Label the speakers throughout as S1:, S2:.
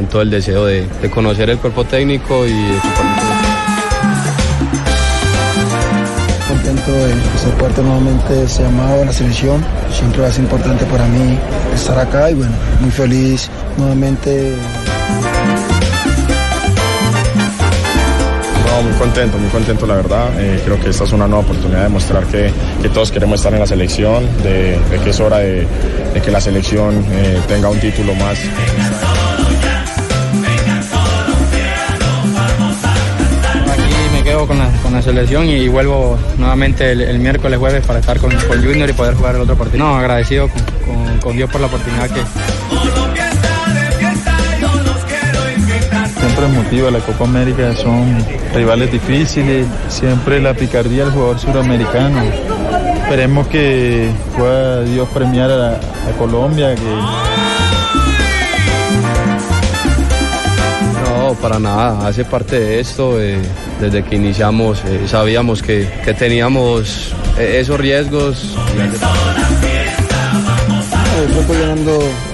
S1: con todo el deseo de, conocer el cuerpo técnico y de
S2: contento de ser parte nuevamente de ese llamado a la selección. Siempre va a ser importante para mí estar acá y bueno, muy feliz nuevamente.
S3: muy contento, muy contento la verdad. Eh, creo que esta es una nueva oportunidad de mostrar que, todos queremos estar en la selección, de, que es hora de, que la selección eh, tenga un título más.
S4: Me quedo con la, selección y vuelvo nuevamente el, miércoles jueves para estar con, con, Junior y poder jugar el otro partido. No, agradecido con, con Dios por la oportunidad que,
S5: siempre motiva la Copa América, son rivales difíciles, siempre la picardía del jugador suramericano. Esperemos que pueda Dios premiar a, Colombia. Que...
S1: para nada, hace parte de esto. Desde que iniciamos eh, sabíamos que, teníamos eh, esos riesgos.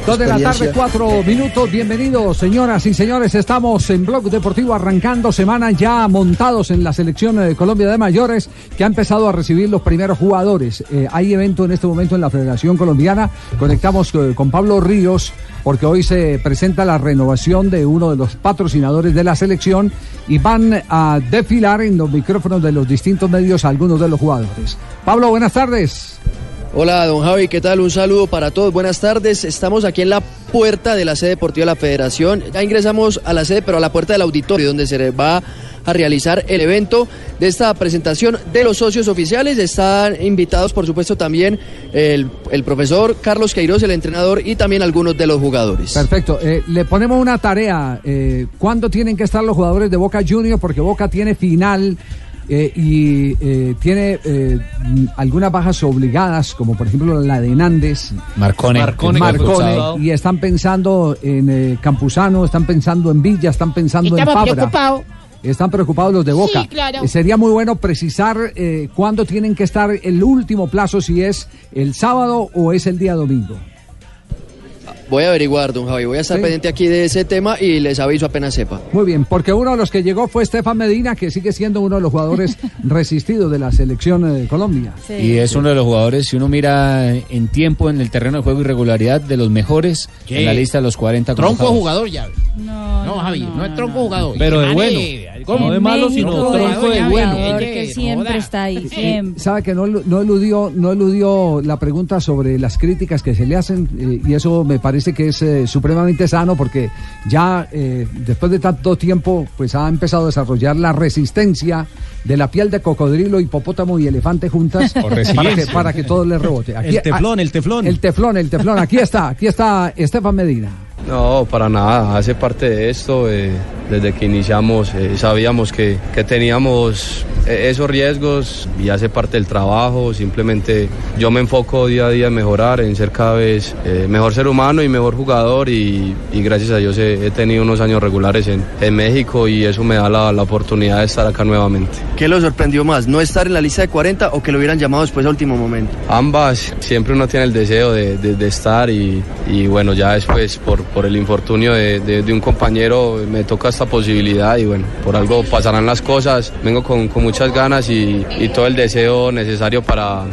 S6: Dos de la tarde, cuatro minutos. Bienvenidos, señoras y señores. Estamos en Blog Deportivo arrancando semana ya montados en la selección de Colombia de mayores que ha empezado a recibir los primeros jugadores. Eh, hay evento en este momento en la Federación Colombiana. Conectamos eh, con Pablo Ríos porque hoy se presenta la renovación de uno de los patrocinadores de la selección y van a desfilar en los micrófonos de los distintos medios algunos de los jugadores. Pablo, buenas tardes.
S7: Hola, don Javi, ¿qué tal? Un saludo para todos. Buenas tardes. Estamos aquí en la puerta de la sede deportiva de la Federación. Ya ingresamos a la sede, pero a la puerta del auditorio, donde se va a realizar el evento de esta presentación de los socios oficiales. Están invitados, por supuesto, también el, profesor Carlos Queiroz, el entrenador, y también algunos de los jugadores.
S6: Perfecto. Eh, le ponemos una tarea. Eh, ¿Cuándo tienen que estar los jugadores de Boca Juniors? Porque Boca tiene final eh, y eh, tiene eh, algunas bajas obligadas, como por ejemplo la de Nández,
S8: Marcone,
S6: y están pensando en Campuzano, están pensando en Villa, están pensando en Fabra. Están preocupados los de Boca. Sería muy bueno precisar cuándo tienen que estar el último plazo, si es el sábado o es el día domingo.
S7: Voy a averiguar, don Javi. Voy a estar pendiente aquí de ese tema y les aviso apenas sepa.
S6: Muy bien, porque uno de los que llegó fue Estefan Medina, que sigue siendo uno de los jugadores resistidos de la selección de Colombia.
S8: y es uno de los jugadores, si uno mira en tiempo en el terreno de juego y regularidad, de los mejores en la lista de los 40
S9: Tronco jugador ya. No, no, Javi, no, es tronco jugador.
S8: Pero de bueno.
S9: No de malo, sino tronco de bueno.
S10: Que siempre está ahí, siempre.
S6: Sabe que no, no, eludió, no eludió la pregunta sobre las críticas que se le hacen eh, y eso me parece que es eh, supremamente sano porque ya eh, después de tanto tiempo pues ha empezado a desarrollar la resistencia de la piel de cocodrilo, hipopótamo y elefante juntas para que, para que todo le rebote.
S9: el teflón, el teflón.
S6: El teflón, el teflón. Aquí está, aquí está Estefan Medina.
S1: No, para nada, hace parte de esto. Eh, desde que iniciamos eh, sabíamos que, teníamos eh, esos riesgos y hace parte del trabajo. Simplemente yo me enfoco día a día en mejorar, en ser cada vez mejor ser humano y mejor jugador. Y, gracias a Dios he, tenido unos años regulares en, México y eso me da la, oportunidad de estar acá nuevamente.
S7: ¿Qué lo sorprendió más? ¿No estar en la lista de 40 o que lo hubieran llamado después a último momento?
S1: Ambas, siempre uno tiene el deseo de, estar y, y bueno, ya después por por el infortunio de, un compañero me toca esta posibilidad y bueno, por algo pasarán las cosas. Vengo con, muchas ganas y, todo el deseo necesario para,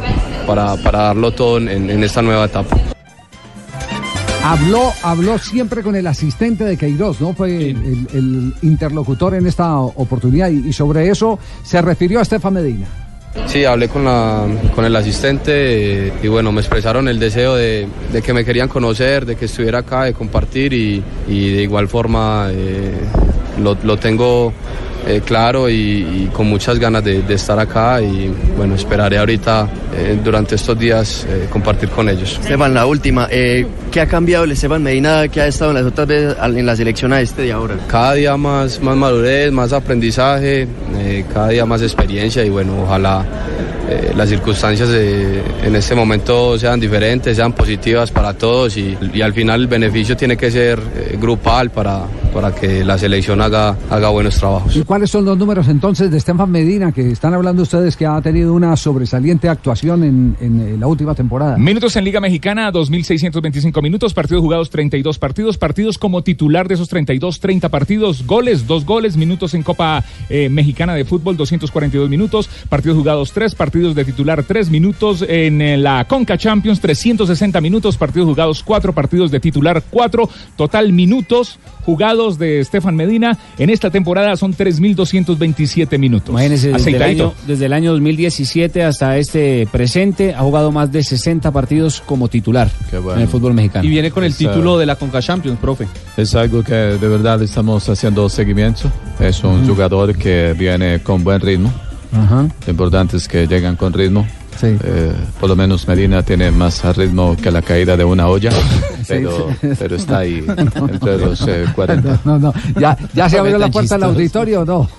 S1: para, darlo todo en, esta nueva etapa.
S6: Habló, habló siempre con el asistente de Queiroz, ¿no? Fue el, interlocutor en esta oportunidad y, y sobre eso se refirió a Estefan Medina.
S1: Sí, hablé con, la, con el asistente y bueno, me expresaron el deseo de, que me querían conocer, de que estuviera acá, de compartir y, de igual forma eh, lo, lo, tengo eh, claro y, con muchas ganas de, estar acá y bueno, esperaré ahorita eh, durante estos días eh, compartir con ellos.
S7: Esteban, la última, ¿qué ha cambiado el Esteban Medina que ha estado en las otras veces en la selección a este de ahora?
S1: Cada día más, más madurez, más aprendizaje, cada día más experiencia y bueno, ojalá las circunstancias en este momento sean diferentes, sean positivas para todos y, y, al final el beneficio tiene que ser grupal para, para que la selección haga, haga buenos trabajos.
S6: ¿Y cuáles son los números entonces de Estefan Medina que están hablando ustedes que ha tenido una sobresaliente actuación en, en la última temporada?
S11: Minutos en Liga Mexicana, 2.625 minutos, partidos jugados 32 partidos, partidos como titular de esos 32, 30 partidos, goles, dos goles, minutos en Copa eh, Mexicana de Fútbol, 242 minutos, partidos jugados 3, partidos de titular 3 minutos en eh, la Conca Champions, 360 minutos, partidos jugados 4, partidos de titular 4, total minutos jugados de Estefan Medina en esta temporada son 3.227 minutos.
S8: Imagínense, desde el, año, desde el año 2017 hasta este presente ha jugado más de 60 partidos como titular en el fútbol mexicano.
S11: Y viene con el título de la Conca Champions, profe.
S5: Es algo que de verdad estamos haciendo seguimiento. Es un jugador que viene con buen ritmo. Lo importante es que llegan con ritmo. Eh, por lo menos Medina tiene más ritmo que la caída de una olla, pero, pero está ahí entre los 40.
S6: Eh, no, no, ¿Ya, ya se abrió la puerta del auditorio no?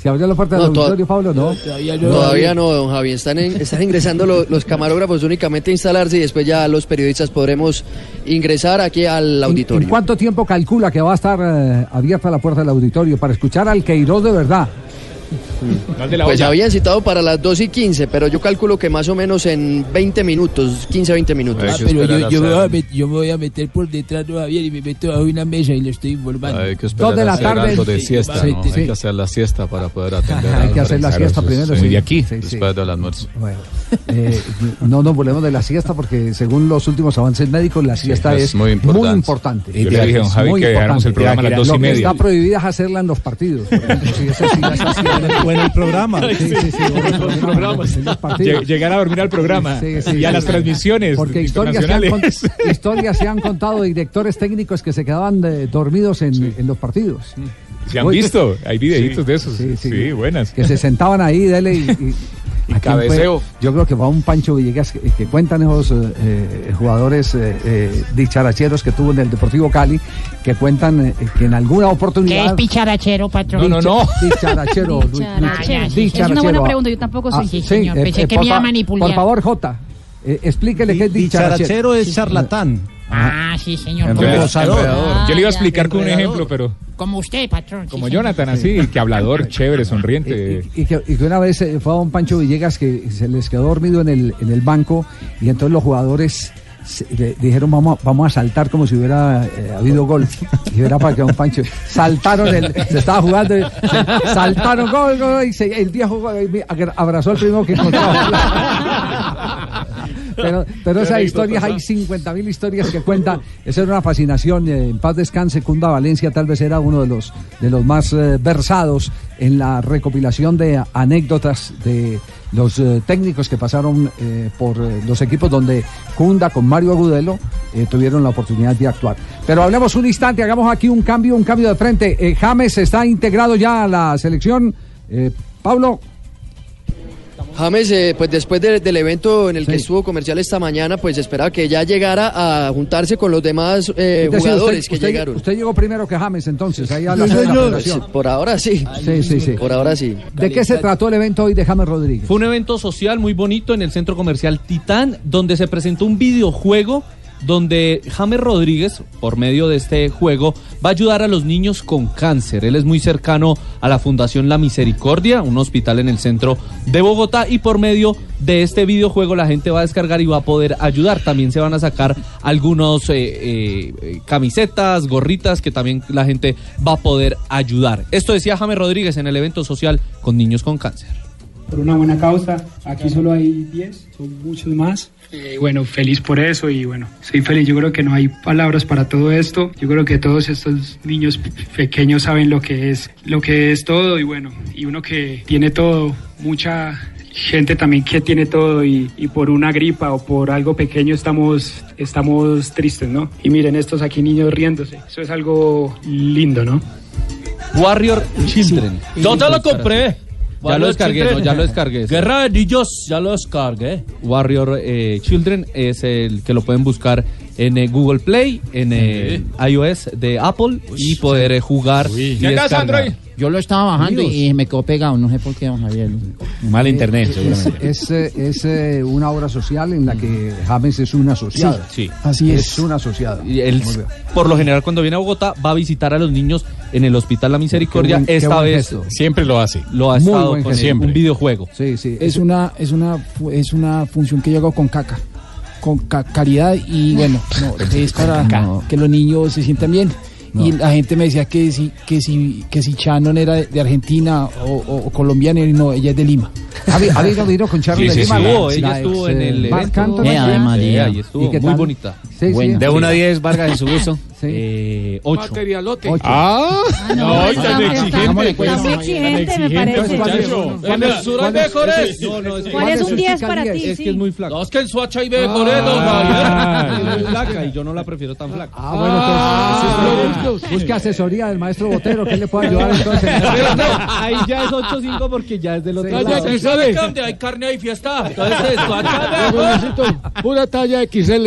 S6: ¿Se abrió la puerta del auditorio, Pablo? No.
S7: Todavía no, don Javi. Están, están ingresando los, camarógrafos únicamente a instalarse y después ya los periodistas podremos ingresar aquí al auditorio.
S6: ¿En, cuánto tiempo calcula que va a estar eh, abierta la puerta del auditorio para escuchar al Queiroz de verdad?
S7: Pues habían citado para las 2 y 15, pero yo calculo que más o menos en 20 minutos, 15 20 minutos.
S12: Ah, pero yo, yo, me voy a meter, yo, me voy a meter, por detrás de Javier y me meto bajo una mesa y le estoy informando.
S5: Hay que esperar de la tarde. De siesta, ¿no? Hay que hacer la siesta para poder atender.
S6: Hay que hacer la siesta primero.
S11: Sí. de aquí.
S5: Después del almuerzo.
S6: Bueno, eh, no nos volvemos de la siesta porque según los últimos avances médicos, la siesta es, muy importante. Muy importante.
S11: Y le dije a Javi que dejáramos el programa a las 2 y media.
S6: Lo que está prohibido es hacerla en los partidos. Si
S12: en el programa.
S11: Llegar a dormir al programa y a las transmisiones.
S6: Porque historias se, han, historias se han contado de directores técnicos que se quedaban dormidos en, los partidos.
S11: ¿Se han visto? Hay videitos de esos. Sí, buenas.
S6: Que se sentaban ahí, dele y,
S11: cabeceo.
S6: Yo creo que va un Pancho Villegas que, cuentan esos eh, eh, jugadores eh, dicharacheros que tuvo en el Deportivo Cali, que cuentan que en alguna oportunidad.
S9: ¿Qué es picharachero, patrón?
S11: No, no, no.
S6: Dicharachero.
S9: dicharachero. Es una buena pregunta, yo tampoco soy ah, señor. Pensé que me iba a manipular.
S6: Por favor, Jota, explíquele qué es dicharachero.
S12: Dicharachero es charlatán.
S9: Ah, sí, señor.
S11: Yo, yo le iba a explicar con un ejemplo, pero.
S9: Como usted, patrón.
S11: Como Jonathan, así, que hablador, chévere, sonriente.
S6: Y, que, una vez eh, fue a un Pancho Villegas que se les quedó dormido en el, en el banco y entonces los jugadores le dijeron vamos a, vamos a saltar como si hubiera eh, habido gol y era para que un Pancho saltaron el, se estaba jugando saltaron gol, gol y se, el viejo abrazó al primo que encontraba pero, pero esas historias, hay 50 mil historias que cuenta. Esa era una fascinación. Eh, en paz descanse, Cunda Valencia tal vez era uno de los, de los más eh, versados en la recopilación de anécdotas de los eh, técnicos que pasaron por los equipos donde Cunda con Mario Agudelo tuvieron la oportunidad de actuar. Pero hablemos un instante, hagamos aquí un cambio, un cambio de frente. James está integrado ya a la selección. Pablo.
S7: James, eh, pues después del evento en el que estuvo comercial esta mañana, pues esperaba que ya llegara a juntarse con los demás eh, jugadores que llegaron.
S6: Usted llegó primero que James, entonces, ahí a la,
S7: Por ahora sí.
S6: Sí, sí, sí.
S7: Por ahora sí.
S6: ¿De qué se trató el evento hoy de James Rodríguez?
S13: Fue un evento social muy bonito en el centro comercial Titán, donde se presentó un videojuego donde James Rodríguez, por medio de este juego, va a ayudar a los niños con cáncer. Él es muy cercano a la Fundación La Misericordia, un hospital en el centro de Bogotá, y por medio de este videojuego la gente va a descargar y va a poder ayudar. También se van a sacar algunos eh, eh, camisetas, gorritas, que también la gente va a poder ayudar. Esto decía James Rodríguez en el evento social con niños con cáncer
S14: por una buena causa. Aquí solo hay 10, son muchos más. Eh, bueno, feliz por eso y bueno, soy feliz. Yo creo que no hay palabras para todo esto. Yo creo que todos estos niños pequeños saben lo que es, lo que es todo y bueno, y uno que tiene todo, mucha gente también que tiene todo y, y, por una gripa o por algo pequeño estamos, estamos tristes, ¿no? Y miren estos aquí niños riéndose. Eso es algo lindo, ¿no?
S13: Warrior Children.
S12: Te lo compré.
S13: Ya lo descargué, no, ya lo descargué.
S12: Guerra de Niños, ya lo descargué.
S13: Warrior eh, Children es el que lo pueden buscar en eh, Google Play, en eh, iOS de Apple y poder jugar.
S11: ¿Qué Android?
S15: Yo lo estaba bajando y, me quedó pegado, no sé por qué, don Javier.
S8: Mal internet,
S6: Es, es, es, una obra social en la que James es una asociada.
S13: Sí,
S6: así es. Es una asociada.
S13: Y él, por lo general, cuando viene a Bogotá, va a visitar a los niños en el Hospital La Misericordia. Esta vez
S11: siempre lo hace.
S13: Lo ha estado con siempre. un videojuego.
S6: Sí, sí.
S12: Es una, es una, es una función que llegó con caca con caridad y bueno, no, es para que los niños se sientan bien. Y la gente me decía que si, que si, que si Shannon era de Argentina o, colombiana y no, ella es de Lima.
S6: ¿Ha vino con Charlie de Lima?
S13: ella estuvo en el evento. Eh, estuvo muy bonita.
S8: De 1 a 10, Vargas, en su gusto.
S13: Eh, 8.
S11: Materialote. Ah, ah, no,
S9: no tan exigente. Está muy exigente, me parece. ¿Cuál es un 10 para ti?
S13: Es que es muy flaca.
S11: No, es que en Suacha hay mejores, don
S13: Javier. Es muy flaca y yo no la prefiero tan flaca.
S6: Ah, bueno, entonces busque asesoría del maestro Botero, que le puede ayudar entonces.
S13: Ahí ya es 8-5 porque ya es del otro
S11: lado. Donde hay carne hay fiesta. Entonces, Suacha.
S6: Pura talla XL.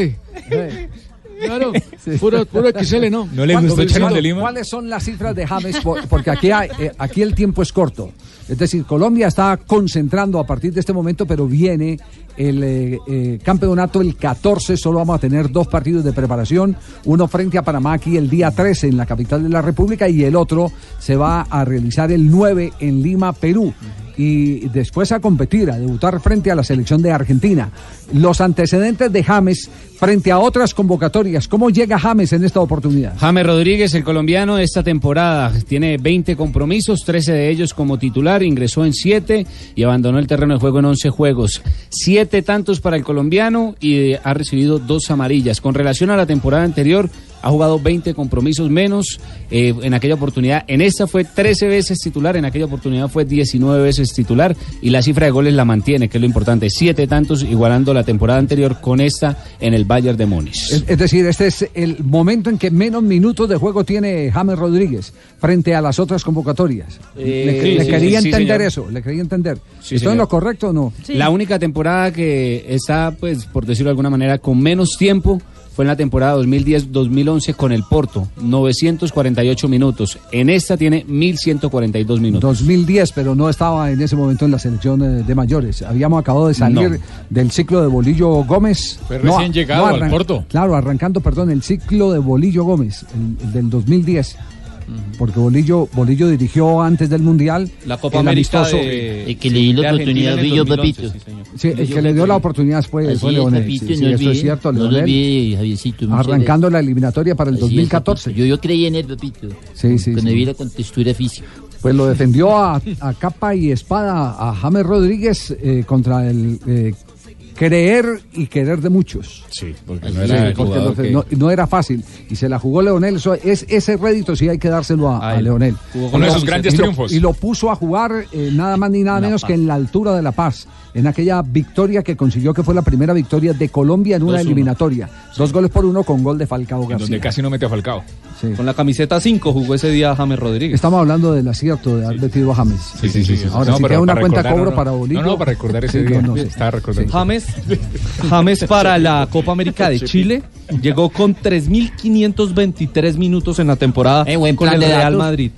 S6: Claro, puro, puro XL, ¿no?
S11: ¿No le gustó Chano de Lima?
S6: ¿Cuáles son las cifras de James? Porque aquí, hay, eh, aquí el tiempo es corto. Es decir, Colombia está concentrando a partir de este momento, pero viene el eh, eh, campeonato el 14. Solo vamos a tener dos partidos de preparación. Uno frente a Panamá aquí el día 13 en la capital de la República y el otro se va a realizar el 9 en Lima, Perú y después a competir, a debutar frente a la selección de Argentina. Los antecedentes de James frente a otras convocatorias. ¿Cómo llega James en esta oportunidad?
S8: James Rodríguez, el colombiano, esta temporada tiene 20 compromisos, 13 de ellos como titular, ingresó en 7 y abandonó el terreno de juego en 11 juegos. 7 tantos para el colombiano y ha recibido dos amarillas. Con relación a la temporada anterior, ha jugado 20 compromisos menos eh, en aquella oportunidad. En esta fue 13 veces titular, en aquella oportunidad fue 19 veces titular y la cifra de goles la mantiene, que es lo importante. Siete tantos igualando la temporada anterior con esta en el Bayern de Múnich.
S6: Es, decir, este es el momento en que menos minutos de juego tiene James Rodríguez frente a las otras convocatorias. le, eh, quería entender eso, le quería entender. ¿Estoy en lo correcto o no?
S8: La única temporada que está, pues, por decirlo de alguna manera, con menos tiempo fue en la temporada 2010-2011 con el Porto, 948 minutos. En esta tiene 1142 minutos.
S6: 2010, pero no estaba en ese momento en la selección eh, de mayores. Habíamos acabado de salir del ciclo de Bolillo Gómez.
S11: Fue recién llegado al Porto.
S6: Claro, arrancando, perdón, el ciclo de Bolillo Gómez, el del 2010 porque Bolillo, Bolillo dirigió antes del Mundial
S13: la Copa América
S15: el que le dio la oportunidad Bolillo Pepito.
S6: Sí, el que le dio la oportunidad fue, fue Leonel. Sí, eso es cierto, Leonel. arrancando la eliminatoria para el 2014.
S15: yo, yo creí en él, Pepito.
S6: Sí, sí.
S15: Con sí. con textura física.
S6: Pues lo defendió a, a, capa y espada a James Rodríguez eh, contra el eh, creer y querer de muchos.
S11: Sí, porque no era,
S6: no, era fácil. Y se la jugó Leonel. es, ese rédito sí hay que dárselo a, Leonel.
S11: Con esos grandes triunfos.
S6: y lo puso a jugar eh, nada más ni nada menos que en la altura de La Paz. En aquella victoria que consiguió que fue la primera victoria de Colombia en una eliminatoria. Dos goles por uno con gol de Falcao García.
S11: donde casi no mete a Falcao.
S13: Con la camiseta 5 jugó ese día James Rodríguez.
S6: Estamos hablando del acierto de haber metido a James.
S11: Sí, sí, sí.
S6: Ahora, si queda una cuenta cobro para Bolillo.
S11: No, no, para recordar ese día. Estaba recordando.
S13: James, James para la Copa América de Chile llegó con 3.523 minutos en la temporada
S15: eh,
S13: con el Real Madrid.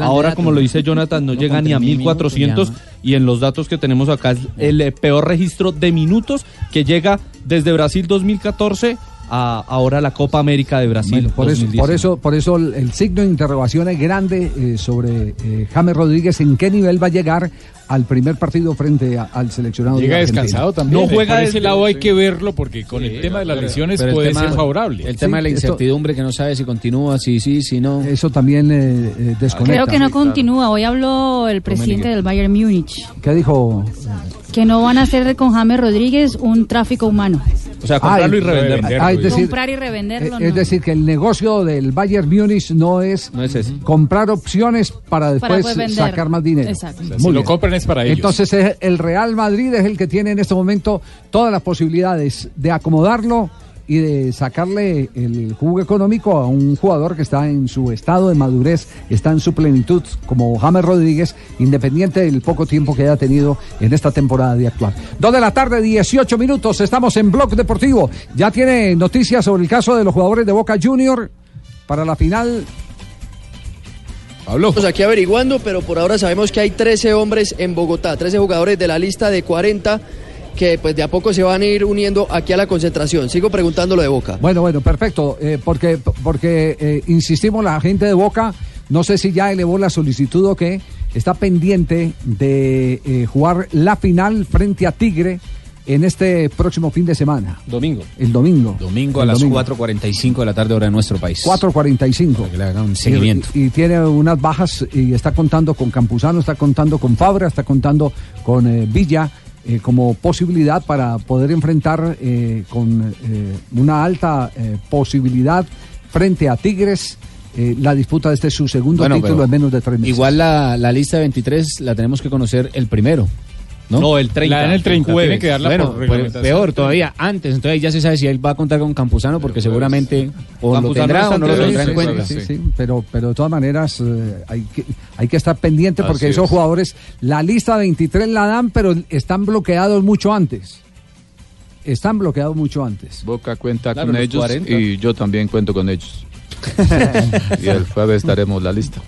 S13: Ahora, como lo dice Jonathan, no, llega ni a 1.400 y en los datos que tenemos acá es el eh, peor registro de minutos que llega desde Brasil 2014 ahora la Copa América de Brasil.
S6: por, eso, por, eso, por eso el signo de interrogación es grande eh, sobre eh, James Rodríguez, en qué nivel va a llegar al primer partido frente al seleccionado.
S11: Llega descansado también. No juega de ese lado, hay que verlo porque con el tema de las lesiones puede ser favorable.
S8: El tema de la incertidumbre que no sabe si continúa, si sí, si, no.
S6: Eso también eh, desconecta.
S9: Creo que no continúa. Hoy habló el presidente del Bayern Múnich.
S6: ¿Qué dijo?
S9: Que no van a hacer con James Rodríguez un tráfico humano.
S13: O sea, comprarlo y revenderlo.
S9: Ah, decir, Comprar y revenderlo.
S6: Es decir, que el negocio del Bayern Múnich no es, comprar opciones para después, sacar más dinero.
S11: Exacto. si lo compran es para ellos.
S6: Entonces el Real Madrid es el que tiene en este momento todas las posibilidades de acomodarlo y de sacarle el jugo económico a un jugador que está en su estado de madurez, está en su plenitud, como James Rodríguez, independiente del poco tiempo que haya tenido en esta temporada de actual. Dos de la tarde, 18 minutos, estamos en Blog Deportivo. Ya tiene noticias sobre el caso de los jugadores de Boca Junior para la final
S7: Estamos aquí averiguando, pero por ahora sabemos que hay 13 hombres en Bogotá, 13 jugadores de la lista de 40 que pues de a poco se van a ir uniendo aquí a la concentración. Sigo preguntando lo de Boca.
S6: Bueno, bueno, perfecto, eh, porque, porque eh, insistimos, la gente de Boca, no sé si ya elevó la solicitud o qué, está pendiente de eh, jugar la final frente a Tigre en este próximo fin de semana.
S8: Domingo.
S6: El domingo.
S8: Domingo a
S6: El
S8: las
S6: domingo.
S8: 4.45 de la tarde hora de nuestro país.
S6: 4.45.
S8: Que le hagan un seguimiento.
S6: Y, y tiene unas bajas y está contando con Campuzano, está contando con Fabra, está contando con eh, Villa eh, como posibilidad para poder enfrentar eh, con eh, una alta eh, posibilidad frente a Tigres eh, la disputa de este su segundo
S8: Bueno,
S6: título en menos de tres meses.
S8: Igual la, la lista de 23 la tenemos que conocer el primero. ¿No?
S13: No, el 30.
S11: La dan el 30,
S8: Jueves.
S11: tiene que darla
S8: bueno,
S11: por
S8: pues, peor todavía, antes. Entonces ya se sabe si él va a contar con Campuzano porque seguramente o lo
S13: Campuzano
S8: tendrá o no lo tendrá en cuenta.
S6: sí, sí, pero, pero de todas maneras eh, hay, que, hay que estar pendiente porque
S5: Así
S6: esos
S5: es.
S6: jugadores, la lista 23 la dan, pero están bloqueados mucho antes. Están bloqueados mucho antes.
S5: Boca cuenta
S13: Claro,
S5: con
S13: los
S5: ellos
S13: 40.
S5: y yo también cuento con ellos. y el jueves daremos la lista.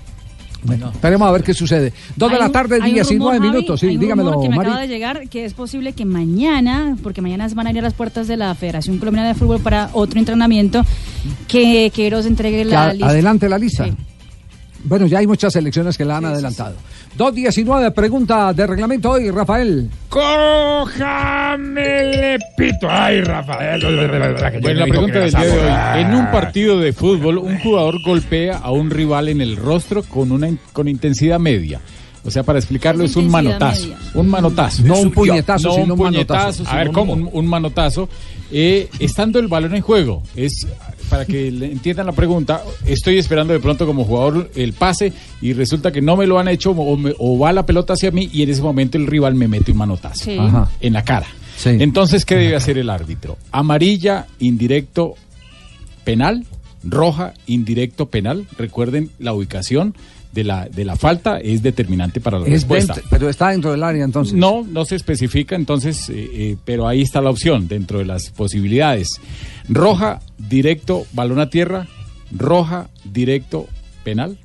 S6: Bueno, esperemos a ver qué sucede. Dos de
S10: Hay
S6: la tarde,
S10: hay un
S6: 19
S10: rumor, Javi,
S6: minutos.
S10: hay
S6: Sí,
S10: un
S6: dígamelo,
S10: rumor que me
S6: Mari.
S10: acaba de llegar que es posible que mañana, porque mañana van a ir a las puertas de la Federación Colombiana de Fútbol para otro entrenamiento, que Queiroz entregue
S6: Que
S10: la
S6: a-
S10: lista.
S6: adelante la lista.
S10: Sí.
S6: Bueno, ya hay muchas selecciones que la han adelantado. 2.19, pregunta de reglamento hoy, Rafael.
S11: ¡Cójame el pito! ¡Ay, Rafael!
S16: Bueno, la pregunta del día de hoy. En un partido de fútbol, un jugador golpea a un rival en el rostro con una con intensidad media. O sea, para explicarlo,
S10: Es
S16: un manotazo.
S10: media.
S16: Un manotazo.
S6: No un puñetazo,
S16: no
S6: sino
S16: un
S6: manotazo.
S11: A ver, ¿cómo?
S16: Un, un manotazo. Eh, estando el balón en juego, es para que le entiendan la pregunta, estoy esperando de pronto como jugador el pase y resulta que no me lo han hecho o, me- o va la pelota hacia mí y en ese momento el rival me mete un manotazo
S10: Sí.
S16: En la cara.
S6: Sí.
S16: Entonces, ¿qué debe hacer el árbitro? Amarilla, indirecto, penal, roja, indirecto, penal. Recuerden la ubicación de la, de la falta es determinante para la
S6: Es
S16: respuesta.
S6: dentro- pero está dentro del área entonces.
S16: No, no se especifica, entonces, eh, eh, pero ahí está la opción dentro de las posibilidades. Roja, directo, balón a tierra, roja, directo, penal.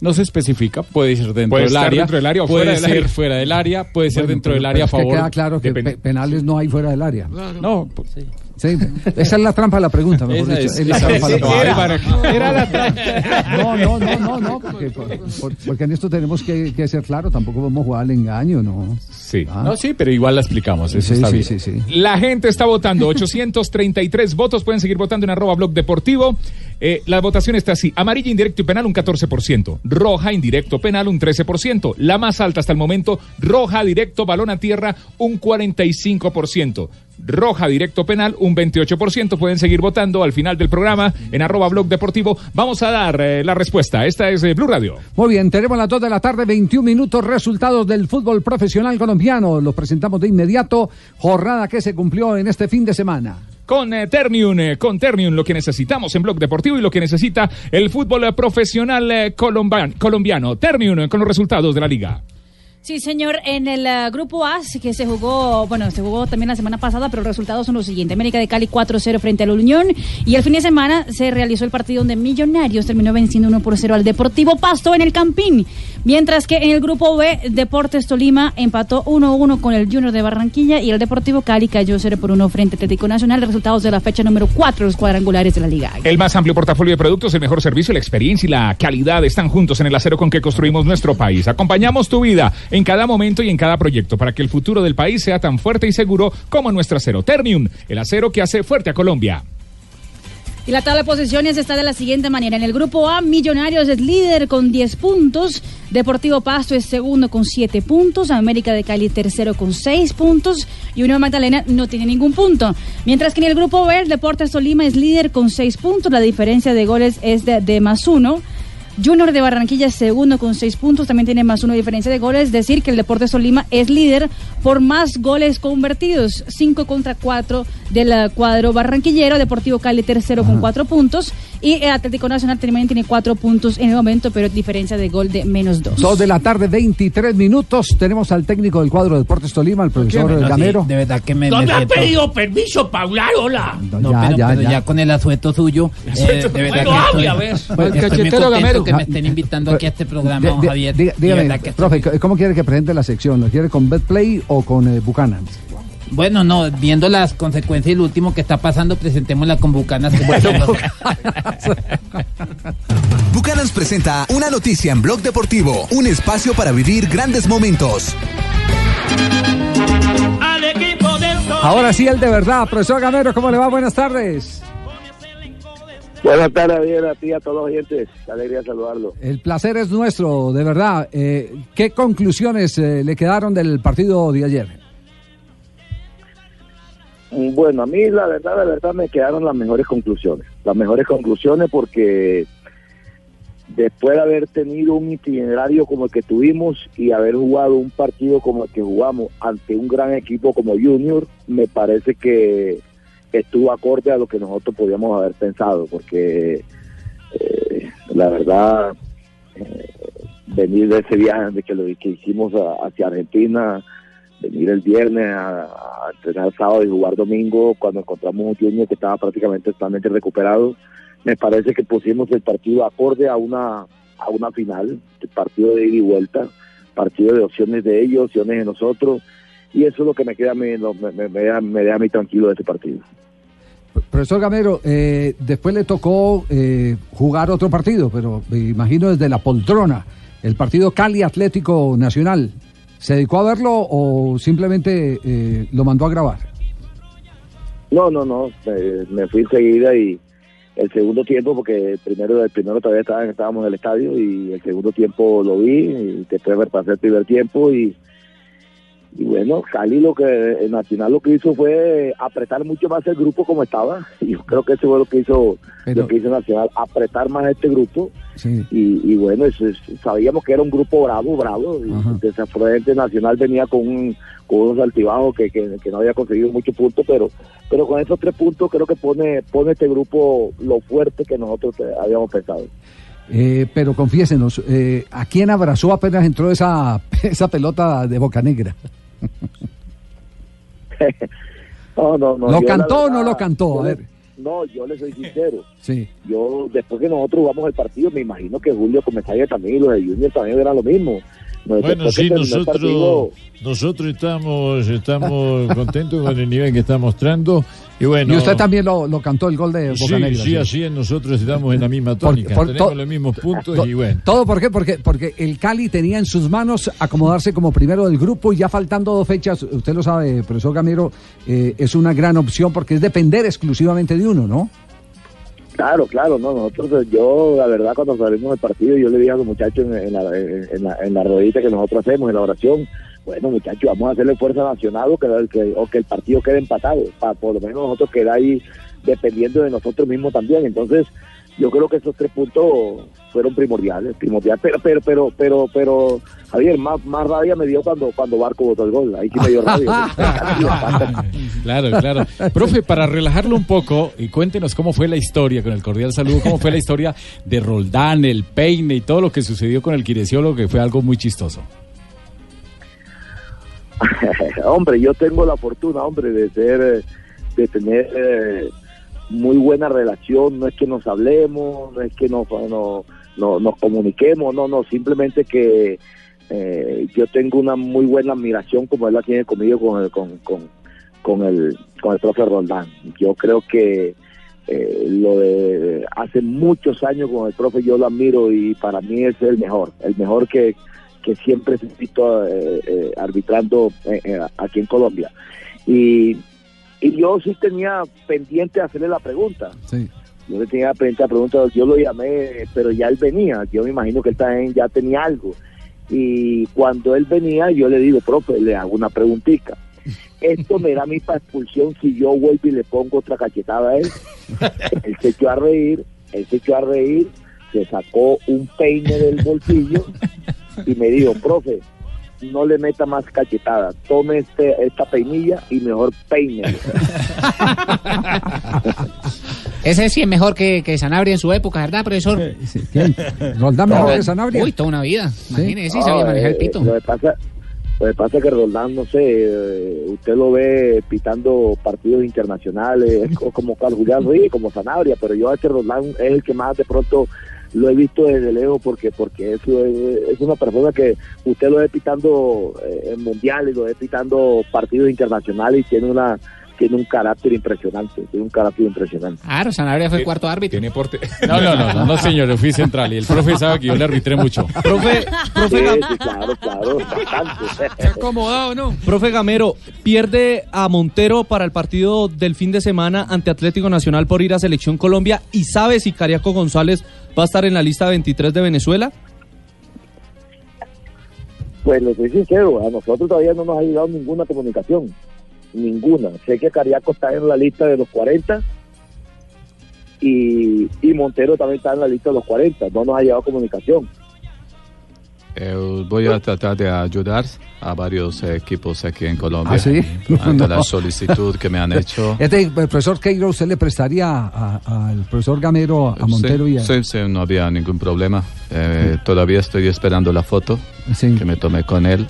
S16: No se especifica, puede ser dentro
S11: Puede
S16: del área,
S11: dentro del área o
S16: puede
S11: fuera del
S16: ser
S11: área.
S16: fuera del área, puede ser
S6: Bueno,
S16: dentro
S6: pero-
S16: del área a
S6: es que
S16: favor.
S6: queda claro que pe- penales no hay fuera del área.
S16: No, pues,
S6: Sí, esa es la trampa de la pregunta, mejor dicho.
S16: es-
S6: Es la
S16: esa
S6: trampa de la
S16: es-
S6: pregunta.
S16: era-
S11: Era la trampa.
S6: No, no, no, no, no, porque, por- por- porque en esto tenemos que, que ser claro, tampoco vamos a jugar al engaño, ¿no?
S11: Sí.
S6: Ah.
S16: no, sí, pero igual la explicamos, eso
S6: Sí,
S16: está
S6: sí,
S16: bien.
S6: sí, sí.
S11: La gente está votando, 833 votos, pueden seguir votando en arroba blog deportivo. Eh, la votación está así, amarilla, indirecto y penal un 14%, roja, indirecto, penal un 13%, la más alta hasta el momento, roja, directo, balón a tierra un 45%, roja, directo, penal un 28%, pueden seguir votando al final del programa en arroba blog deportivo. Vamos a dar eh, la respuesta, esta es eh, Blue Radio.
S6: Muy bien, tenemos las 2 de la tarde, 21 minutos, resultados del fútbol profesional colombiano. Los presentamos de inmediato, jornada que se cumplió en este fin de semana.
S11: Con eh, eh, con Ternium, lo que necesitamos en Blog Deportivo y lo que necesita el fútbol profesional eh, colombian- colombiano. Ternium, eh, con los resultados de la liga.
S10: Sí, señor, en el eh, grupo A, que se jugó, bueno, se jugó también la semana pasada, pero los resultados son los siguientes. América de Cali 4-0 frente a la Unión y el fin de semana se realizó el partido donde Millonarios terminó venciendo 1 por 0 al Deportivo Pasto en el Campín. Mientras que en el grupo B, Deportes Tolima empató 1-1 con el Junior de Barranquilla y el Deportivo Cali cayó 0 por 1 frente a Atlético Nacional. Resultados de la fecha número 4, los cuadrangulares de la Liga.
S11: El más amplio portafolio de productos, el mejor servicio, la experiencia y la calidad están juntos en el acero con que construimos nuestro país. Acompañamos tu vida en cada momento y en cada proyecto para que el futuro del país sea tan fuerte y seguro como nuestro acero. Ternium, el acero que hace fuerte a Colombia.
S10: Y la tabla de posiciones está de la siguiente manera. En el grupo A, Millonarios es líder con 10 puntos. Deportivo Pasto es segundo con 7 puntos. América de Cali tercero con 6 puntos. Y Unión Magdalena no tiene ningún punto. Mientras que en el grupo B, Deportes Tolima es líder con 6 puntos. La diferencia de goles es de, de más uno. Junior de Barranquilla es segundo con seis puntos, también tiene más uno de diferencia de goles, es decir, que el Deportes Tolima es líder por más goles convertidos, cinco contra cuatro del eh, cuadro barranquillero, Deportivo Cali tercero con cuatro puntos Y el Atlético Nacional también tiene cuatro puntos en el momento, pero diferencia de gol de menos dos.
S6: Dos de la tarde, 23 minutos. Tenemos al técnico del cuadro de Deportes Tolima, el profesor
S15: No, sí,
S6: Gamero.
S15: de verdad que me.
S17: ¿No
S15: me
S17: me ha
S15: siento-
S17: pedido permiso para hablar? Hola.
S15: No,
S6: Ya,
S15: pero,
S6: ya,
S15: pero
S6: ya.
S15: ya. con el asueto suyo. eh, de verdad
S17: Bueno,
S15: que
S17: hable,
S15: estoy,
S17: a ver.
S15: pues,
S17: El
S15: estoy muy
S17: cachetero
S15: contento
S17: Gamero.
S15: que me estén invitando aquí a este programa,
S6: di-
S15: Javier.
S6: diga-
S15: De
S6: dígame, profe, ¿cómo quiere que presente la sección? ¿Lo quiere con Betplay o con eh, Buchanan?
S15: Bueno, no, viendo las consecuencias y lo último que está pasando, presentémosla con Bucanas.
S18: Bucanans presenta una noticia en Blog Deportivo, un espacio para vivir grandes momentos.
S6: Ahora sí, el de verdad. Profesor Gamero, ¿cómo le va? Buenas tardes.
S19: Buenas tardes, bien a ti y a todos los oyentes. Alegría saludarlo.
S6: El placer es nuestro, de verdad. Eh, ¿Qué conclusiones eh, le quedaron del partido de ayer?
S19: Bueno, a mí la verdad, la verdad me quedaron las mejores conclusiones. Las mejores conclusiones porque después de haber tenido un itinerario como el que tuvimos y haber jugado un partido como el que jugamos ante un gran equipo como Junior, me parece que estuvo acorde a lo que nosotros podíamos haber pensado, porque eh, la verdad, eh, venir de ese viaje que lo que hicimos a- hacia Argentina, venir el viernes a, a entrenar sábado y jugar domingo cuando encontramos un Junior que estaba prácticamente totalmente recuperado, me parece que pusimos el partido acorde a una a una final, el partido de ida y vuelta, partido de opciones de ellos, opciones de nosotros, y eso es lo que me queda no, me, me, me deja, me deja a mí tranquilo de ese partido.
S6: Profesor Gamero, eh, después le tocó eh, jugar otro partido, pero me imagino desde la poltrona, el partido Cali Atlético Nacional. ¿Se dedicó a verlo o simplemente eh, lo mandó a grabar?
S19: No, no, no, me, fui enseguida y el segundo tiempo, porque primero, el primero todavía estábamos en el estadio y el segundo tiempo lo vi y después me pasé el primer tiempo y, y bueno, Cali lo que, el Nacional lo que hizo fue apretar mucho más el grupo como estaba y yo creo que eso fue lo que hizo, lo que hizo Nacional, apretar más este grupo
S6: Sí.
S19: y, y bueno, eso es- sabíamos que era un grupo bravo, bravo. Y desafortunadamente Nacional venía con, un, con unos altibajos que, que, que no había conseguido muchos puntos, pero pero con esos tres puntos creo que pone pone este grupo lo fuerte que nosotros habíamos pensado.
S6: Eh, pero confiésenos, eh, ¿a quién abrazó apenas entró esa, esa pelota de Boca Negra?
S19: No, no, no.
S6: ¿Lo cantó o no lo cantó? A ver.
S19: No, yo le soy sincero.
S6: Sí.
S19: Yo, después que nosotros jugamos el partido, me imagino que Julio Comesaña también y los de Junior también eran lo mismo. No,
S20: Bueno, sí, nosotros, nosotros estamos, estamos contentos con el nivel que está mostrando. Y bueno,
S6: y usted también lo, lo cantó el gol de Boca
S20: sí,
S6: Negra.
S20: sí, así es, nosotros estamos en la misma tónica,
S6: por
S20: tenemos
S6: to-
S20: los mismos puntos
S6: To-
S20: y bueno.
S6: ¿Todo por qué? Porque, porque el Cali tenía en sus manos acomodarse como primero del grupo y ya faltando dos fechas, usted lo sabe, profesor Gamero, eh, es una gran opción porque es depender exclusivamente de uno, ¿no?
S19: Claro, claro, no, nosotros, yo, la verdad, cuando salimos del partido, yo le dije a los muchachos en, en la, en, en la, en la rodita que nosotros hacemos, en la oración, bueno, muchachos, vamos a hacerle fuerza nacional o que, que- o que el partido quede empatado, para por lo menos nosotros quedar ahí dependiendo de nosotros mismos también. Entonces, yo creo que esos tres puntos fueron primordiales, primordiales, pero, pero, pero, pero, pero, Javier, más, más rabia me dio cuando, cuando Barco botó el gol, ahí sí me dio rabia.
S16: Claro, claro. Profe, para relajarlo un poco, y cuéntenos cómo fue la historia, con el cordial saludo, cómo fue la historia de Roldán, el peine y todo lo que sucedió con el kinesiólogo, que fue algo muy chistoso.
S19: hombre, yo tengo la fortuna, hombre, de ser, de tener eh, muy buena relación. No es que nos hablemos, no es que nos, no, no- nos comuniquemos, no, no, simplemente que eh, yo tengo una muy buena admiración como él la tiene conmigo con el, con, con, con el, con el profe Roldán. Yo creo que eh, lo de hace muchos años con el profe yo lo admiro y para mí es el mejor, el mejor que, que siempre he visto eh, eh, arbitrando eh, eh, aquí en Colombia. Y, y yo sí tenía pendiente de hacerle la pregunta.
S6: Sí.
S19: Yo le tenía pendiente la pregunta, yo lo llamé, pero ya él venía, yo me imagino que él también ya tenía algo. Y cuando él venía, yo le digo, profe, le hago una preguntita. Esto me da a mí para expulsión si yo vuelvo y le pongo otra cachetada a él. él se echó a reír, él se echó a reír, se sacó un peine del bolsillo y me dijo, profe, no le meta más cachetada, tome este, esta peinilla y mejor peine.
S15: Ese sí es mejor que, que Sanabria en su época, ¿verdad, profesor?
S6: ¿Roldán mejor que Sanabria?
S15: Uy, toda una vida. Imagínese, sí, sabía manejar el pito.
S19: Lo que pasa, lo que pasa es que Roldán, no sé, eh, usted lo ve pitando partidos internacionales, co- como Carlos Julián Ruiz, como Sanabria, pero yo a este Roldán es el que más de pronto lo he visto desde lejos porque porque eso es, es una persona que usted lo ve pitando eh, en mundiales, lo ve pitando partidos internacionales y tiene una tiene un carácter impresionante, tiene un carácter impresionante.
S15: Claro, Sanabria fue cuarto árbitro.
S11: Tiene porte.
S16: No, no, no, no, no, señor, yo fui central y el profe sabe que yo le arbitré mucho.
S13: Profe,
S19: Sí,
S13: profe,
S19: sí, claro, claro, bastante.
S13: acomodado, ¿no? Profe Gamero, pierde a Montero para el partido del fin de semana ante Atlético Nacional por ir a Selección Colombia y sabe si Cariaco González va a estar en la lista 23 de Venezuela.
S19: Pues le soy sincero, a nosotros todavía no nos ha llegado ninguna comunicación, ninguna. Sé que Cariaco está en la lista de los 40 y, y Montero también está en la lista de los 40, no nos ha llegado comunicación.
S5: Eh, voy a tratar de ayudar a varios equipos aquí en Colombia.
S6: ¿Ah, sí?
S5: Ante la solicitud que me han hecho.
S6: Este, el profesor Queiroz, ¿usted le prestaría al profesor Gamero, a Montero
S5: sí,
S6: y a...
S5: sí, sí, no había ningún problema. Eh, todavía estoy esperando la foto que me tomé con él.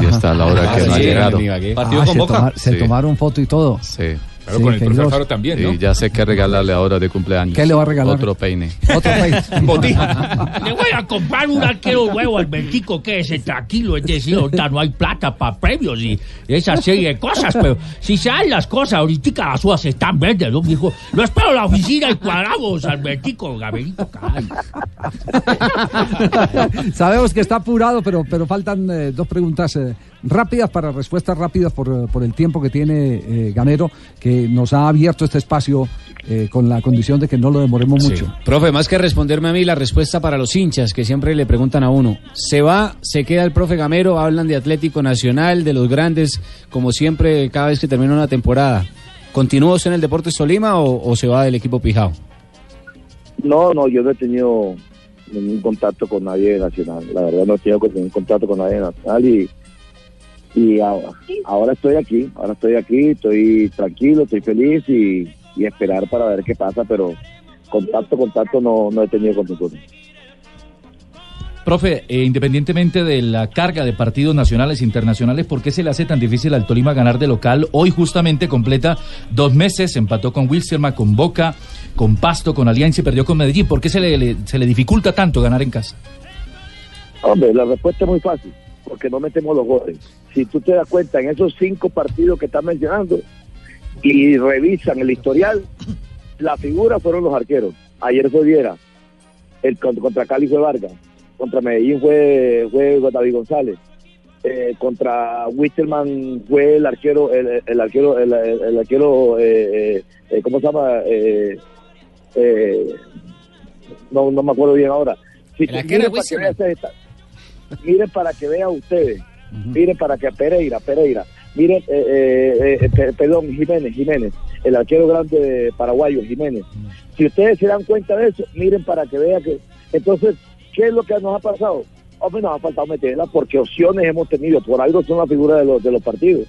S5: Y está a la hora
S16: Ah,
S5: que no ha llegado.
S6: Ah, se, toma- se
S5: Sí.
S6: tomaron foto y todo.
S5: Sí.
S11: Claro, con el profe. Alfaro también, ¿no?
S5: Y ya sé qué regalarle ahora de cumpleaños.
S6: ¿Qué le va a regalar?
S5: Otro peine.
S6: Otro país.
S17: Le voy a comprar un arquero nuevo al Bentico, que ese tranquilo, es decir, ahorita no hay plata para premios y esa serie de cosas, pero si se dan las cosas, ahorita las uvas están verdes, ¿no, mijo? Lo espero en la oficina y cuadramos al Bentico, Gabrielito, caray.
S6: Sabemos que está apurado, pero, pero faltan eh, dos preguntas eh, rápidas para respuestas rápidas por, eh, por el tiempo que tiene eh, Gamero, que nos ha abierto este espacio eh, con la condición de que no lo demoremos
S8: Sí.
S6: mucho.
S8: Profe, más que responderme a mí, la respuesta para los hinchas que siempre le preguntan a uno, ¿se va, se queda el profe Gamero? Hablan de Atlético Nacional, de los grandes, como siempre, cada vez que termina una temporada. ¿Continúa usted en el Deportes Tolima o, o se va del equipo Pijao?
S19: No, no, yo no he tenido ningún contacto con nadie de Nacional, la verdad no he tenido ningún contacto con nadie de Nacional y, y ahora, ahora estoy aquí, ahora estoy aquí, estoy tranquilo, estoy feliz y, y esperar para ver qué pasa, pero contacto, contacto no, no he tenido con ninguno.
S13: Profe, eh, independientemente de la carga de partidos nacionales e internacionales, ¿por qué se le hace tan difícil al Tolima ganar de local? Hoy justamente completa dos meses, empató con Wilstermann, con Boca, con Pasto, con Alianza y perdió con Medellín. ¿Por qué se le, le- se le dificulta tanto ganar en casa?
S19: Hombre, la respuesta es muy fácil, porque no metemos los goles. Si tú te das cuenta, en esos cinco partidos que estás mencionando y revisan el historial, la figura fueron los arqueros. Ayer fue Viera, el con- contra Cali fue Vargas, contra Medellín fue, fue David González, eh, contra Wisterman fue el arquero, el, el arquero, el, arquero, eh, eh, ¿cómo se llama? Eh, eh, no, no me acuerdo bien ahora.
S15: El arquero
S19: miren para que vean ustedes, miren para que Pereira, Pereira, miren, eh, eh, eh, pe- perdón, Jiménez, Jiménez, el arquero grande de paraguayo, Jiménez. Si ustedes se dan cuenta de eso, miren para que vean que, entonces, ¿qué es lo que nos ha pasado? Hombre, nos ha faltado meterla porque opciones hemos tenido, por algo son la figura de los, de los partidos.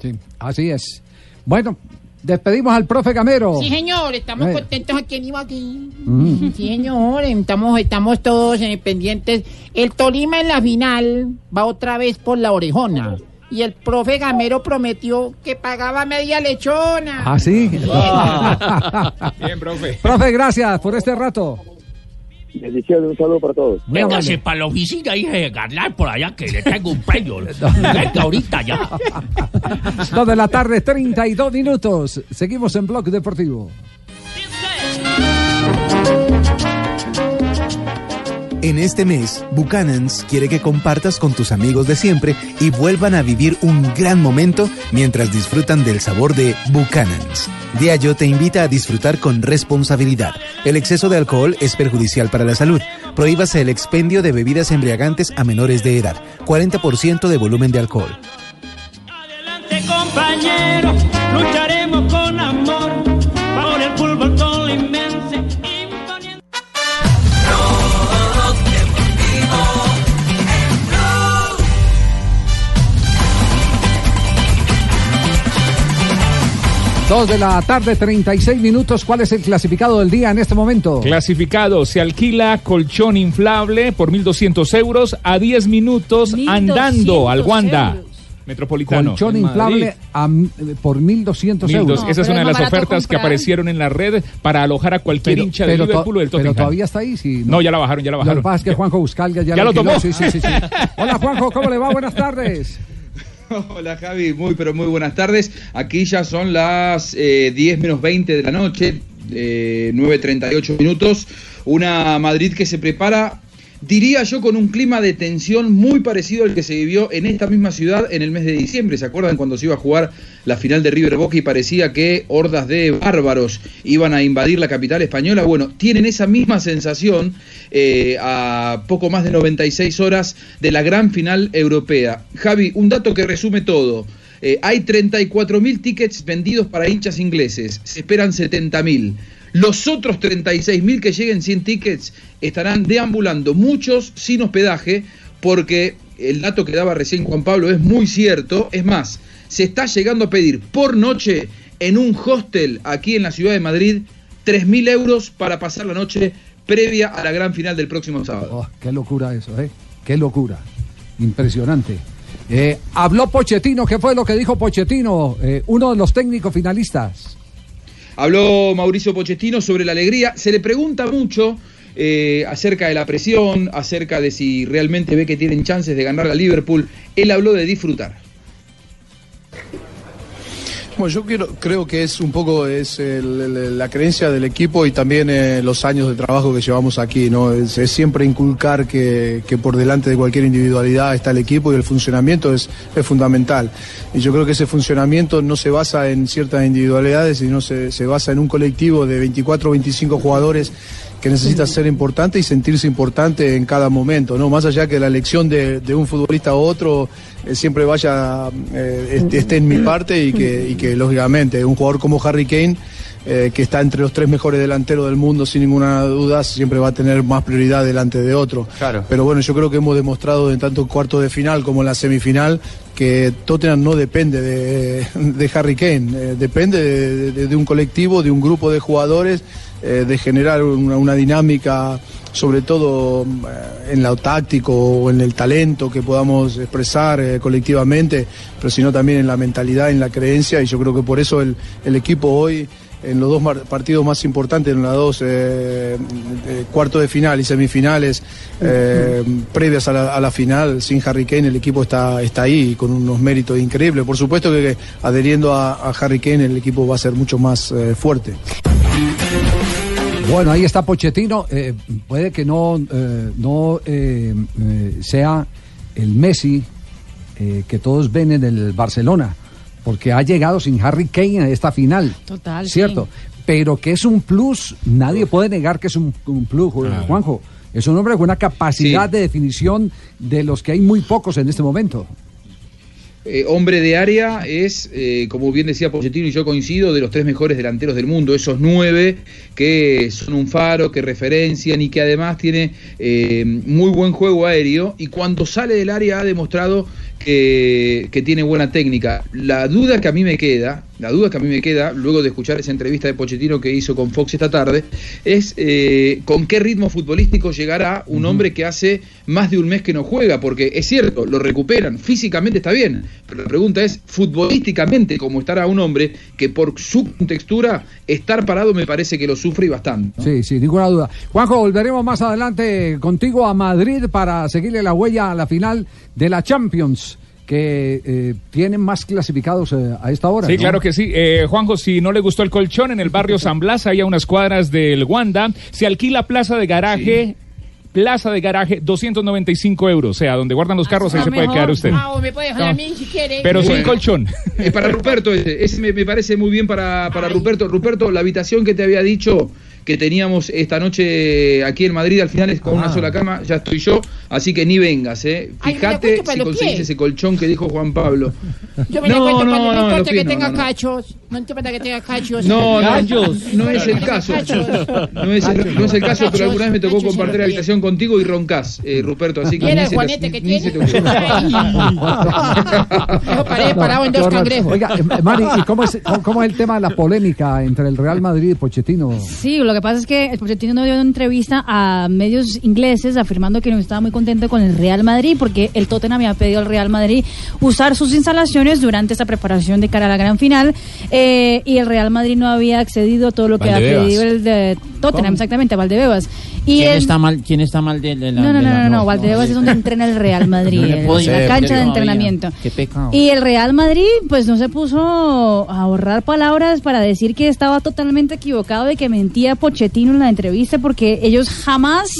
S6: Sí, así es. Bueno, despedimos al profe Gamero.
S15: Sí, señor, estamos
S6: Eh.
S15: contentos aquí en Ibagué.
S6: Mm.
S15: Sí, señor, estamos, estamos todos eh, pendientes. El Tolima en la final va otra vez por la orejona. Y el profe Gamero prometió que pagaba media lechona.
S6: ¿Ah, sí?
S11: Bien, profe.
S6: profe, gracias por este rato.
S19: Bendiciones, un saludo para todos.
S17: Véngase para la oficina y regalar por allá que le tengo un premio. Venga ahorita ya.
S6: Dos de la tarde, 32 minutos. Seguimos en Blog Deportivo.
S18: En este mes, Buchanan's quiere que compartas con tus amigos de siempre y vuelvan a vivir un gran momento mientras disfrutan del sabor de Buchanan's. Diallo te invita a disfrutar con responsabilidad. El exceso de alcohol es perjudicial para la salud. Prohíbase el expendio de bebidas embriagantes a menores de edad. 40% de volumen de alcohol.
S17: Adelante, compañero,
S6: Dos de la tarde, 36 minutos. ¿Cuál es el clasificado del día en este momento?
S11: Clasificado, se alquila colchón inflable por 1.200 euros a 10 minutos andando al Wanda. Metropolitano.
S6: Colchón inflable a, por 1.200 euros.
S11: Esa es una de las ofertas que aparecieron en la red para alojar a cualquier hincha de Liverpool o del Tottenham.
S6: Pero todavía está ahí, sí.
S11: No, ya la bajaron, ya la bajaron.
S6: Lo que pasa es que Juanjo Buscalga ya,
S11: ya lo tomó.
S6: Sí, sí, sí, Hola, Juanjo, ¿cómo le va? Buenas tardes.
S21: Hola Javi, muy pero muy buenas tardes. Aquí ya son las eh, 10 menos 20 de la noche, eh, 9.38 minutos. Una Madrid que se prepara diría yo, con un clima de tensión muy parecido al que se vivió en esta misma ciudad en el mes de diciembre. ¿Se acuerdan cuando se iba a jugar la final de River Boca y parecía que hordas de bárbaros iban a invadir la capital española? Bueno, tienen esa misma sensación eh, a poco más de 96 horas de la gran final europea. Javi, un dato que resume todo. Eh, hay 34.000 tickets vendidos para hinchas ingleses, se esperan 70.000. Los otros 36.000 que lleguen sin tickets estarán deambulando, muchos sin hospedaje, porque el dato que daba recién Juan Pablo es muy cierto. Es más, se está llegando a pedir por noche en un hostel aquí en la ciudad de Madrid 3.000 euros para pasar la noche previa a la gran final del próximo sábado.
S6: Oh, qué locura eso, ¿eh? Qué locura. Impresionante. Eh, habló Pochettino, ¿qué fue lo que dijo Pochettino? Eh, uno de los técnicos finalistas.
S21: Habló Mauricio Pochettino sobre la alegría. Se le pregunta mucho eh, acerca de la presión, acerca de si realmente ve que tienen chances de ganar a Liverpool. Él habló de disfrutar.
S22: Bueno, yo quiero, creo que es un poco es la creencia del equipo y también eh, los años de trabajo que llevamos aquí, ¿no? Es, siempre inculcar que, por delante de cualquier individualidad está el equipo y el funcionamiento es, es, fundamental. Y yo creo que ese funcionamiento no se basa en ciertas individualidades, sino se, se basa en un colectivo de 24 o 25 jugadores que necesita ser importante y sentirse importante en cada momento, ¿no? Más allá que la elección de, un futbolista a otro eh, siempre vaya, eh, esté en mi parte y que, que lógicamente un jugador como Harry Kane, eh, que está entre los tres mejores delanteros del mundo sin ninguna duda, siempre va a tener más prioridad delante de otro.
S21: Claro.
S22: Pero bueno, yo creo que hemos demostrado en tanto cuarto de final como en la semifinal que Tottenham no depende de, Harry Kane, depende de un colectivo, de un grupo de jugadores eh, de generar una, dinámica, sobre todo eh, en lo táctico o en el talento que podamos expresar eh, colectivamente, pero sino también en la mentalidad, en la creencia, y yo creo que por eso el, equipo hoy en los dos partidos más importantes, en los dos cuartos de final y semifinales previas a la, final, sin Harry Kane el equipo está, está ahí con unos méritos increíbles. Por supuesto que, adheriendo a, Harry Kane el equipo va a ser mucho más fuerte.
S6: Bueno, ahí está Pochettino. Eh, puede que no, eh, no eh, sea el Messi que todos ven en el Barcelona, porque ha llegado sin Harry Kane a esta final.
S10: Total.
S6: ¿Cierto? Pero que es un plus, nadie puede negar que es un, plus, Juanjo. Es un hombre con una capacidad de definición de los que hay muy pocos en este momento.
S21: Eh, hombre de área es, eh, como bien decía Pochettino y yo coincido, de los tres mejores delanteros del mundo, esos nueve que son un faro, que referencian y que además tiene eh, muy buen juego aéreo y cuando sale del área ha demostrado que, que, tiene buena técnica. La duda que a mí me queda, la duda que a mí me queda, luego de escuchar esa entrevista de Pochettino que hizo con Fox esta tarde, es eh, con qué ritmo futbolístico llegará un hombre que hace más de un mes que no juega, porque es cierto, lo recuperan, físicamente está bien, pero la pregunta es, futbolísticamente, cómo estará un hombre que por su textura, estar parado me parece que lo sufre y bastante.
S6: Sí, sí, ninguna duda. Juanjo, volveremos más adelante contigo a Madrid para seguirle la huella a la final de la Champions que eh, tienen más clasificados eh, a esta hora.
S11: Sí, claro que sí. Eh, Juanjo, si no le gustó el colchón, en el barrio San Blas, hay a unas cuadras del Wanda, se alquila plaza de garaje. Plaza de garaje, 295 euros. O sea, donde guardan los carros, ahí se puede quedar usted.
S15: Ah, me puede dejar a mí si quiere.
S11: Pero sin colchón.
S21: para Ruperto, ese, me, parece muy bien para, para Ruperto. Ruperto, la habitación que te había dicho que teníamos esta noche aquí en Madrid, al final es con una ah. sola cama, ya estoy yo, así que ni vengas, ¿eh? Fíjate si conseguís ese colchón que dijo Juan Pablo.
S15: Yo me no, no, no, no, que tenga cachos. No te que tenga cachos.
S21: No, no, no es el caso. No es el, no es el caso, pero alguna vez me tocó compartir habitación contigo y roncas, eh, Ruperto, así que
S15: ni se, Juanete que tiene? Se te paré parado en dos cangrejos.
S6: Oiga, eh, Mari, ¿y cómo es, cómo es el tema de la polémica entre el Real Madrid y Pochettino?
S10: Sí, lo que pasa es que el Pochettino no dio una entrevista a medios ingleses afirmando que no estaba muy contento con el Real Madrid porque el Tottenham había pedido al Real Madrid usar sus instalaciones durante esta preparación de cara a la gran final eh, y el Real Madrid no había accedido a todo lo que había pedido el de Tottenham, exactamente, Valdebebas.
S15: Y ¿Quién, está mal, ¿Quién está mal de, la,
S10: No, no, no, no, no, Valdebebas es donde entrena el Real Madrid, en la cancha de entrenamiento.
S15: Qué pecado.
S10: Y el Real Madrid, pues no se puso a ahorrar palabras para decir que estaba totalmente equivocado de que mentía Pochettino en la entrevista porque ellos jamás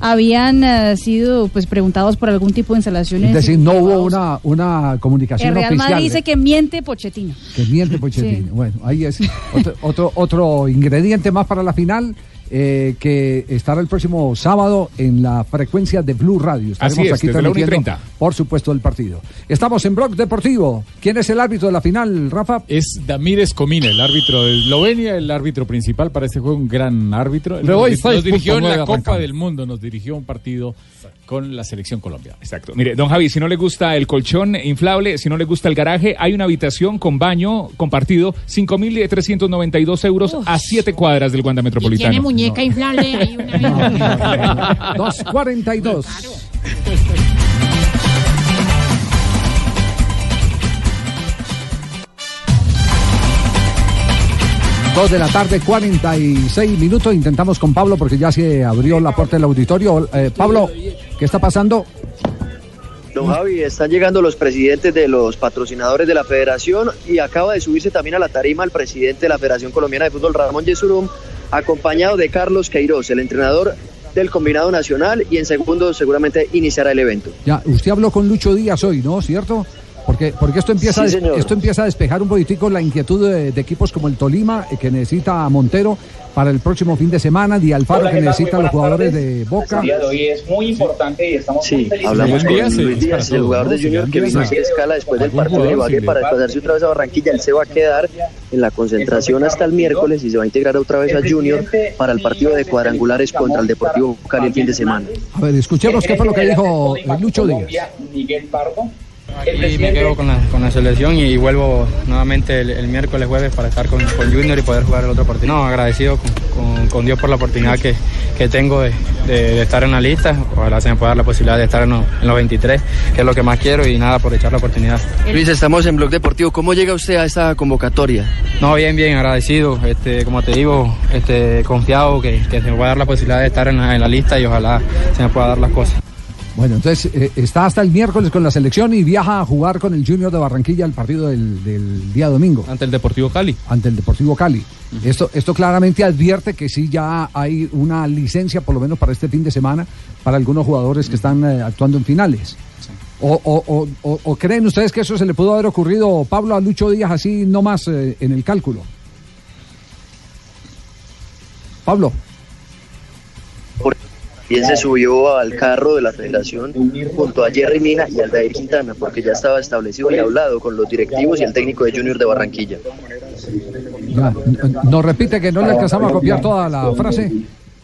S10: habían uh, sido pues preguntados por algún tipo de instalaciones.
S6: Es decir, no hubo una, una comunicación
S10: El Real
S6: oficial.
S10: Madrid dice que miente Pochettino.
S6: Que miente Pochettino. Sí. Bueno, ahí es otro, otro, otro ingrediente más para la final eh, que estará el próximo sábado en la frecuencia de Blue Radio.
S11: Estaremos Así es, aquí desde transmitiendo,
S6: por supuesto, el partido. Estamos en Blog Deportivo. ¿Quién es el árbitro de la final, Rafa?
S16: Es Damírez Comina, el árbitro de Eslovenia, el árbitro principal para este juego, un gran árbitro. Nos dirigió en la Copa del Mundo, nos dirigió un partido con la selección colombiana.
S11: Exacto. Mire, don Javi, si no le gusta el colchón inflable, si no le gusta el garaje, hay una habitación con baño compartido, 5.392 euros Uf. a 7 cuadras del Wanda Metropolitano.
S15: ¿Y tiene muñeca no. inflable? Hay una...
S6: 242. Dos de la tarde, 46 minutos. Intentamos con Pablo porque ya se abrió la puerta del auditorio. Eh, Pablo, ¿qué está pasando?
S7: Don Javi, están llegando los presidentes de los patrocinadores de la federación y acaba de subirse también a la tarima el presidente de la Federación Colombiana de Fútbol, Ramón Yesurum, acompañado de Carlos Queiroz, el entrenador del combinado nacional y en segundo seguramente iniciará el evento.
S6: Ya, usted habló con Lucho Díaz hoy, ¿no? ¿Cierto? Porque, porque esto empieza
S7: Sí,
S6: a, esto empieza a despejar un poquitico la inquietud de, de equipos como el Tolima, eh, que necesita a Montero para el próximo fin de semana, Di Alfaro,
S23: Hola,
S6: que necesita a
S23: Muy
S6: los jugadores
S23: tardes.
S6: de Boca.
S23: El día de hoy es muy importante y estamos muy
S7: Sí,
S23: felices.
S7: hablamos con Luis
S16: sí,
S7: Díaz, el jugador de Junior que vino a escala después del partido de Ibagué para desplazarse otra vez a Barranquilla. Él se va a quedar en la concentración hasta el miércoles y se va a integrar otra vez a Junior para el partido de cuadrangulares contra el Deportivo Cali el fin de semana.
S6: A ver, escuchemos qué fue lo que dijo Lucho Díaz.
S23: Miguel Pardo.
S4: Y me quedo con la, con la selección y, vuelvo nuevamente el, el miércoles, jueves para estar con, con Junior y poder jugar el otro partido. No, agradecido con, con- con Dios por la oportunidad que, que tengo de, de- de estar en la lista. Ojalá se me pueda dar la posibilidad de estar en los, en los 23, que es lo que más quiero y nada, por echar la oportunidad.
S7: Luis, estamos en Blog Deportivo. ¿Cómo llega usted a esta convocatoria?
S4: No, bien, bien, agradecido. Este, como te digo, este, confiado que, que se me pueda dar la posibilidad de estar en la, en la lista y ojalá se me pueda dar las cosas.
S6: Bueno, entonces eh, está hasta el miércoles con la selección y viaja a jugar con el Junior de Barranquilla el partido del, del día domingo.
S11: Ante el Deportivo Cali.
S6: Ante el Deportivo Cali. esto, esto claramente advierte que sí ya hay una licencia, por lo menos para este fin de semana, para algunos jugadores que están eh, actuando en finales. O, o- o- o- o creen ustedes que eso se le pudo haber ocurrido, Pablo, a Lucho Díaz así nomás eh, en el cálculo? Pablo.
S7: Y él se subió al carro de la federación junto a Jerry Mina y Aldair Quintana, porque ya estaba establecido y hablado con los directivos y el técnico de Junior de Barranquilla.
S6: N- nos repite que no le alcanzamos a copiar toda la frase.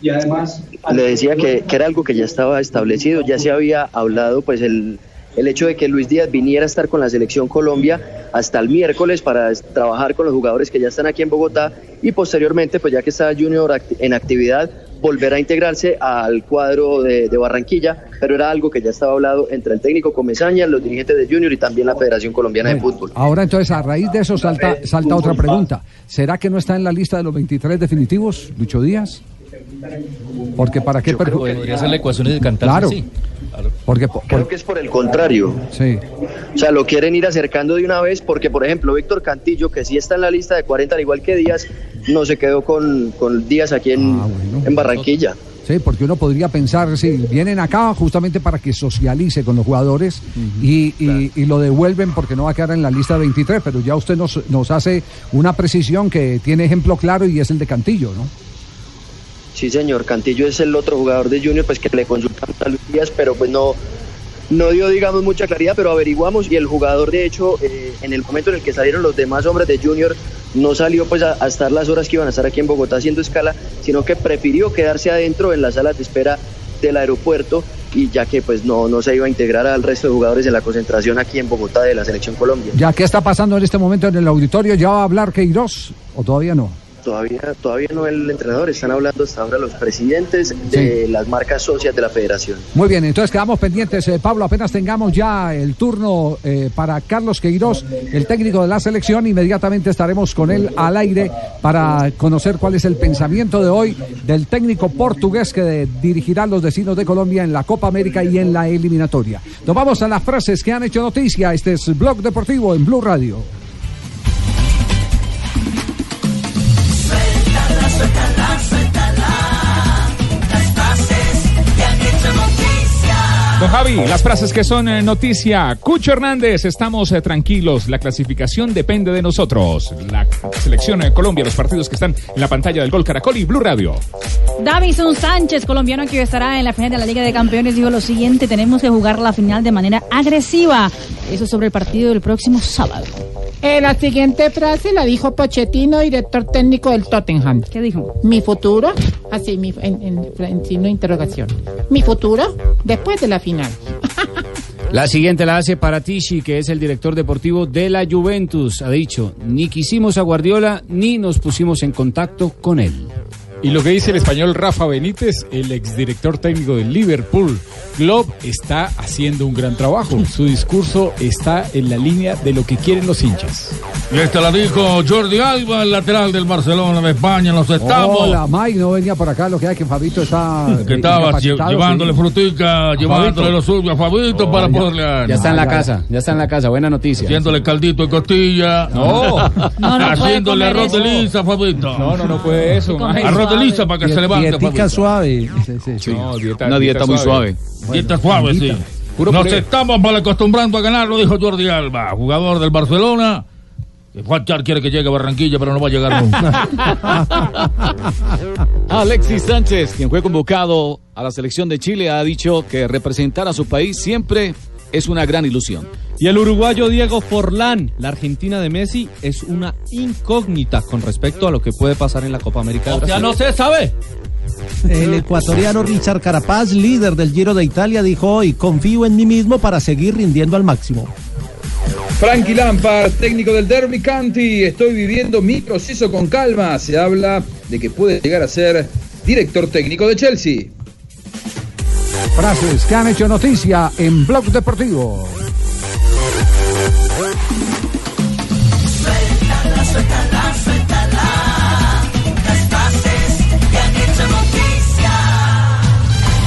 S23: Y además,
S7: Le decía que, que era algo que ya estaba establecido, ya se había hablado, pues el, el hecho de que Luis Díaz viniera a estar con la selección Colombia hasta el miércoles para trabajar con los jugadores que ya están aquí en Bogotá y posteriormente, pues ya que está Junior en actividad, volver a integrarse al cuadro de, de Barranquilla, pero era algo que ya estaba hablado entre el técnico Comesaña, los dirigentes de Junior y también la Federación Colombiana de Fútbol.
S6: Ahora entonces, a raíz de eso salta, salta otra pregunta. ¿Será que no está en la lista de los 23 definitivos, Lucho Díaz? Porque para qué...
S13: Podría ser la ecuación de cantar.
S6: Claro.
S13: sí.
S6: Porque, por-
S7: Creo que es por el contrario.
S6: sí.
S7: O sea, lo quieren ir acercando de una vez porque, por ejemplo, Víctor Cantillo, que sí está en la lista de 40, al igual que Díaz, no se quedó con, con Díaz aquí en, en Barranquilla.
S6: Sí, porque uno podría pensar, sí, vienen acá justamente para que socialice con los jugadores y, y- y lo devuelven porque no va a quedar en la lista de 23, pero ya usted nos, nos hace una precisión que tiene ejemplo claro y es el de Cantillo, ¿no?
S7: Sí, señor, Cantillo es el otro jugador de Junior, pues que le consultamos a Luis Díaz, pero pues no, no dio, digamos, mucha claridad, pero averiguamos y el jugador, de hecho, eh, en el momento en el que salieron los demás hombres de Junior, no salió pues a, estar las horas que iban a estar aquí en Bogotá haciendo escala, sino que prefirió quedarse adentro en las salas de espera del aeropuerto y ya que pues no, no se iba a integrar al resto de jugadores en la concentración aquí en Bogotá de la selección Colombia.
S6: ¿Ya qué está pasando en este momento en el auditorio? ¿Ya va a hablar Queiroz o todavía no?
S7: Todavía, todavía no el entrenador, están hablando hasta ahora los presidentes de sí. las marcas socias de la federación.
S6: Muy bien, entonces quedamos pendientes, eh, Pablo, apenas tengamos ya el turno eh, para Carlos Queiroz, el técnico de la selección, inmediatamente estaremos con él al aire para conocer cuál es el pensamiento de hoy del técnico portugués que dirigirá los destinos de Colombia en la Copa América y en la eliminatoria. Nos vamos a las frases que han hecho noticia, este es Blog Deportivo en Blue Radio.
S11: Don Javi, las frases que son eh, noticia. Cucho Hernández, estamos eh, tranquilos. La clasificación depende de nosotros. La selección de Colombia, los partidos que están en la pantalla del Gol Caracol y Blue Radio.
S10: Davison Sánchez, colombiano que estará en la final de la Liga de Campeones, dijo lo siguiente: tenemos que jugar la final de manera agresiva. Eso sobre el partido del próximo sábado.
S24: Eh, la siguiente frase la dijo Pochettino, director técnico del Tottenham.
S10: ¿Qué dijo?
S24: Mi futuro, así, mi, en, en, en signo de interrogación. Mi futuro después de la final.
S8: La siguiente la hace Paratici, que es el director deportivo de la Juventus. Ha dicho, ni quisimos a Guardiola ni nos pusimos en contacto con él.
S16: Y lo que dice el español Rafa Benítez, el exdirector técnico del Liverpool, Klopp está haciendo un gran trabajo. Su discurso está en la línea de lo que quieren los hinchas.
S25: Y esta la dijo Jordi Alba, el lateral del Barcelona de España. Nos estamos.
S6: Hola, Mike, no venía por acá. Lo que hay que Fabito está.
S25: Que estaba llevándole sí. frutica, llevándole lo suyo a Fabito oh, para
S8: ya,
S25: poderle.
S8: Ya está en la casa, ya está en la casa. Buena noticia.
S25: Haciéndole caldito y costilla.
S8: No,
S25: no, no haciéndole arroz de lisa, Fabito.
S8: No, no, no puede eso.
S25: Lisa para que se levante.
S6: Dietica suave.
S16: Sí, sí, sí. No, dieta, Una dieta, dieta muy suave.
S25: suave. Dieta suave, sí. Puro Nos puré. estamos mal acostumbrando a ganar, lo dijo Jordi Alba, jugador del Barcelona. Fachar quiere que llegue a Barranquilla, pero no va a llegar nunca.
S16: Alexis Sánchez, quien fue convocado a la selección de Chile, ha dicho que representar a su país siempre es una gran ilusión.
S13: Y el uruguayo Diego Forlán, la Argentina de Messi, es una incógnita con respecto a lo que puede pasar en la Copa América.
S26: O sea, no se sabe.
S27: El ecuatoriano Richard Carapaz, líder del Giro de Italia, dijo hoy, confío en mí mismo para seguir rindiendo al máximo.
S21: Frankie Lampard, técnico del Derby County, estoy viviendo mi proceso con calma. Se habla de que puede llegar a ser director técnico de Chelsea.
S6: Frases que han hecho noticia en Blog Deportivo.
S28: Suéltala, suéltala. Las que han hecho noticia.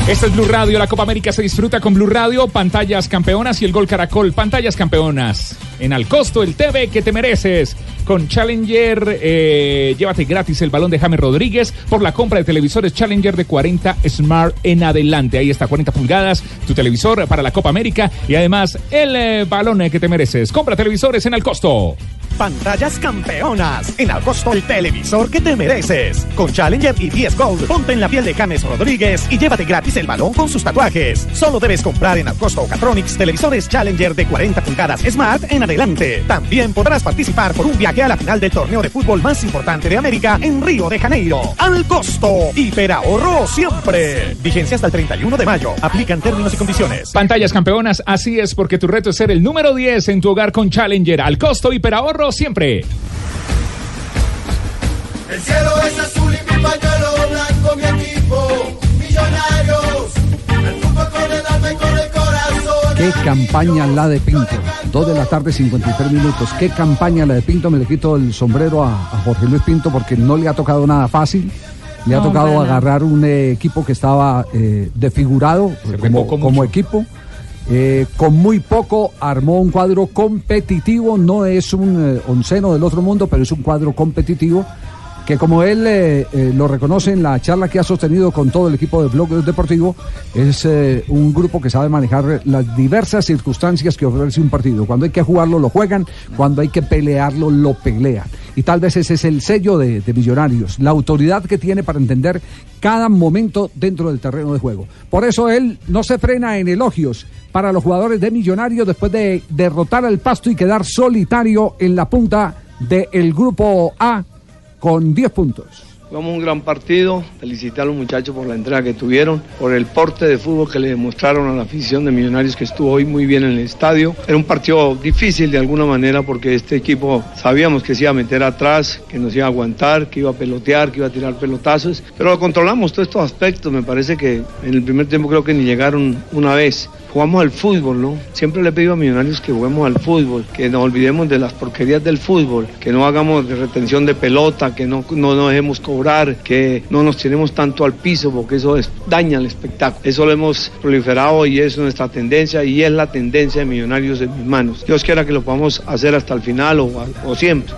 S11: Este es Blue Radio, la Copa América se disfruta con Blue Radio, pantallas campeonas y el gol Caracol, pantallas campeonas. En al costo el TV que te mereces. Con Challenger, eh, llévate gratis el balón de James Rodríguez por la compra de televisores Challenger de 40 Smart en adelante. Ahí está, 40 pulgadas, tu televisor para la Copa América y además el eh, balón que te mereces. Compra televisores en al costo.
S29: Pantallas campeonas. En al costo el televisor que te mereces. Con Challenger y 10 Gold, ponte en la piel de James Rodríguez y llévate gratis el balón con sus tatuajes. Solo debes comprar en al costo Catronics televisores Challenger de 40 pulgadas Smart en adelante. También podrás participar por un viaje a la final del torneo de fútbol más importante de América en Río de Janeiro. Al costo. Hiperahorro siempre. Vigencia hasta el 31 de mayo. Aplican términos y condiciones.
S11: Pantallas campeonas, así es porque tu reto es ser el número 10 en tu hogar con Challenger. Al costo hiperahorro siempre.
S28: El cielo es azul y mi pañuelo blanco, mi equipo. Millonarios. El fútbol con el alma y con el corazón.
S6: Qué campaña la de Pinto. Dos de la tarde, 53 minutos. Qué campaña la de Pinto. Me le quito el sombrero a, a Jorge Luis Pinto porque no le ha tocado nada fácil. Le ha
S10: No,
S6: tocado
S10: para nada.
S6: agarrar un eh, equipo que estaba eh, desfigurado como, como equipo. Eh, con muy poco armó un cuadro competitivo. No es un eh, onceno del otro mundo, pero es un cuadro competitivo que como él eh, eh, lo reconoce en la charla que ha sostenido con todo el equipo de Blog Deportivo, es eh, un grupo que sabe manejar las diversas circunstancias que ofrece un partido. Cuando hay que jugarlo, lo juegan, cuando hay que pelearlo, lo pelean. Y tal vez ese es el sello de, de Millonarios, la autoridad que tiene para entender cada momento dentro del terreno de juego. Por eso él no se frena en elogios para los jugadores de Millonarios después de derrotar al Pasto y quedar solitario en la punta del grupo A con 10 puntos.
S30: Jugamos un gran partido, felicitar a los muchachos por la entrega que tuvieron, por el porte de fútbol que le demostraron a la afición de Millonarios que estuvo hoy muy bien en el estadio. Era un partido difícil de alguna manera porque este equipo sabíamos que se iba a meter atrás, que nos iba a aguantar, que iba a pelotear, que iba a tirar pelotazos, pero controlamos todos estos aspectos. Me parece que en el primer tiempo creo que ni llegaron una vez jugamos al fútbol, ¿no? Siempre le he pedido a Millonarios que juguemos al fútbol, que nos olvidemos de las porquerías del fútbol, que no hagamos retención de pelota, que no, no nos dejemos cobrar, que no nos tiremos tanto al piso, porque eso es- daña el espectáculo. Eso lo hemos proliferado y es nuestra tendencia y es la tendencia de Millonarios en mis manos. Dios quiera que lo podamos hacer hasta el final o, o siempre.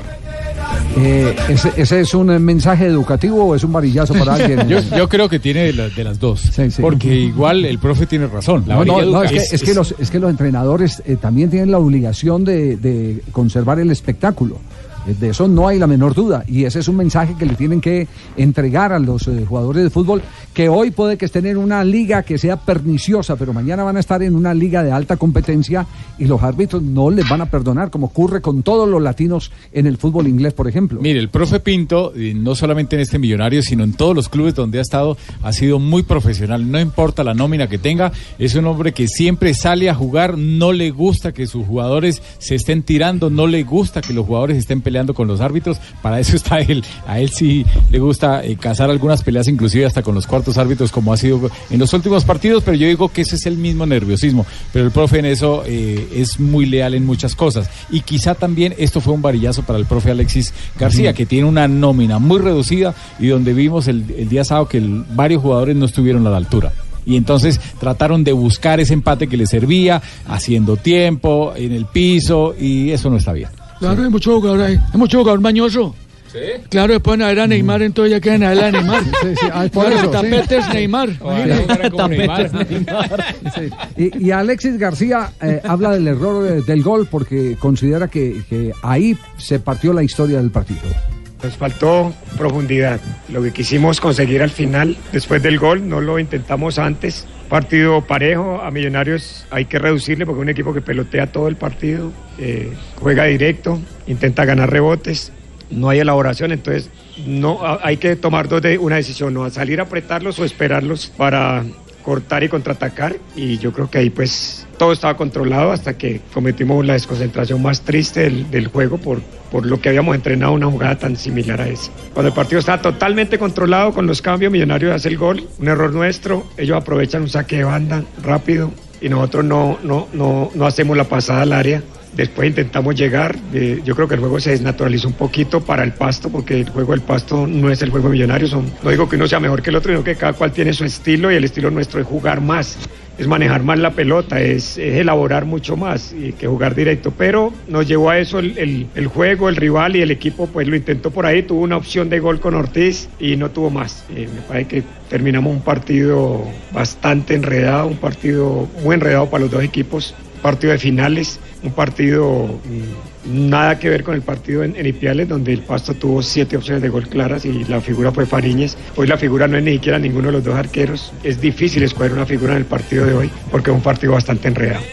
S6: Eh, ¿ese, ese es un mensaje educativo o es un varillazo para alguien?
S16: Yo, yo creo que tiene de, la- de las dos. Porque igual el profe tiene razón. La
S6: No, no, no, es, que, es que los, es que los entrenadores eh, también tienen la obligación de, de conservar el espectáculo. Eh, De eso no hay la menor duda. Y ese es un mensaje que le tienen que entregar a los eh, jugadores de fútbol, que hoy puede que estén en una liga que sea perniciosa, pero mañana van a estar en una liga de alta competencia y los árbitros no les van a perdonar, como ocurre con todos los latinos en el fútbol inglés, por ejemplo.
S16: Mire, el profe Pinto, no solamente en este millonario, sino en todos los clubes donde ha estado, ha sido muy profesional. No importa la nómina que tenga, es un hombre que siempre sale a jugar, no le gusta que sus jugadores se estén tirando, no le gusta que los jugadores estén peleando con los árbitros. Para eso está él. A él sí le gusta eh, cazar algunas peleas, inclusive hasta con los cuartos árbitros, como ha sido en los últimos partidos, pero yo digo que ese es el mismo nerviosismo. Pero el profe en eso eh, es muy leal en muchas cosas. Y quizá también esto fue un varillazo para el profe Alexis García, que tiene una nómina muy reducida y donde vimos el, el día sábado que el- varios jugadores no estuvieron a la altura. Y entonces trataron de buscar ese empate que les servía, haciendo tiempo, en el piso, y eso no está bien.
S31: Claro, hay mucho jugador ahí. Hay mucho jugador mañoso. Claro, después van a ver a Neymar, entonces ya quedan a ver a Neymar.
S6: Sí, sí, ah, por
S31: Claro,
S6: eso,
S31: el tapete es Neymar.
S6: Y, y Alexis García eh, habla del error eh, del gol porque considera que, que ahí se partió la historia del partido.
S32: Nos faltó profundidad. Lo que quisimos conseguir al final, después del gol, no lo intentamos antes. Partido parejo, a Millonarios hay que reducirle porque es un equipo que pelotea todo el partido, eh, juega directo, intenta ganar rebotes, no hay elaboración, entonces no hay que tomar dos de, una decisión, no salir a apretarlos o esperarlos para cortar y contraatacar y yo creo que ahí pues todo estaba controlado hasta que cometimos la desconcentración más triste del, juego por, por lo que habíamos entrenado una jugada tan similar a esa. Cuando el partido estaba totalmente controlado con los cambios, Millonarios hace el gol, un error nuestro, ellos aprovechan un saque de banda rápido y nosotros no, no, no, no hacemos la pasada al área. Después intentamos llegar, eh, yo creo que el juego se desnaturalizó un poquito para el pasto, porque el juego del pasto no es el juego de millonarios. Son, no digo que uno sea mejor que el otro, sino que cada cual tiene su estilo y el estilo nuestro es jugar más, es manejar más la pelota, es, elaborar mucho más y que jugar directo. Pero nos llevó a eso el, el- el juego, el rival y el equipo, pues lo intentó por ahí, tuvo una opción de gol con Ortiz y no tuvo más. Eh, me parece que terminamos un partido bastante enredado, un partido muy enredado para los dos equipos, partido de finales, un partido mm, nada que ver con el partido en, en Ipiales, donde el Pasto tuvo siete opciones de gol claras y la figura fue Fariñez. Hoy la figura no es ni siquiera ninguno de los dos arqueros. Es difícil escoger una figura en el partido de hoy porque es un partido bastante enredado.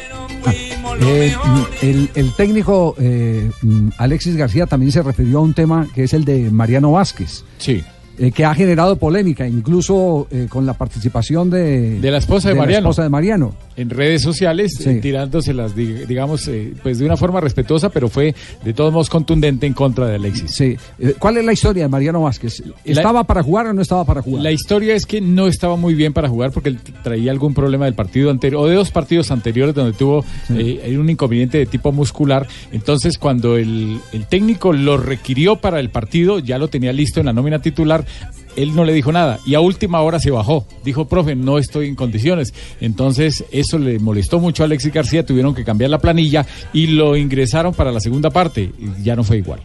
S6: Eh, mm, el, el técnico eh, mm, Alexis García también se refirió a un tema que es el de Mariano Vázquez.
S16: Sí.
S6: Eh, que ha generado polémica, incluso eh, con la participación de,
S16: De la esposa de, Mariano.
S6: esposa de Mariano.
S16: En redes sociales,
S6: Sí.
S16: eh, tirándoselas, di- digamos, eh, pues de una forma respetuosa, pero fue de todos modos contundente en contra de Alexis.
S6: Sí. Eh, ¿Cuál es la historia de Mariano Vázquez? ¿Estaba para jugar o no estaba para jugar?
S16: La historia es que no estaba muy bien para jugar porque él traía algún problema del partido anterior, o de dos partidos anteriores donde tuvo eh, un inconveniente de tipo muscular. Entonces, cuando el, el técnico lo requirió para el partido, ya lo tenía listo en la nómina titular, él no le dijo nada. Y a última hora se bajó. Dijo, profe, no estoy en condiciones. Entonces, eso le molestó mucho a Alexis García, tuvieron que cambiar la planilla y lo ingresaron para la segunda parte. Ya no fue igual.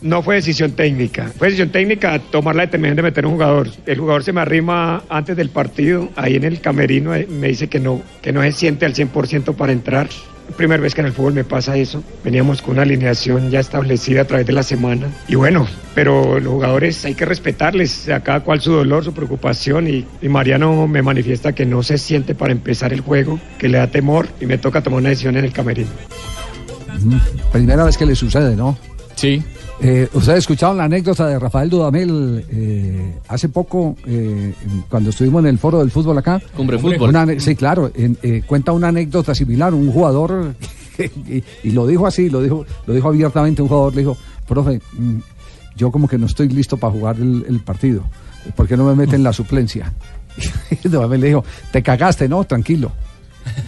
S32: No fue decisión técnica. Fue decisión técnica tomar la determinación de meter un jugador. El jugador se me arrima antes del partido, ahí en el camerino, eh, me dice que no, que no se siente al 100% para entrar. Primera vez que en el fútbol me pasa eso. Veníamos con una alineación ya establecida a través de la semana. Y bueno, pero los jugadores hay que respetarles a cada cual su dolor, su preocupación. Y, y Mariano me manifiesta que no se siente para empezar el juego, que le da temor y me toca tomar una decisión en el camerino.
S6: Primera vez que le sucede, ¿no?
S16: Sí.
S6: Eh, ¿Ustedes escucharon la anécdota de Rafael Dudamel eh, hace poco, eh, cuando estuvimos en el foro del fútbol acá?
S13: Cumbre Fútbol.
S6: Una sí, claro, eh, cuenta una anécdota similar, un jugador, y, y lo dijo así, lo dijo, lo dijo abiertamente, un jugador le dijo, profe, mm, yo como que no estoy listo para jugar el, el partido, ¿por qué no me meten la suplencia? Y Dudamel le dijo, te cagaste, ¿no? Tranquilo.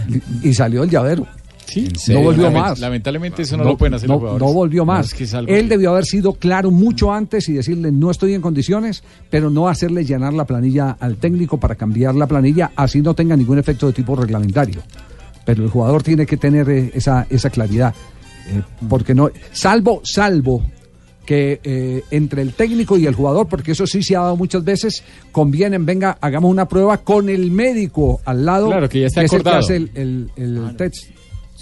S6: Y, y salió el llavero.
S16: Sí,
S6: no volvió
S16: Lament-
S6: más.
S16: Lamentablemente eso no, lo pueden hacer
S6: no,
S16: los jugadores.
S6: no volvió más.
S16: es que es algo
S6: Él
S16: que-
S6: debió haber sido claro mucho antes y decirle no estoy en condiciones, pero no hacerle llenar la planilla al técnico para cambiar la planilla, así no tenga ningún efecto de tipo reglamentario. Pero el jugador tiene que tener eh, esa, esa claridad. eh, porque no, salvo, salvo que eh, entre el técnico y el jugador, porque eso sí se ha dado muchas veces, convienen, venga, hagamos una prueba con el médico al lado,
S16: Claro, que ya está
S6: es el que hace el, el, el test.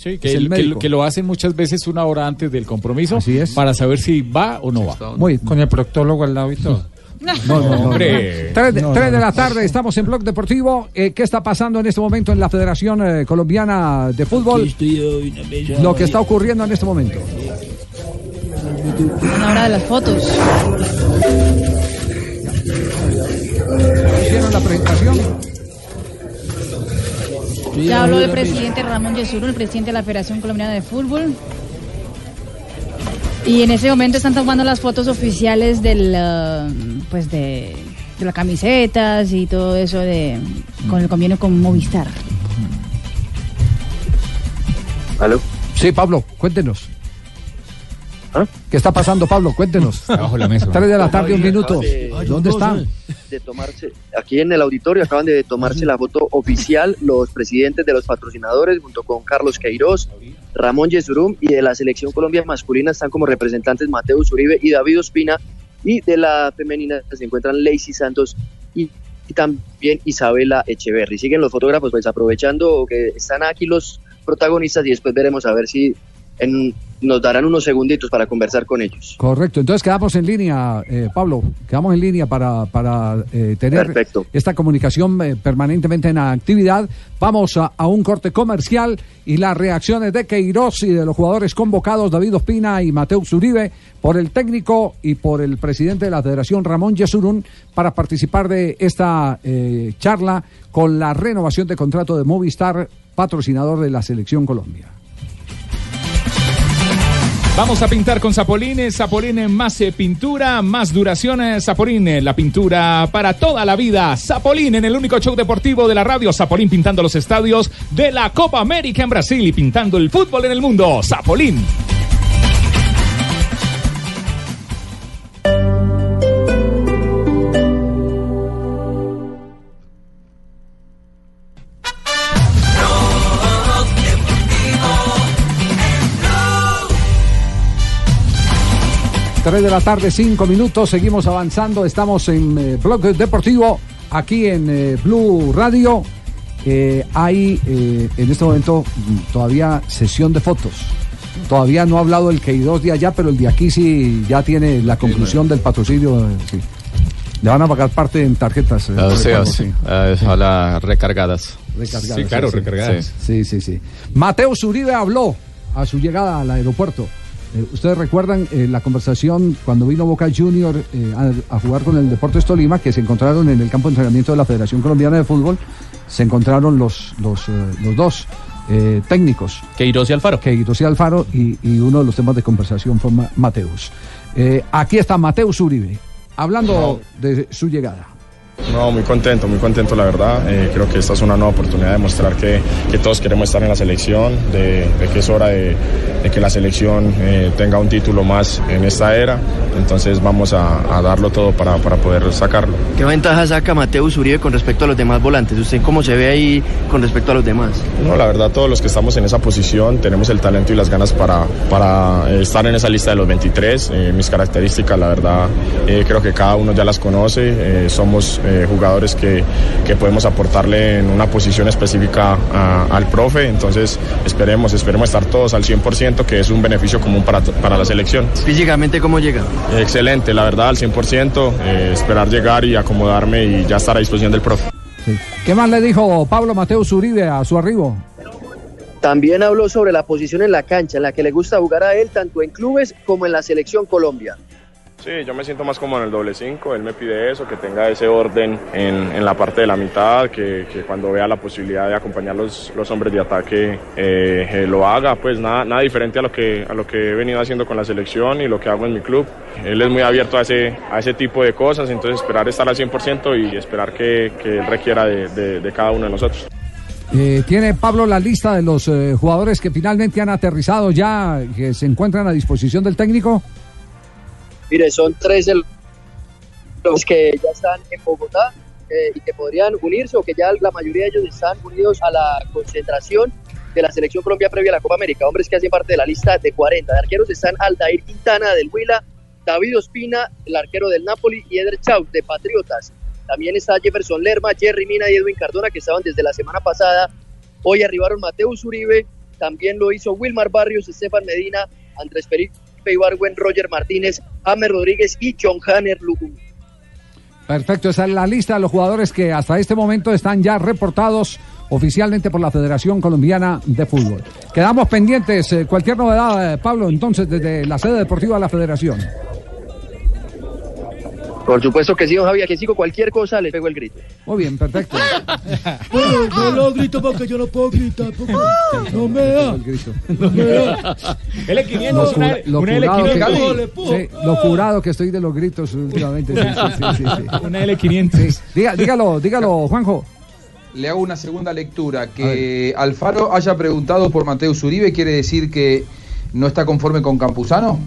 S16: Sí,
S6: Es
S16: que,
S6: el
S16: el- que
S6: médico.
S16: lo- que lo hacen muchas veces una hora antes del compromiso para saber si va o no va.
S6: Muy
S33: Con el proctólogo al lado y todo.
S6: No, no, no,
S16: Hombre.
S6: Tres de,
S33: No,
S6: tres
S33: no,
S6: de la tarde, estamos en Blog Deportivo. Eh, ¿Qué está pasando en este momento en la Federación eh, Colombiana de Fútbol? Lo que está ocurriendo en este momento.
S10: Una hora de las fotos.
S6: Hicieron la presentación.
S10: Ya habló el presidente Ramón Yesuro, el presidente de la Federación Colombiana de Fútbol. Y en ese momento están tomando las fotos oficiales del, ah, pues de, de las camisetas y todo eso de con el convenio con Movistar.
S6: ¿Aló? Sí, Pablo, cuéntenos.
S33: ¿Ah?
S6: ¿Qué está pasando, Pablo? Cuéntenos.
S25: Bajo la mesa.
S6: Tres de la tarde, un minuto. ¿Dónde están?
S33: de tomarse, aquí en el auditorio acaban de tomarse la foto oficial los presidentes de los patrocinadores junto con Carlos Queiroz, Ramón Yesurum y de la selección Colombia masculina están como representantes Mateus Uribe y David Ospina y de la femenina se encuentran Lacey Santos y, y también Isabela Echeverry. Siguen los fotógrafos pues aprovechando que están aquí los protagonistas y después veremos a ver si en- nos darán unos segunditos para conversar con ellos.
S6: Correcto, entonces quedamos en línea, eh, Pablo, quedamos en línea para, para eh, tener
S33: Perfecto.
S6: esta comunicación eh, permanentemente en actividad. Vamos a, a un corte comercial y las reacciones de Queiroz y de los jugadores convocados, David Ospina y Mateus Uribe, por el técnico y por el presidente de la Federación, Ramón Yesurún, para participar de esta eh, charla con la renovación de contrato de Movistar, patrocinador de la Selección Colombia.
S11: Vamos a pintar con Zapolín, Zapolín más eh, pintura, más duración, eh, Zapolín, eh, la pintura para toda la vida. Zapolín en el único show deportivo de la radio, Zapolín pintando los estadios de la Copa América en Brasil y pintando el fútbol en el mundo. Zapolín.
S6: Tres de la tarde, cinco minutos, seguimos avanzando, estamos en eh, Blog Deportivo, aquí en eh, Blue Radio. Eh, hay eh, en este momento mm, todavía sesión de fotos. Todavía no ha hablado el Queiroz de allá, pero el de aquí sí ya tiene la conclusión del patrocinio. eh, sí. Le van a pagar parte en tarjetas. eh,
S34: Ah, sí, sí. Ah, ojalá recargadas.
S6: Recargadas,
S34: Sí, claro,
S6: sí.
S34: recargadas.
S6: Sí, sí, sí. Mateo Zuribe habló a su llegada al aeropuerto. Eh, Ustedes recuerdan eh, la conversación cuando vino Boca Junior eh, a, a jugar con el Deportes Tolima, que se encontraron en el campo de entrenamiento de la Federación Colombiana de Fútbol, se encontraron los, los, eh, los dos eh, técnicos.
S13: Queiroz y Alfaro.
S6: Queiroz y Alfaro, y, y uno de los temas de conversación fue Ma- Mateus. Eh, aquí está Mateus Uribe, hablando de su llegada.
S35: No, muy contento, muy contento la verdad. Eh, creo que esta es una nueva oportunidad de mostrar que, que todos queremos estar en la selección, de, de que es hora de, de que la selección eh, tenga un título más en esta era. Entonces vamos a, a darlo todo para, para poder sacarlo.
S33: ¿Qué ventaja saca Mateus Uribe con respecto a los demás volantes? ¿Usted cómo se ve ahí con respecto a los demás?
S35: No, la verdad todos los que estamos en esa posición tenemos el talento y las ganas para, para eh, estar en esa lista de los 23. Eh, mis características, la verdad, creo que cada uno ya las conoce. Somos eh, jugadores que, que podemos aportarle en una posición específica a- al profe. Entonces esperemos, esperemos estar todos al 100%, que es un beneficio común para, para la selección.
S33: Físicamente, ¿cómo llega?
S35: Excelente, la verdad, al 100%. eh, esperar llegar y acomodarme y ya estar a disposición del profe.
S6: ¿Qué más le dijo Pablo Mateus Uribe a su arribo?
S7: También habló sobre la posición en la cancha, en la que le gusta jugar a él tanto en clubes como en la selección Colombia.
S35: Sí, yo me siento más como en el doble cinco, él me pide eso, que tenga ese orden en, en la parte de la mitad, que, que, cuando vea la posibilidad de acompañar los, los hombres de ataque eh, eh, lo haga, pues nada, nada diferente a lo, que, a lo que he venido haciendo con la selección y lo que hago en mi club. Él es muy abierto a ese, a ese tipo de cosas, entonces esperar estar al 100% y esperar que, que él requiera de, de, de cada uno de nosotros.
S6: Eh, tiene Pablo la lista de los eh, jugadores que finalmente han aterrizado ya, que se encuentran a disposición del técnico.
S7: Mire, son tres de los que ya están en Bogotá eh, y que podrían unirse o que ya la mayoría de ellos están unidos a la concentración de la Selección Colombia previa a la Copa América. Hombres que hacen parte de la lista de 40. De arqueros están Aldair Quintana del Huila, David Ospina, el arquero del Napoli, y Eder Chaut de Patriotas. También está Jefferson Lerma, Jerry Mina y Edwin Cardona, que estaban desde la semana pasada. Hoy arribaron Mateus Uribe, también lo hizo Wilmar Barrios, Estefan Medina, Andrés Felipe Ibargüen, Roger Martínez, James Rodríguez y John Hanner Lugum.
S6: Perfecto, esa es la lista de los jugadores que hasta este momento están ya reportados oficialmente por la Federación Colombiana de Fútbol. Quedamos pendientes. Eh, cualquier novedad, eh, Pablo, entonces, desde la sede deportiva de la Federación.
S7: Por supuesto que sí, don Javier, que sigo cualquier cosa, le pego el grito.
S6: Muy bien, perfecto.
S12: Bueno, no lo grito porque yo no puedo gritar. Porque no me da. No me da.
S11: L500,
S6: Lo,
S11: una,
S6: cura- lo
S11: una
S6: curado que,
S11: L500.
S6: sí, lo curado que estoy de los gritos últimamente. Sí, sí, sí, sí, sí.
S11: Una L500.
S6: Diga- dígalo, dígalo, Juanjo.
S21: Le hago una segunda lectura. Que Alfaro haya preguntado por Mateus Uribe quiere decir que no está conforme con Campuzano.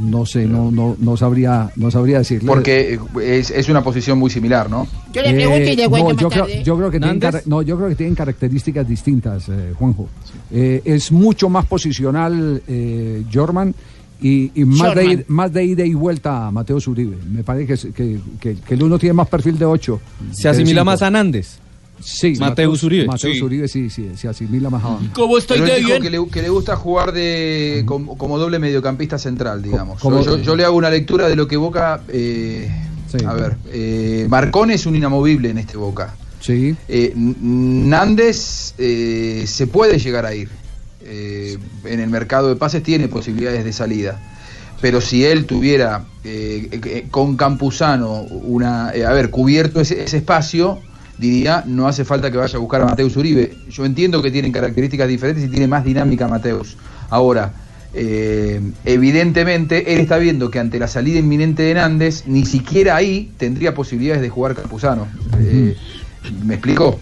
S6: No sé, no, no, no sabría, no sabría decirle.
S21: Porque es, es una posición muy similar, ¿no?
S24: Yo le pregunto y le
S6: Eh, no, yo, creo, yo creo que tienen, no, yo creo que tienen características distintas, eh, Juanjo. Eh, es mucho más posicional eh, Jorman y, y más, de, más de ida y vuelta a Mateo Uribe. Me parece que, que- que el uno tiene más perfil de 8.
S13: Se asimila más a Nández.
S6: Sí,
S13: Mateus Uribe.
S6: Mateus
S13: Sí.
S6: Uribe sí, sí, se asimila más a...
S21: Pero él dijo que le, que le gusta jugar de como, como doble mediocampista central, digamos. yo, yo le hago una lectura de lo que Boca. eh, A ver, eh, Marcón es un inamovible en este Boca.
S6: Sí.
S21: Eh, Nández eh, se puede llegar a ir. Eh, en el mercado de pases tiene posibilidades de salida. Pero si él tuviera eh, eh, con Campuzano una, eh, a ver, cubierto ese, ese espacio, diría, no hace falta que vaya a buscar a Mateus Uribe. Yo entiendo que tienen características diferentes y tiene más dinámica Mateus. Ahora, eh, evidentemente, él está viendo que ante la salida inminente de Nández, ni siquiera ahí tendría posibilidades de jugar Campuzano. Eh, ¿Me explico?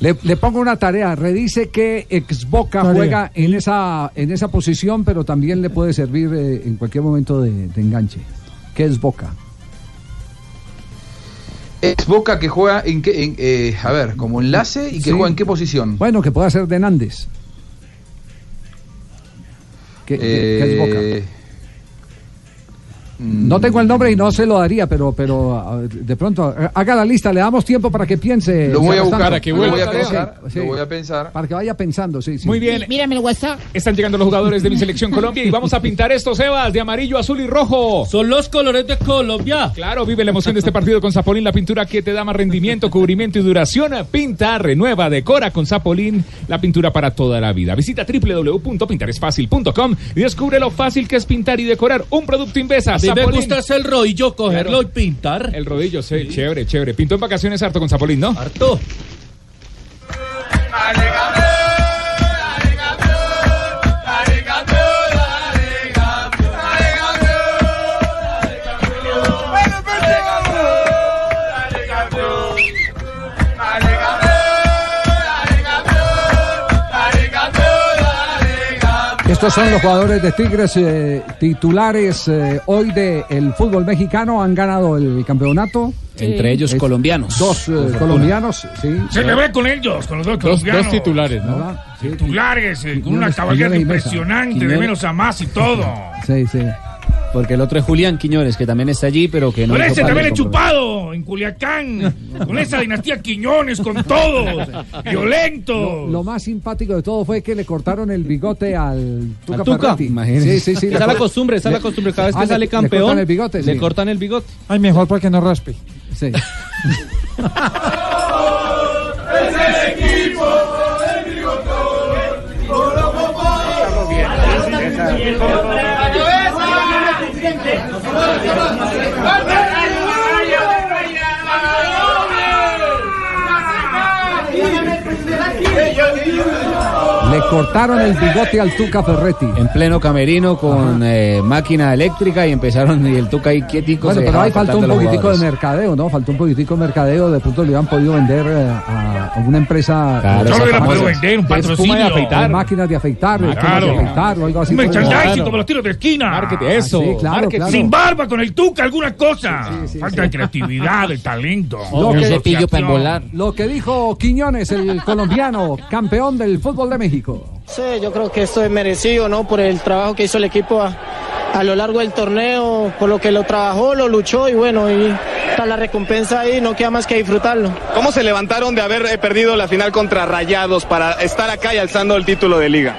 S6: Le, le pongo una tarea, redice que ex Boca
S21: Tarea.
S6: juega en esa, en esa posición, pero también le puede servir eh, en cualquier momento de, de enganche. ¿Qué es Boca?
S21: Es Boca que juega en qué, en, eh, a ver, como enlace y que
S6: Sí.
S21: juega en qué posición.
S6: Bueno, que pueda ser de Nández. ¿Qué, es Boca? No tengo el nombre y no se lo daría, pero, pero de pronto eh, haga la lista, le damos tiempo para que piense.
S21: Lo voy a buscar,
S6: tanto.
S21: lo voy a
S6: Sí,
S21: pensar,
S6: sí.
S21: lo voy a pensar.
S6: Para que vaya pensando, sí, sí.
S11: Muy bien.
S24: Mírame el WhatsApp.
S11: Están llegando los jugadores de mi selección Colombia y vamos a pintar estos Evas de amarillo, azul y rojo. Son los colores de Colombia. Claro, vive la emoción de este partido con Zapolín, la pintura que te da más rendimiento, cubrimiento y duración. Pinta, renueva, decora con Zapolín, la pintura para toda la vida. Visita www.pintaresfacil.com y descubre lo fácil que es pintar y decorar un producto Invesa.
S36: A mí me gusta es el rodillo, cogerlo y pintar.
S11: El rodillo, sí, chévere, chévere. Pintó en vacaciones harto con Zapolín, ¿no?
S36: Harto.
S6: Estos son los jugadores de Tigres eh, titulares eh, hoy del fútbol mexicano. Han ganado el campeonato.
S8: Entre ellos
S6: Es-
S8: colombianos.
S6: Dos eh, colombianos, sí.
S25: Celebré con ellos, con los dos
S6: Dos-
S25: colombianos.
S6: dos titulares, ¿no?
S25: Titulares, eh, con una
S8: Mesa.
S25: impresionante, de menos a más y todo.
S6: Sí, sí.
S8: Porque el otro es Julián Quiñones, que también está allí, pero que no.
S25: Con ese también he chupado en Culiacán, con esa dinastía Quiñones, con todo, violento.
S6: Lo, más simpático de todo fue que le cortaron el bigote al Tuca.
S13: ¿Al tuca?
S6: Sí, sí, sí.
S13: Esa es la costumbre, esa es la costumbre. Cada vez que
S6: ah,
S13: sale campeón, le cortan el bigote.
S12: Ay, mejor para que no raspe.
S6: Sí.
S37: ¡Ese equipo! Bigote.
S6: Le cortaron el bigote al Tuca Ferretti.
S8: En pleno camerino con eh, máquina eléctrica y empezaron y el Tuca ahí quietico.
S6: Bueno,
S8: se
S6: pero ahí faltó un poquitico de mercadeo, ¿no? Faltó un poquitico de mercadeo. De pronto le habían podido vender eh, a, a una empresa.
S25: Claro, no
S6: famosa,
S25: podido vender, un patrocinio.
S6: de afeitar. Máquinas de afeitar, espumas de
S25: Claro.
S6: afeitar o algo así.
S25: Un merchandising
S6: estilo.
S25: como los tiros de esquina.
S6: Marketing, eso, Ah, sí, claro,
S25: Marketing.
S6: claro.
S25: Sin barba, con el tuca, alguna cosa. Falta de creatividad, de talento.
S6: Lo que,
S25: asociación.
S6: lo que dijo Quiñones, el colombiano, campeón del fútbol de México.
S38: Sí, yo creo que esto es merecido, ¿no? Por el trabajo que hizo el equipo a, a lo largo del torneo, por lo que lo trabajó, lo luchó y bueno, y está la recompensa ahí, no queda más que disfrutarlo.
S39: ¿Cómo se levantaron de haber eh, perdido la final contra Rayados para estar acá y alzando el título de liga?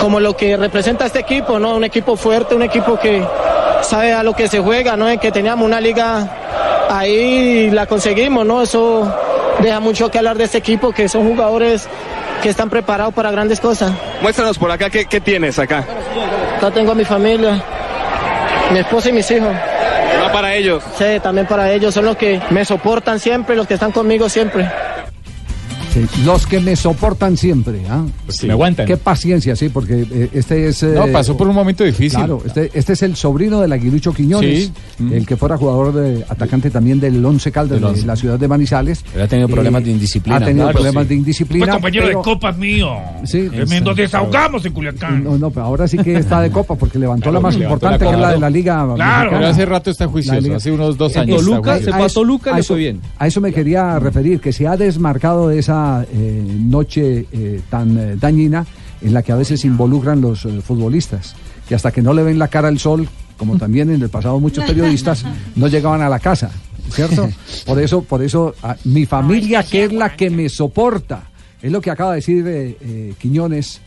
S38: Como lo que representa este equipo, ¿no? Un equipo fuerte, un equipo que sabe a lo que se juega, ¿no? En que teníamos una liga ahí y la conseguimos, ¿no? Eso deja mucho que hablar de este equipo, que son jugadores que están preparados para grandes cosas.
S39: Muéstranos por acá qué, qué tienes acá.
S38: Acá tengo a mi familia, mi esposa y mis hijos.
S39: Va para ellos.
S38: Sí, también para ellos. Son los que me soportan siempre, los que están conmigo siempre.
S6: Sí, los que me soportan siempre. ¿ah?
S16: Me aguantan.
S6: Qué paciencia, sí, porque eh, este es. eh,
S16: No, pasó por un momento difícil.
S6: Claro, este, este es el sobrino del Aguilucho Quiñones,
S16: Sí.
S6: el que fuera jugador de atacante también del Once Caldas de la ciudad de Manizales.
S8: Él ha tenido problemas de indisciplina.
S6: Ha tenido
S8: Claro,
S6: problemas
S8: sí.
S6: de indisciplina.
S25: Fue compañero
S6: pero-
S25: de copas mío.
S6: Sí,
S25: Tremendo. Desahogamos en Culiacán.
S6: No, no, pero ahora sí que está de copa porque levantó la más
S16: levantó
S6: importante,
S16: la
S6: que es la de la Liga.
S16: Claro.
S6: Mexicana.
S16: Pero hace rato está juicioso, hace unos dos
S6: Eh,
S16: años.
S6: eso-
S16: está juicioso.
S6: a eso- a eso- A eso me quería referir, que se ha desmarcado de esa eh, noche eh, tan eh, dañina en la que a veces involucran los futbolistas, que hasta que no le ven la cara al sol, como también en el pasado muchos periodistas, no llegaban a la casa, ¿cierto? Por eso, por eso, a- mi familia, que es la que me soporta, es lo que acaba de decir Quiñones,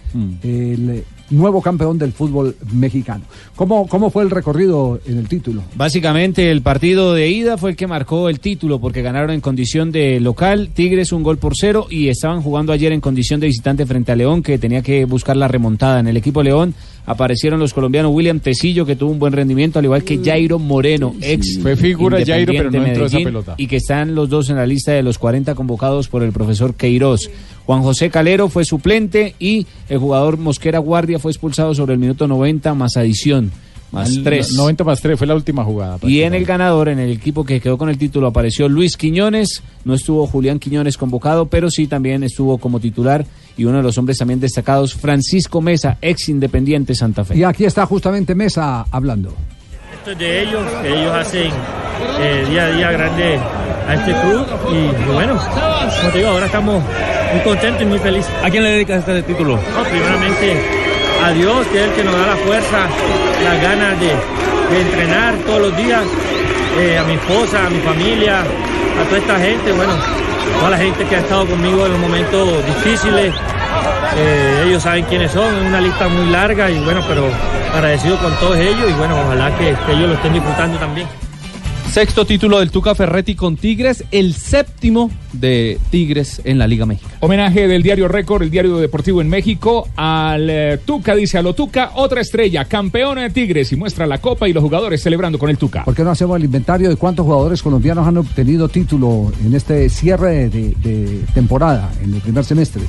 S6: el eh, nuevo campeón del fútbol mexicano. ¿Cómo, ¿Cómo fue el recorrido en el título?
S8: Básicamente el partido de ida fue el que marcó el título porque ganaron en condición de local, Tigres un gol por cero y estaban jugando ayer en condición de visitante frente a León que tenía que buscar la remontada. En el equipo León aparecieron los colombianos William Tecillo que tuvo un buen rendimiento al igual que Jairo Moreno, ex
S16: Fue figura Jairo, pero no entró esa
S8: Medellín,
S16: pelota.
S8: y que están los dos en la lista de los 40 convocados por el profesor Queiroz. Juan José Calero fue suplente y el jugador Mosquera Guardia fue expulsado sobre el minuto 90 más adición, más
S16: Al
S8: 3.
S16: 90 más 3 fue la última jugada.
S8: Y en el ganador, en el equipo que quedó con el título, apareció Luis Quiñones. No estuvo Julián Quiñones convocado, pero sí también estuvo como titular. Y uno de los hombres también destacados, Francisco Mesa, ex Independiente Santa Fe.
S6: Y aquí está justamente Mesa hablando.
S40: Esto es de ellos, que ellos hacen eh, día a día grande a este club y, y bueno, como te digo, ahora estamos muy contentos y muy felices. ¿A quién le dedicas este título? No, primeramente a Dios, que es el que nos da la fuerza, las ganas de, entrenar todos los días, eh, a mi esposa, a mi familia, a toda esta gente, bueno, toda la gente que ha estado conmigo en los momentos difíciles. Eh, ellos saben quiénes son, es una lista muy larga y bueno, pero agradecido con todos ellos y bueno, ojalá que ellos lo estén disfrutando también.
S13: Sexto título del Tuca Ferretti con Tigres, el séptimo de Tigres en la Liga Mexicana.
S11: Homenaje del diario Récord, el diario deportivo en México, al eh, Tuca, dice a lo Tuca, otra estrella, campeona de Tigres y muestra la copa y los jugadores celebrando con el Tuca.
S6: ¿Por qué no hacemos el inventario de cuántos jugadores colombianos han obtenido título en este cierre de, de temporada, en el primer semestre?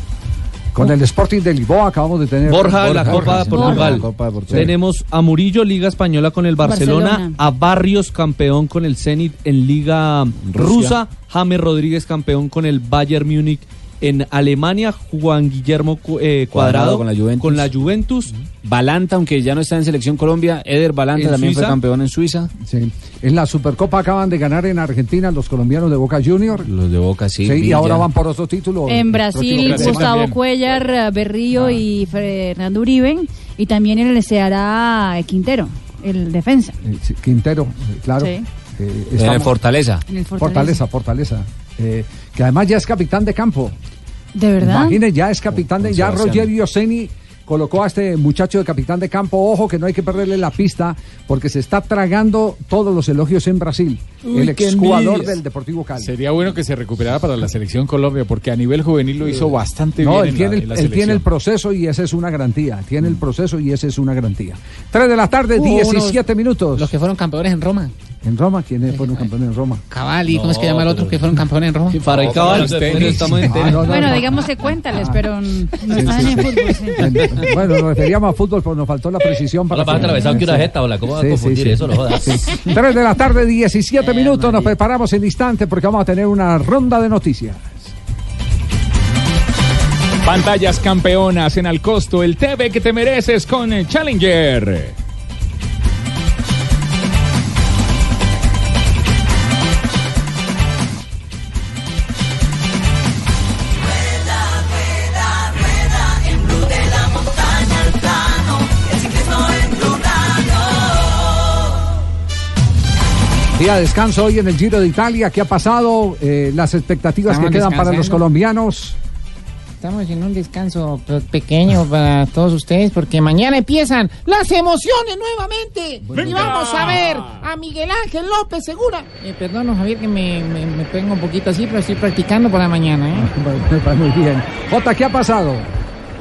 S6: Con el Sporting de Lisboa acabamos de tener...
S13: Borja, la Copa de. Portugal.
S6: Copa de Portugal.
S13: Tenemos a Murillo, Liga Española con el Barcelona,
S6: Barcelona.
S13: a Barrios, campeón con el Zenit en Liga Rusa, James Rodríguez, campeón con el Bayern Múnich en Alemania, Juan Guillermo eh, Cuadrado,
S8: Cuadrado con la Juventus.
S13: con la Juventus.
S8: Balanta, aunque ya no está en selección Colombia, Eder Balanta
S6: ¿En
S8: también
S6: Suiza?
S8: fue campeón en Suiza.
S6: Sí. En la Supercopa acaban de ganar en Argentina los colombianos de Boca Junior.
S8: Los de Boca, sí.
S6: Sí, y ahora van por otro título.
S10: En Brasil, Gustavo Cuellar, eh, Berrío
S6: Ah.
S10: y Fernando Uribe. Y también en el Ceará eh, Quintero, el defensa.
S6: Eh, Quintero, claro.
S10: Sí.
S6: Eh,
S8: En el
S6: estamos-
S8: Fortaleza.
S10: En el Fortaleza.
S6: Fortaleza, Fortaleza. Eh, que además ya es capitán de campo.
S10: ¿De verdad?
S6: Imagine, ya es capitán de. Ya. Rogerio Ceni colocó a este muchacho de capitán de campo, ojo que no hay que perderle la pista porque se está tragando todos los elogios en Brasil,
S16: Uy,
S6: el exjugador del Deportivo Cali.
S16: Sería bueno que se recuperara para la selección Colombia, porque a nivel juvenil lo hizo bastante
S6: No,
S16: bien.
S6: él,
S16: en
S6: tiene,
S16: la-
S6: el,
S16: en la
S6: él tiene el proceso y esa es una garantía. Tiene el proceso y esa es una garantía. 3 de la tarde,
S24: Hubo
S6: 17 minutos.
S24: Los que fueron campeones en Roma.
S6: ¿En Roma? ¿Quiénes fueron campeones en Roma?
S24: Cavalli, ¿cómo es que llama el otro que fueron campeones en Roma?
S13: Para el Cavalli, estamos en tenis.
S10: Bueno, digamos que cuéntales, pero no
S6: Sí,
S10: están
S6: sí,
S10: en
S6: sí.
S10: fútbol. sí.
S6: Bueno, nos referíamos a fútbol, pero nos faltó la precisión para.
S36: Hola, para atravesar que una jeta, hola, ¿cómo va a confundir eso? No jodas.
S6: 3 de la tarde, 17 minutos. Nos preparamos en instante porque vamos a tener una ronda de noticias.
S11: Pantallas campeonas en al costo, el TV que te mereces con el Challenger.
S6: Día de descanso hoy en el Giro de Italia. ¿Qué ha pasado? Eh, las expectativas
S24: Estamos
S6: que quedan para los colombianos.
S24: Estamos en un descanso pe- pequeño para todos ustedes porque mañana empiezan las emociones nuevamente. Y vamos a ver a Miguel Ángel López Segura. Eh, perdón, Javier, que me, me, me pongo un poquito así, pero estoy practicando para mañana. ¿eh?
S6: Muy bien. Jota, ¿qué ha pasado?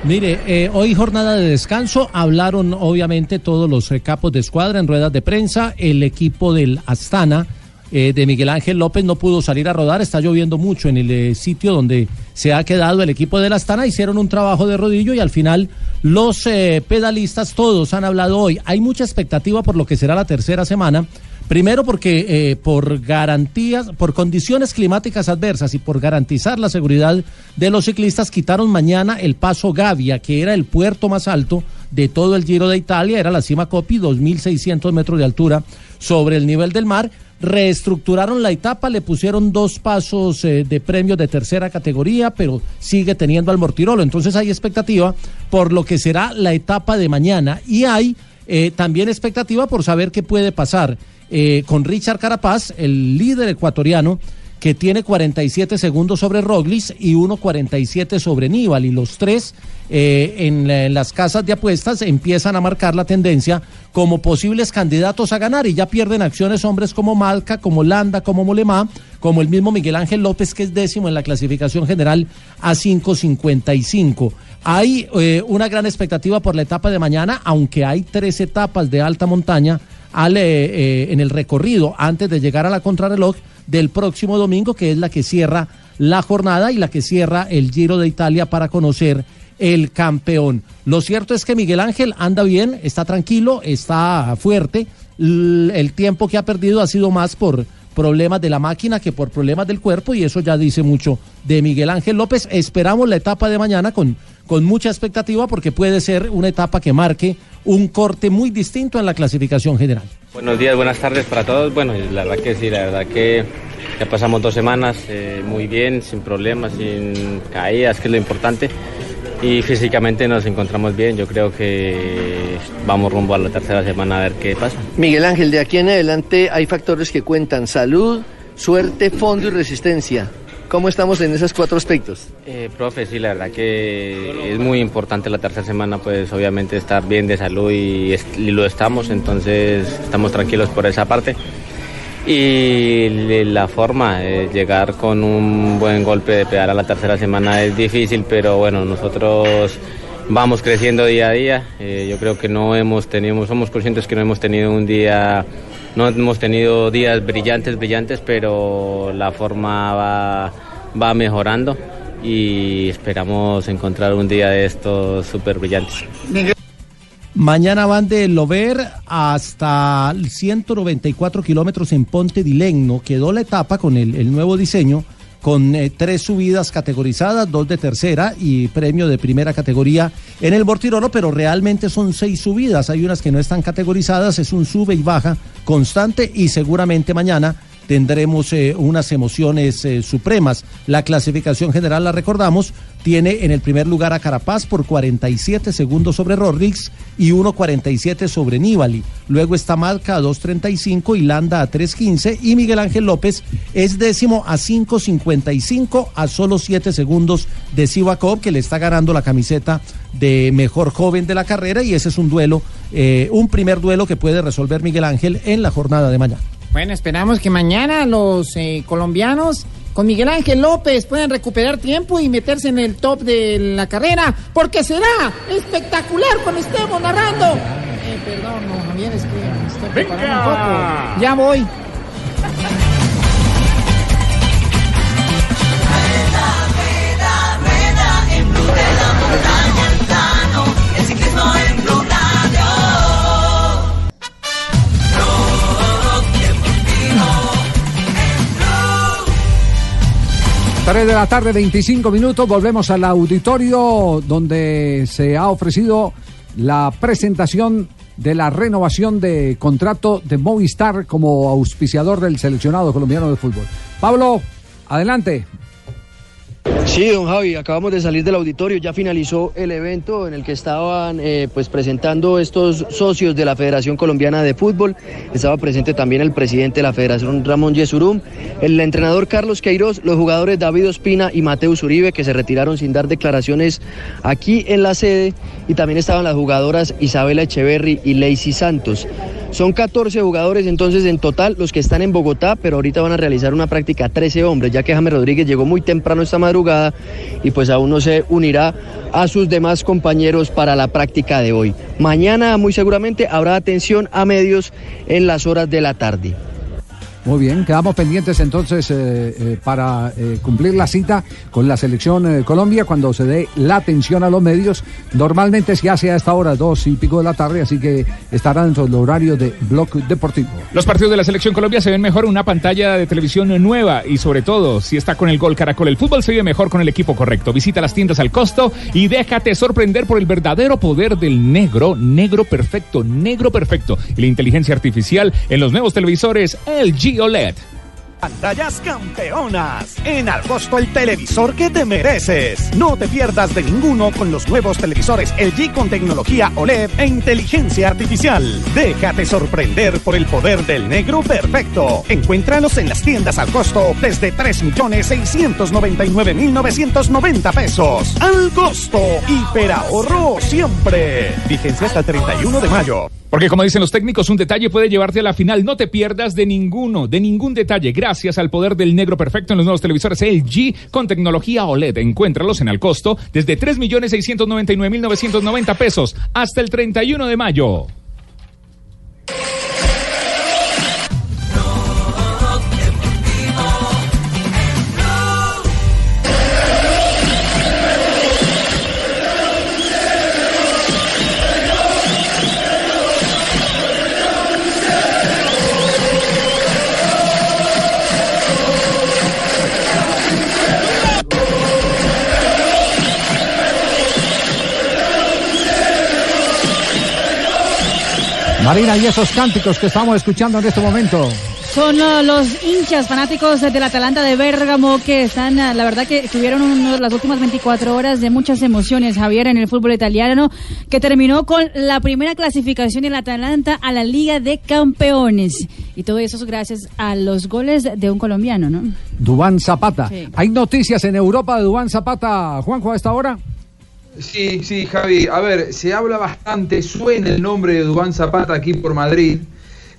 S27: Mire, eh, hoy jornada de descanso, hablaron obviamente todos los eh, capos de escuadra en ruedas de prensa, el equipo del Astana eh, de Miguel Ángel López no pudo salir a rodar, está lloviendo mucho en el eh, sitio donde se ha quedado el equipo del Astana, hicieron un trabajo de rodillo y al final los eh, pedalistas todos han hablado hoy, hay mucha expectativa por lo que será la tercera semana. Primero porque eh, por garantías, por condiciones climáticas adversas y por garantizar la seguridad de los ciclistas, quitaron mañana el paso Gavia, que era el puerto más alto de todo el Giro de Italia, era la cima Copi, 2.600 metros de altura sobre el nivel del mar. Reestructuraron la etapa, le pusieron dos pasos eh, de premios de tercera categoría, pero sigue teniendo al Mortirolo. Entonces hay expectativa por lo que será la etapa de mañana y hay eh, también expectativa por saber qué puede pasar eh, con Richard Carapaz, el líder ecuatoriano, que tiene 47 segundos sobre Roglic y 1.47 sobre Nibali. Y los tres eh, en las casas de apuestas empiezan a marcar la tendencia como posibles candidatos a ganar y ya pierden acciones hombres como Malca, como Landa, como Molemá, como el mismo Miguel Ángel López, que es décimo en la clasificación general a 5.55. Hay eh, una gran expectativa por la etapa de mañana, aunque hay tres etapas de alta montaña eh, eh, en el recorrido antes de llegar a la contrarreloj del próximo domingo, que es la que cierra la jornada y la que cierra el Giro de Italia para conocer el campeón. Lo cierto es que Miguel Ángel anda bien, está tranquilo, está fuerte. El tiempo que ha perdido ha sido más por problemas de la máquina que por problemas del cuerpo y eso ya dice mucho de Miguel Ángel López. Esperamos la etapa de mañana con, con mucha expectativa porque puede ser una etapa que marque un corte muy distinto en la clasificación general.
S41: Buenos días, buenas tardes para todos. Bueno, la verdad que sí, la verdad que ya pasamos dos semanas eh, muy bien, sin problemas, sin caídas, que es lo importante. Y físicamente nos encontramos bien. Yo creo que vamos rumbo a la tercera semana a ver qué pasa.
S33: Miguel Ángel, de aquí en adelante hay factores que cuentan salud, suerte, fondo y resistencia. ¿Cómo estamos en esos cuatro aspectos?
S41: Eh, profe, sí, la verdad que es muy importante la tercera semana, pues obviamente estar bien de salud y, lo estamos, entonces estamos tranquilos por esa parte. Y la forma de llegar con un buen golpe de pedal a la tercera semana es difícil, pero bueno, nosotros vamos creciendo día a día. Eh, yo creo que no hemos tenido, somos conscientes que no hemos tenido un día, no hemos tenido días brillantes, brillantes, pero la forma va, va mejorando y esperamos encontrar un día de estos súper brillantes.
S27: Mañana van de Lover hasta 194 kilómetros en Ponte di Legno. Quedó la etapa con el nuevo diseño, con eh, tres subidas categorizadas, dos de tercera y premio de primera categoría en el Mortirolo, pero realmente son seis subidas. Hay unas que no están categorizadas, es un sube y baja constante y seguramente mañana tendremos eh, unas emociones eh, supremas. La clasificación general, la recordamos, tiene en el primer lugar a Carapaz por 47 segundos sobre Rodríguez y 1.47 sobre Nibali. Luego está Marca a 2.35 y Landa a 3.15 y Miguel Ángel López es décimo a 5.55 a solo 7 segundos de Sivakov que le está ganando la camiseta de mejor joven de la carrera y ese es un duelo, eh, un primer duelo que puede resolver Miguel Ángel en la jornada de mañana.
S24: Bueno, esperamos que mañana los eh, colombianos con Miguel Ángel López puedan recuperar tiempo y meterse en el top de la carrera, porque será espectacular cuando estemos narrando. Eh, perdón, no, Javier, es que estoy preparando un poco. Ya voy.
S6: 3 de la tarde, 25 minutos. Volvemos al auditorio donde se ha ofrecido la presentación de la renovación de contrato de Movistar como auspiciador del seleccionado colombiano de fútbol. Pablo, adelante.
S33: Sí, don Javi, acabamos de salir del auditorio, ya finalizó el evento en el que estaban eh, pues presentando estos socios de la Federación Colombiana de Fútbol. Estaba presente también el presidente de la Federación Ramón Yesurum, el entrenador Carlos Queiroz, los jugadores David Ospina y Mateus Uribe que se retiraron sin dar declaraciones aquí en la sede y también estaban las jugadoras Isabela Echeverry y Lacey Santos. Son 14 jugadores entonces en total los que están en Bogotá, pero ahorita van a realizar una práctica 13 hombres, ya que James Rodríguez llegó muy temprano esta madrugada y pues aún no se unirá a sus demás compañeros para la práctica de hoy. Mañana muy seguramente habrá atención a medios en las horas de la tarde.
S6: Muy bien, quedamos pendientes entonces eh, eh, para eh, cumplir la cita con la selección Colombia cuando se dé la atención a los medios. Normalmente se hace a esta hora, dos y pico de la tarde, así que estará dentro del horario de Block Deportivo.
S11: Los partidos de la selección Colombia se ven mejor en una pantalla de televisión nueva y sobre todo si está con el gol Caracol. El fútbol se ve mejor con el equipo correcto. Visita las tiendas al costo y déjate sorprender por el verdadero poder del negro, negro perfecto, negro perfecto y la inteligencia artificial en los nuevos televisores LG OLED.
S29: Pantallas campeonas. En Alcosto el televisor que te mereces. No te pierdas de ninguno con los nuevos televisores LG con tecnología OLED e inteligencia artificial. Déjate sorprender por el poder del negro perfecto. Encuéntralos en las tiendas al costo desde 3.699.990 pesos. Al costo, hiperahorro siempre. Vigencia hasta el 31 de mayo.
S11: Porque como dicen los técnicos, un detalle puede llevarte a la final. No te pierdas de ninguno, de ningún detalle. Gracias al poder del negro perfecto en los nuevos televisores LG con tecnología OLED. Encuéntralos en al costo desde 3.699.990 pesos hasta el 31 de mayo.
S6: Marina, y esos cánticos que estamos escuchando en este momento.
S10: Son uh, los hinchas fanáticos del Atalanta de Bérgamo que están, uh, la verdad que tuvieron uno de las últimas 24 horas de muchas emociones, Javier, en el fútbol italiano, que terminó con la primera clasificación del Atalanta a la Liga de Campeones. Y todo eso es gracias a los goles de un colombiano, ¿no?
S6: Dubán Zapata.
S10: Sí.
S6: ¿Hay noticias en Europa de Dubán Zapata, Juanjo, a esta hora?
S21: Sí, sí, Javi. A ver, se habla bastante, suena el nombre de Dubán Zapata aquí por Madrid.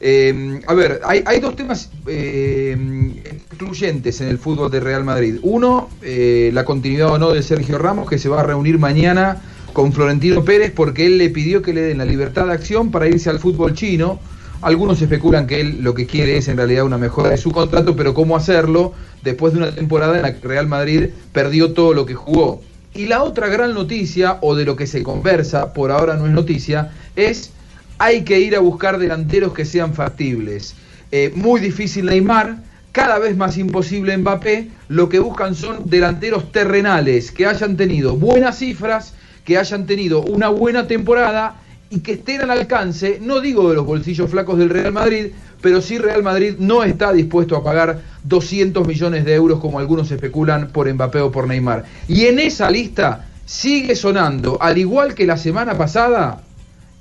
S21: Eh, a ver, hay, hay dos temas eh, excluyentes en el fútbol de Real Madrid. Uno, eh, la continuidad o no de Sergio Ramos, que se va a reunir mañana con Florentino Pérez porque él le pidió que le den la libertad de acción para irse al fútbol chino. Algunos especulan que él lo que quiere es en realidad una mejora de su contrato, pero cómo hacerlo después de una temporada en la que Real Madrid perdió todo lo que jugó. Y la otra gran noticia, o de lo que se conversa, por ahora no es noticia, es hay que ir a buscar delanteros que sean factibles. Eh, muy difícil Neymar, cada vez más imposible Mbappé, lo que buscan son delanteros terrenales, que hayan tenido buenas cifras, que hayan tenido una buena temporada y que estén al alcance, no digo de los bolsillos flacos del Real Madrid, pero sí Real Madrid no está dispuesto a pagar 200 millones de euros como algunos especulan por Mbappé o por Neymar. Y en esa lista sigue sonando, al igual que la semana pasada,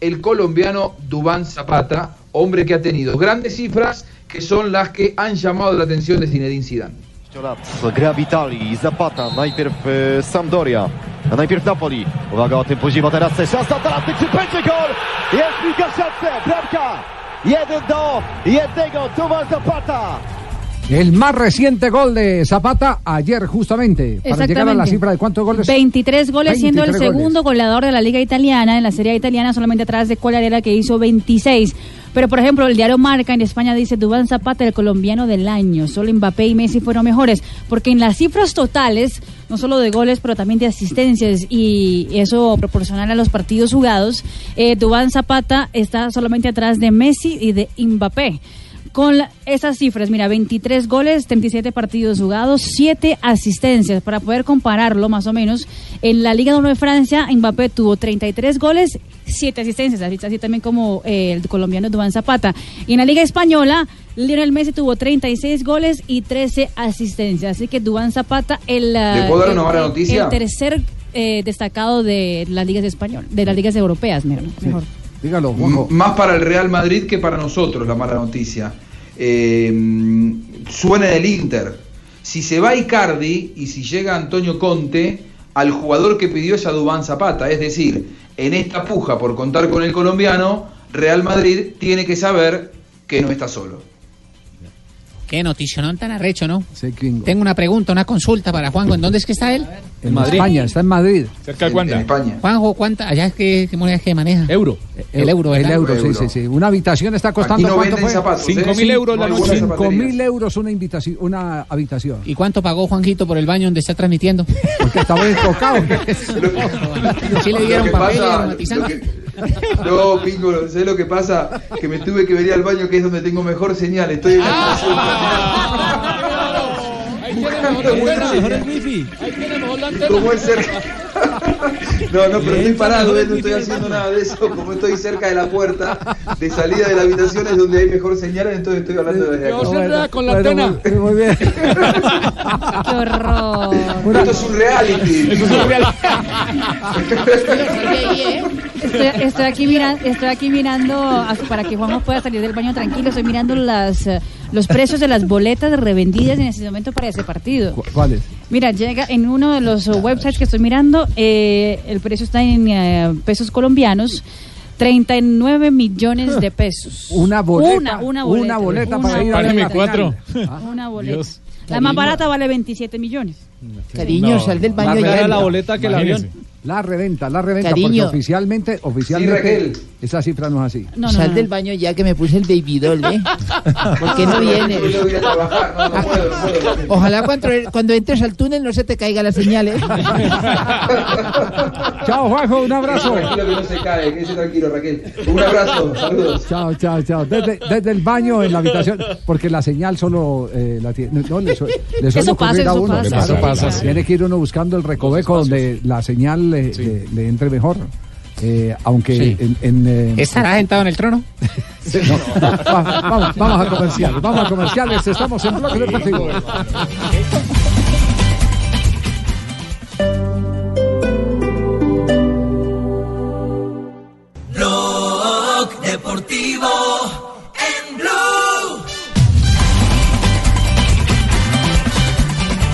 S21: el colombiano Dubán Zapata, hombre que ha tenido grandes cifras que son las que han llamado la atención de Zinedine Zidane.
S42: Zapata, najpierw e, Sampdoria, a najpierw Napoli. Uwaga, o tym później, bo teraz szansa, teraz czy gol? Jest w siatce, bramka! Jeden do jednego, Duban Zapata.
S6: El más reciente gol de Zapata ayer justamente, para llegar a la cifra de cuántos goles.
S10: 23 goles, siendo el
S6: 23 goles.
S10: segundo goleador de la Liga Italiana, en la Serie italiana, solamente atrás de Colarera, que hizo 26. Pero, por ejemplo, el diario Marca en España dice Dubán Zapata, el colombiano del año. Solo Mbappé y Messi fueron mejores. Porque en las cifras totales, no solo de goles, pero también de asistencias, y eso proporcional a los partidos jugados, eh, Dubán Zapata está solamente atrás de Messi y de Mbappé. Con esas cifras, mira, 23 goles, 37 partidos jugados, 7 asistencias. Para poder compararlo más o menos, en la Liga 1 de Francia, Mbappé tuvo 33 goles, 7 asistencias, así, también como eh, el colombiano Duván Zapata. Y en la Liga Española, Lionel Messi tuvo 36 goles y 13 asistencias. Así que Duván Zapata, el,
S21: ¿Le puedo dar una
S10: el-
S21: noticia?
S10: el tercer eh, destacado de las ligas españolas, de las ligas europeas, mejor.
S6: Dígalo,
S21: M- Más para el Real Madrid que para nosotros la mala noticia. Eh, suena del Inter. Si se va Icardi y si llega Antonio Conte, al jugador que pidió es a Dubán Zapata. Es decir, en esta puja por contar con el colombiano, Real Madrid tiene que saber que no está solo.
S24: Qué noticionón tan arrecho, ¿no? Tengo una pregunta, una consulta para Juanjo. ¿En dónde es que está él?
S6: En España, está en Madrid.
S11: Cerca de Wanda.
S21: España.
S24: Juanjo, ¿cuánta? Allá es que, ¿qué moneda es que maneja?
S11: Euro.
S24: El euro,
S6: El
S24: ¿verdad?
S6: euro, sí, sí, sí. Una habitación está costando
S21: no
S6: ¿cuánto fue?
S21: zapatos, ¿eh?
S11: Cinco mil euros la
S21: No
S11: noche.
S6: Cinco mil euros una, invitación, una habitación.
S24: ¿Y cuánto pagó Juanjito por el baño donde está transmitiendo?
S6: Porque estaba enfocado.
S24: ¿Sí le dieron papel y aromatizante?
S21: No, Pingo, ¿sabes lo que pasa? Que me tuve que venir al baño, que es donde tengo mejor señal. Estoy en la Buscando buena señal. Como es cerca. No, no, pero estoy parado, no estoy haciendo nada de eso. Como estoy cerca de la puerta de salida de la habitación es donde hay mejor señal, entonces estoy hablando desde aquí.
S6: con la antena. Muy, muy bien.
S10: ¡Qué horror!
S21: Esto es un reality.
S10: Estoy, estoy aquí mirando, estoy aquí mirando para que Juanjo pueda salir del baño tranquilo. Estoy mirando las eh, los precios de las boletas revendidas en este momento para ese partido.
S6: ¿Cuáles?
S10: Mira, llega en uno de los websites que estoy mirando, eh, el precio está en eh, pesos colombianos. 39 millones de pesos.
S6: Una boleta.
S10: Una, una boleta.
S6: Una boleta
S10: Una
S6: para ir a
S11: cuatro.
S6: final.
S10: Una boleta.
S11: Dios.
S10: La más barata vale 27 millones.
S27: Cariño,
S11: No,
S27: sal del baño
S11: más
S27: ya.
S11: cara la boleta que el avión.
S6: La reventa, la reventa,
S27: Cariño.
S6: porque oficialmente, oficialmente,
S21: Raquel.
S6: esa cifra no es así.
S10: No, no,
S27: Sal
S10: no.
S27: del baño ya que me puse el baby doll, ¿eh? ¿Por qué no viene?
S21: Yo le voy a trabajar, no, no puedo, no puedo.
S27: Ojalá cuando, cuando entres al túnel no se te caiga la señal, ¿eh?
S6: Chao, Juanjo, un abrazo.
S21: Tranquilo que no se cae, quédese tranquilo, Raquel. Un abrazo, saludos.
S6: Chao, chao, chao. Desde, desde el baño en la habitación, porque la señal solo eh, la tiene. No, le, suele-
S10: Eso pasa, eso
S6: uno.
S10: pasa,
S6: claro.
S10: sí, Eso pasa, sí.
S6: Tiene que ir uno buscando el recoveco donde la señal le, le- le entre mejor. Eh, aunque
S24: Sí.
S6: en. en, eh,
S24: ¿Estará sentado en el trono?
S6: no. Va- vamos, vamos a comerciales, vamos a comerciales. Estamos en Bloque Deportivo.
S43: Blog Deportivo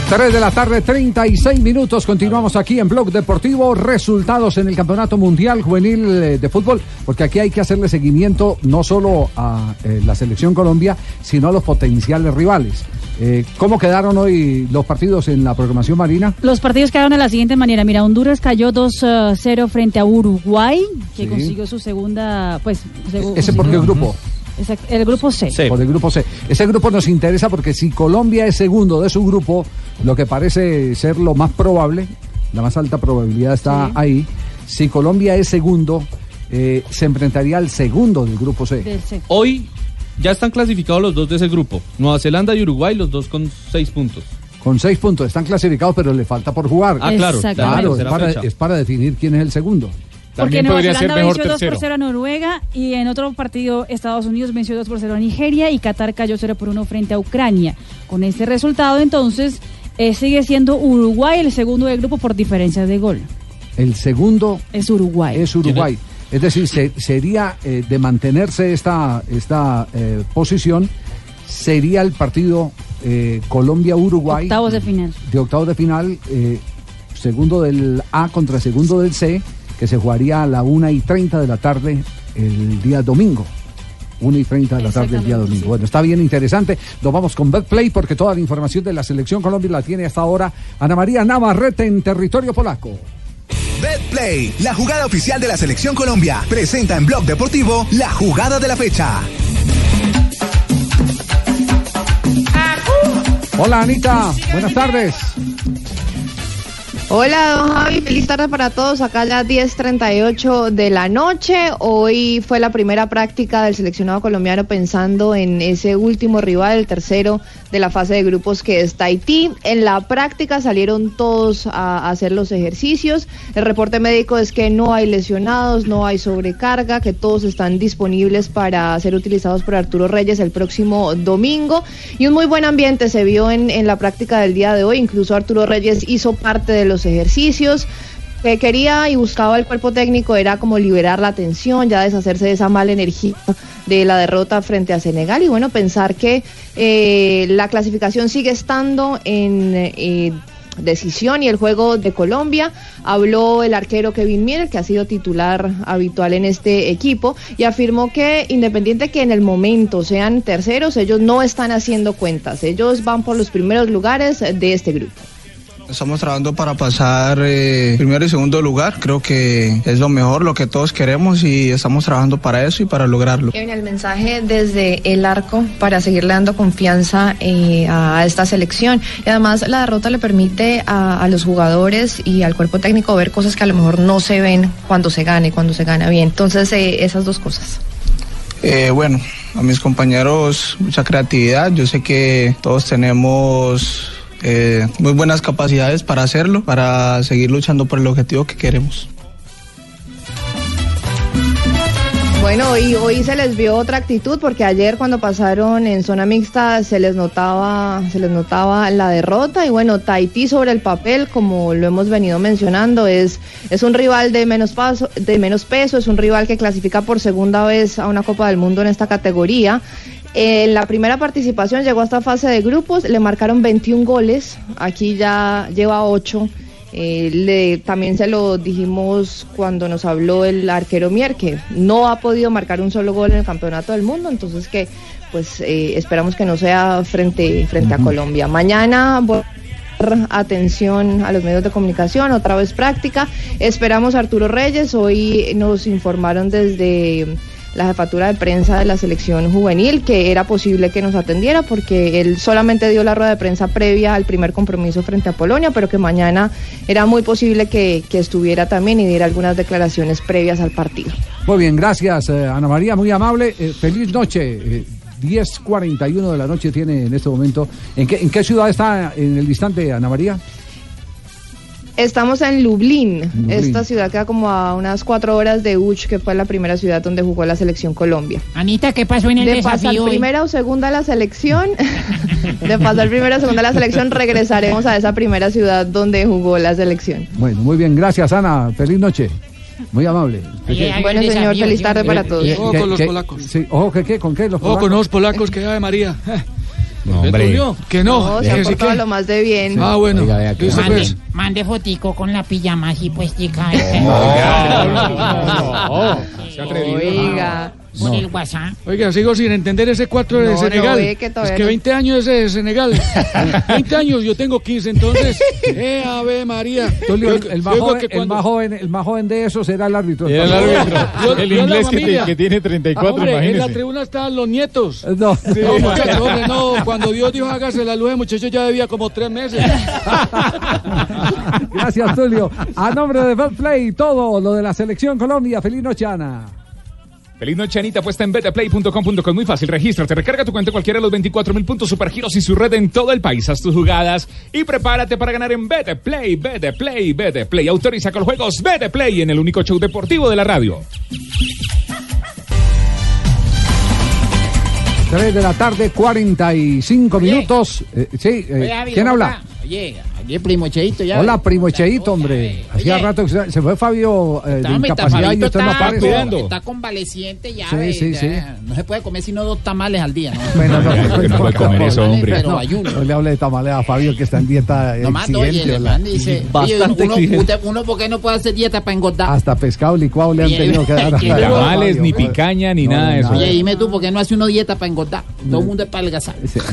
S6: 3 de la tarde, 36 minutos. Continuamos aquí en Blog Deportivo. Resultados en el Campeonato Mundial Juvenil eh, de Fútbol, porque aquí hay que hacerle seguimiento no solo a eh, la Selección Colombia, sino a los potenciales rivales. Eh, ¿Cómo quedaron hoy los partidos en la programación marina?
S10: Los partidos quedaron de la siguiente manera. Mira, Honduras cayó 2-0 frente a Uruguay, que
S6: Sí.
S10: consiguió su segunda, pues... segu-
S6: ¿Ese por qué grupo?
S10: El grupo C.
S6: Por el grupo C. Ese grupo nos interesa porque si Colombia es segundo de su grupo, lo que parece ser lo más probable, la más alta probabilidad está
S10: Sí.
S6: ahí. Si Colombia es segundo, eh, se enfrentaría al segundo del grupo C.
S10: Del C.
S13: Hoy ya están clasificados los dos de ese grupo. Nueva Zelanda y Uruguay, los dos con seis puntos.
S6: Con seis puntos, están clasificados, pero le falta por jugar.
S13: Ah, claro.
S6: Claro, para, es para definir quién es el segundo.
S10: Porque Nueva Zelanda venció 2 por
S16: tercero.
S10: 0 a Noruega y en otro partido Estados Unidos venció 2 por 0 a Nigeria y Qatar cayó 0 por 1 frente a Ucrania. Con este resultado entonces eh, sigue siendo Uruguay el segundo del grupo por diferencia de gol.
S6: El segundo
S10: es Uruguay.
S6: Es Uruguay. Es decir, se- sería eh, de mantenerse esta, esta eh, posición, sería el partido eh, Colombia-Uruguay
S10: Octavos de final.
S6: de octavos de final, eh, segundo del A contra segundo del C, que se jugaría a la 1 y 30 de la tarde el día domingo. 1 y 30 de la tarde el día domingo. Bueno, está bien interesante. Nos vamos con Betplay porque toda la información de la selección Colombia la tiene hasta ahora Ana María Navarrete en territorio polaco.
S44: BetPlay, la jugada oficial de la Selección Colombia, presenta en Blog Deportivo la jugada de la fecha.
S6: Hola Anita, buenas tardes.
S45: Hola, don Javi, feliz tarde para todos. Acá ya 10:38 de la noche. Hoy fue la primera práctica del seleccionado colombiano pensando en ese último rival, el tercero de la fase de grupos que es Tahití. En la práctica salieron todos a hacer los ejercicios. El reporte médico es que no hay lesionados, no hay sobrecarga, que todos están disponibles para ser utilizados por Arturo Reyes el próximo domingo. Y un muy buen ambiente se vio en, en la práctica del día de hoy. Incluso Arturo Reyes hizo parte de los ejercicios que quería y buscaba el cuerpo técnico era como liberar la tensión, ya deshacerse de esa mala energía de la derrota frente a Senegal y bueno, pensar que eh, la clasificación sigue estando en eh, decisión y el juego de Colombia. Habló el arquero Kevin Miller, que ha sido titular habitual en este equipo, y afirmó que independiente que en el momento sean terceros, ellos no están haciendo cuentas, ellos van por los primeros lugares de este grupo.
S46: Estamos trabajando para pasar eh, primero y segundo lugar. Creo que es lo mejor, lo que todos queremos y estamos trabajando para eso y para lograrlo.
S45: Kevin, el mensaje desde el arco para seguirle dando confianza eh, a esta selección. Y además la derrota le permite a, a, los jugadores y al cuerpo técnico ver cosas que a lo mejor no se ven cuando se gane, cuando se gana bien. Entonces, eh, esas dos cosas.
S46: Eh, bueno, a mis compañeros mucha creatividad. Yo sé que todos tenemos eh, muy buenas capacidades para hacerlo, para seguir luchando por el objetivo que queremos.
S45: Bueno, y hoy se les vio otra actitud porque ayer cuando pasaron en zona mixta se les notaba, se les notaba la derrota y bueno, Tahití sobre el papel, como lo hemos venido mencionando, es, es un rival de menos paso, de menos peso, es un rival que clasifica por segunda vez a una Copa del Mundo en esta categoría. En la primera participación llegó a esta fase de grupos, le marcaron 21 goles, aquí ya lleva 8. Eh, le, también se lo dijimos cuando nos habló el arquero Mier, que no ha podido marcar un solo gol en el campeonato del mundo, entonces que pues eh, esperamos que no sea frente, frente a Colombia. Mañana voy a dar atención a los medios de comunicación, otra vez práctica. Esperamos a Arturo Reyes, hoy nos informaron desde la jefatura de prensa de la selección juvenil, que era posible que nos atendiera porque él solamente dio la rueda de prensa previa al primer compromiso frente a Polonia, pero que mañana era muy posible que, que estuviera también y diera algunas declaraciones previas al partido.
S6: Muy bien, gracias eh, Ana María, muy amable. Eh, feliz noche. Eh, 10.41 de la noche tiene en este momento. ¿En qué, ¿En qué ciudad está en el instante Ana María?
S45: Estamos en Lublin.
S6: Lublin.
S45: Esta ciudad queda como a unas cuatro horas de Uch, que fue la primera ciudad donde jugó la selección Colombia.
S24: Anita, ¿qué pasó en el
S45: de pasar
S24: desafío? hoy?
S45: primera o segunda a la selección, de pasar primera o segunda a la selección, regresaremos a esa primera ciudad donde jugó la selección.
S6: Bueno, muy bien, gracias Ana. Feliz noche. Muy amable.
S45: Bueno, señor, feliz tarde para todos.
S31: Ojo con los polacos.
S6: Sí, ojo, ¿qué, qué? ¿Con qué? ¿Los
S31: Ojo con los polacos que Ave María.
S16: No, hombre.
S31: Que no.
S45: No, se
S31: que
S45: portado lo más de bien.
S31: Ah, bueno.
S16: Oiga, vea que-
S31: Listo,
S24: Mande,
S31: pues.
S24: mande fotico con la pijama así pues chica.
S31: Se ha atrevido.
S45: Oiga.
S24: Por el WhatsApp.
S31: Oiga, sigo sin entender ese 4 de
S45: No, no,
S31: Senegal.
S45: ve que
S31: es que
S45: no-
S31: 20 años ese de Senegal. 20 años, yo tengo 15, entonces. ¡Eh, Ave María! Yo-
S6: el, más joven,
S31: que
S6: el,
S31: cuando-
S6: más joven, el más joven de esos será el árbitro.
S16: Era el árbitro.
S31: Yo-
S16: el inglés que, te- que tiene 34,
S31: Hombre, en la tribuna estaban los nietos.
S6: No.
S31: No, muchacho, hombre, no. Cuando Dios dijo hágase la luz, el muchacho ya debía como tres meses.
S6: Gracias, Tulio. A nombre de Fair Play, todo lo de la selección Colombia. Feliz noche, Ana.
S11: Feliz noche, Anita. Puesta en betaplay.com.co. Muy fácil. Regístrate, recarga tu cuenta en cualquiera de los 24 mil puntos supergiros y su red en todo el país. Haz tus jugadas y prepárate para ganar en Betaplay, Betaplay, Betaplay. Autoriza con los juegos Betaplay en el único show deportivo de la radio.
S6: 3 de la tarde, 45 minutos. Eh, sí, eh,
S24: Oye, Javi,
S6: ¿quién
S24: ¿cómo
S6: habla?
S24: Oye, oye, primo Cheito ya.
S6: Hola, primo Echeito, hombre. Hacía rato que se se fue Fabio eh, de incapacidad y usted no
S24: está,
S6: aparece.
S24: está convaleciente ya.
S6: Sí,
S24: ve,
S6: sí,
S24: ya.
S6: sí.
S24: No se puede comer sino dos tamales al día, ¿no?
S6: Bueno, no,
S11: Que no puede comer eso, hombre.
S24: Pero
S6: No,
S24: ayuno.
S6: no le hable de tamales a Fabio que está en dieta
S24: Nomás
S6: exigente,
S24: oye, el dice, oye,
S6: Bastante
S24: uno,
S6: exigente.
S24: usted- uno, ¿por qué no puede hacer dieta para engordar?
S6: Hasta pescado licuado le han
S24: Oye,
S6: tenido que dar. Fabio.
S11: Tamales, ni picaña, ni nada de eso.
S24: Oye, dime tú, ¿por qué no hace uno dieta para engordar? Todo el mundo es para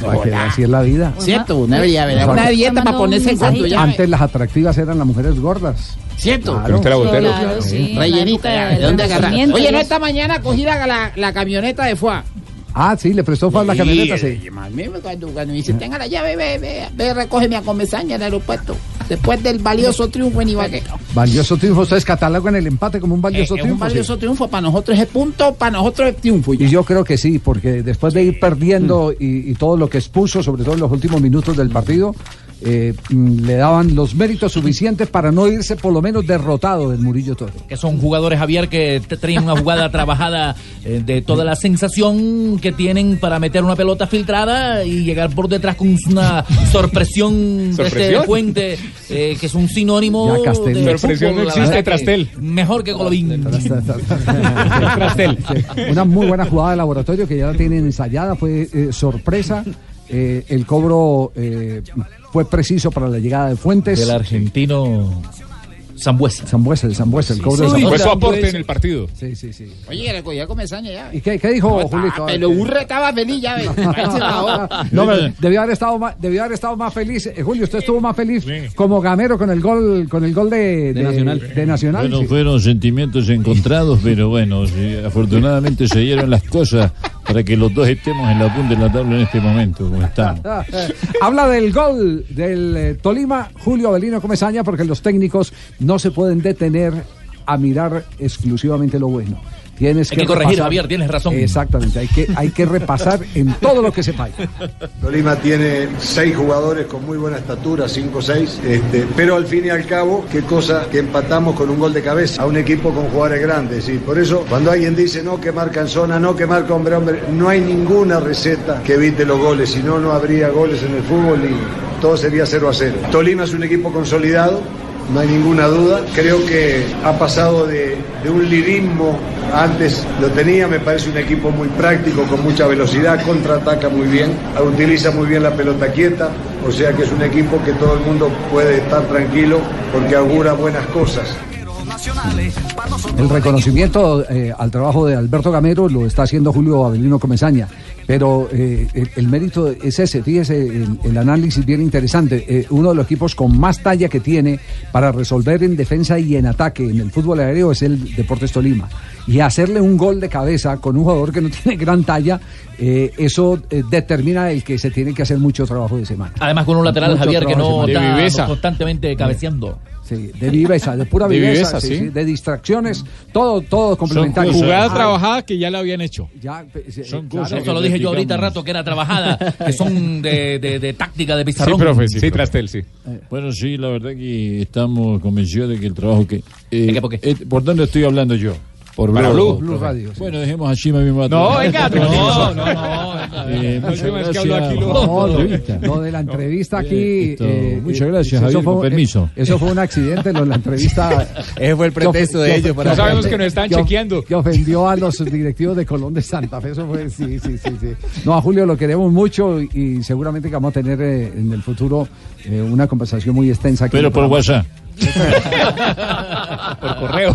S6: para que así es la vida.
S24: ¿Cierto? Una dieta para ponerse ya.
S6: Antes las atractivas eran las mujeres gordas.
S24: ¿Cierto?
S6: Claro.
S11: usted la Botero.
S24: Claro,
S6: Sí.
S24: Rellenita, ¿de dónde agarrar? Oye, no, esta mañana cogí la, la, la camioneta de FUA.
S6: Ah, sí, le prestó Fabio la camioneta, sí.
S24: Cuando, cuando me dice, tenga la llave, ve, ve, ve, recógeme a Comesaña en el aeropuerto. Después del valioso triunfo en Ibagué.
S6: Valioso triunfo. Ustedes catalogan el empate como un valioso
S24: Eh, es
S6: triunfo.
S24: un valioso
S6: sí.
S24: triunfo para nosotros, es punto, para nosotros es triunfo.
S6: Y yo creo que sí, porque después de ir perdiendo y, y todo lo que expuso, sobre todo en los últimos minutos del partido, eh, mm, le daban los méritos suficientes para no irse por lo menos derrotado del Murillo Toro.
S36: Que son jugadores, Javier, que te traen una jugada trabajada eh, de toda la sensación que tienen para meter una pelota filtrada y llegar por detrás con una sorpresión de este puente, eh, que es un sinónimo
S6: Ya,
S36: de
S11: Sorpresión
S36: fútbol,
S11: no existe, Trastel.
S36: Mejor que Colovín.
S11: Trastel.
S6: Una muy buena jugada de laboratorio que ya la tienen ensayada, fue eh, sorpresa. Eh, el cobro eh, fue preciso para la llegada de Fuentes.
S36: Del argentino Zambuesa.
S6: Zambuesa, el Zambuesa, el cobro de
S11: Fue
S6: Zambuesa.
S11: su aporte en el partido.
S6: Sí, sí, sí.
S24: Oye, que recogí a Comesaña ya.
S6: ¿Y qué, qué dijo
S24: No,
S6: Julito?
S24: ah, Pero Urre estaba feliz ya.
S6: No, pero debió haber estado más, debió haber estado más feliz. Eh, Julio, usted estuvo más feliz como gamero con el gol, con el gol de, de- de Nacional.
S47: Bueno,
S6: sí.
S47: fueron sentimientos encontrados, pero bueno, sí, afortunadamente se dieron las cosas para que los dos estemos en la punta de la tabla en este momento, como estamos.
S6: Habla del gol del eh, Tolima, Julio Avelino Comesaña, porque los técnicos no se pueden detener a mirar exclusivamente lo bueno. Tienes
S36: Hay que corregir,
S6: repasar-
S36: Javier, tienes razón.
S6: Exactamente, hay que, hay que repasar en todo lo que se falla.
S48: Tolima tiene seis jugadores con muy buena estatura, cinco o seis, este, pero al fin y al cabo, qué cosa que empatamos con un gol de cabeza a un equipo con jugadores grandes. Y por eso, cuando alguien dice no que marca en zona, no que marca hombre a hombre, no hay ninguna receta que evite los goles, si no, no habría goles en el fútbol y todo sería 0 a 0. Tolima es un equipo consolidado, no hay ninguna duda. Creo que ha pasado de, un lirismo, antes lo tenía, me parece un equipo muy práctico, con mucha velocidad, contraataca muy bien, utiliza muy bien la pelota quieta, o sea que es un equipo que todo el mundo puede estar tranquilo porque augura buenas cosas.
S6: El reconocimiento eh, al trabajo de Alberto Gamero lo está haciendo Julio Avelino Comesaña, pero eh, el, el mérito es ese, fíjese, el, el análisis bien interesante. Eh, uno de los equipos con más talla que tiene para resolver en defensa y en ataque en el fútbol aéreo es el Deportes Tolima. Y hacerle un gol de cabeza con un jugador que no tiene gran talla, eh, eso eh, determina el que se tiene que hacer mucho trabajo de semana.
S36: Además con un lateral,
S6: Mucho
S36: Javier, que no está constantemente cabeceando.
S6: Sí, de viveza, de pura
S16: De
S6: viveza,
S16: viveza,
S6: sí,
S16: sí.
S6: sí, de distracciones, todo, todo complementario.
S16: Jugada
S6: Ah,
S16: trabajada que ya la habían hecho.
S6: Ya,
S16: Son
S6: claro.
S16: cosas
S36: Eso lo dije yo ahorita rato, que era trabajada, que son de, de- de táctica de pizarrón.
S11: Sí, Trastel, sí.
S47: Bueno, sí, la verdad que estamos convencidos de que el trabajo que... eh,
S36: ¿De qué, por qué?
S47: eh, ¿Por dónde estoy hablando yo? Por
S11: Para
S47: Blue.
S11: Blue.
S6: Blue Radio. sí.
S47: Bueno, dejemos a Chima mismo.
S11: No, venga,
S47: no,
S11: no, no, no.
S47: Eh, muchas gracias.
S11: lo-
S6: No, de la entrevista aquí. Eh,
S47: muchas
S6: eh,
S47: gracias,
S6: eso
S47: Javier,
S6: fue-
S47: con permiso.
S6: Eso fue un accidente, lo de la entrevista.
S49: Ese fue el pretexto de ellos para-
S11: No sabemos que nos están chequeando.
S6: Que ofendió a los directivos de Colón de Santa Fe. Eso fue, sí, sí, sí. sí. No, a Julio lo queremos mucho y, seguramente que vamos a tener eh, en el futuro eh, una conversación muy extensa. aquí
S47: Pero por. WhatsApp.
S11: Por correo.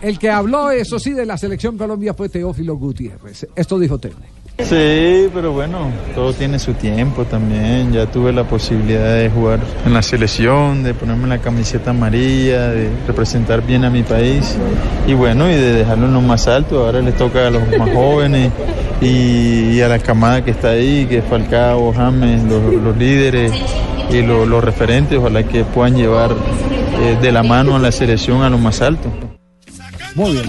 S6: El que habló, eso sí, de la selección Colombia fue Teófilo Gutiérrez. Esto dijo Teo.
S50: Sí, pero bueno, todo tiene su tiempo también. Ya tuve la posibilidad de jugar en la selección, de ponerme la camiseta amarilla, de representar bien a mi país y bueno, y de dejarlo en lo más alto. Ahora les toca a los más jóvenes y, a la camada que está ahí, que es Falcao, James, los, líderes y lo- los referentes. Ojalá que puedan llevar eh, de la mano a la selección a lo más alto.
S6: Muy bien.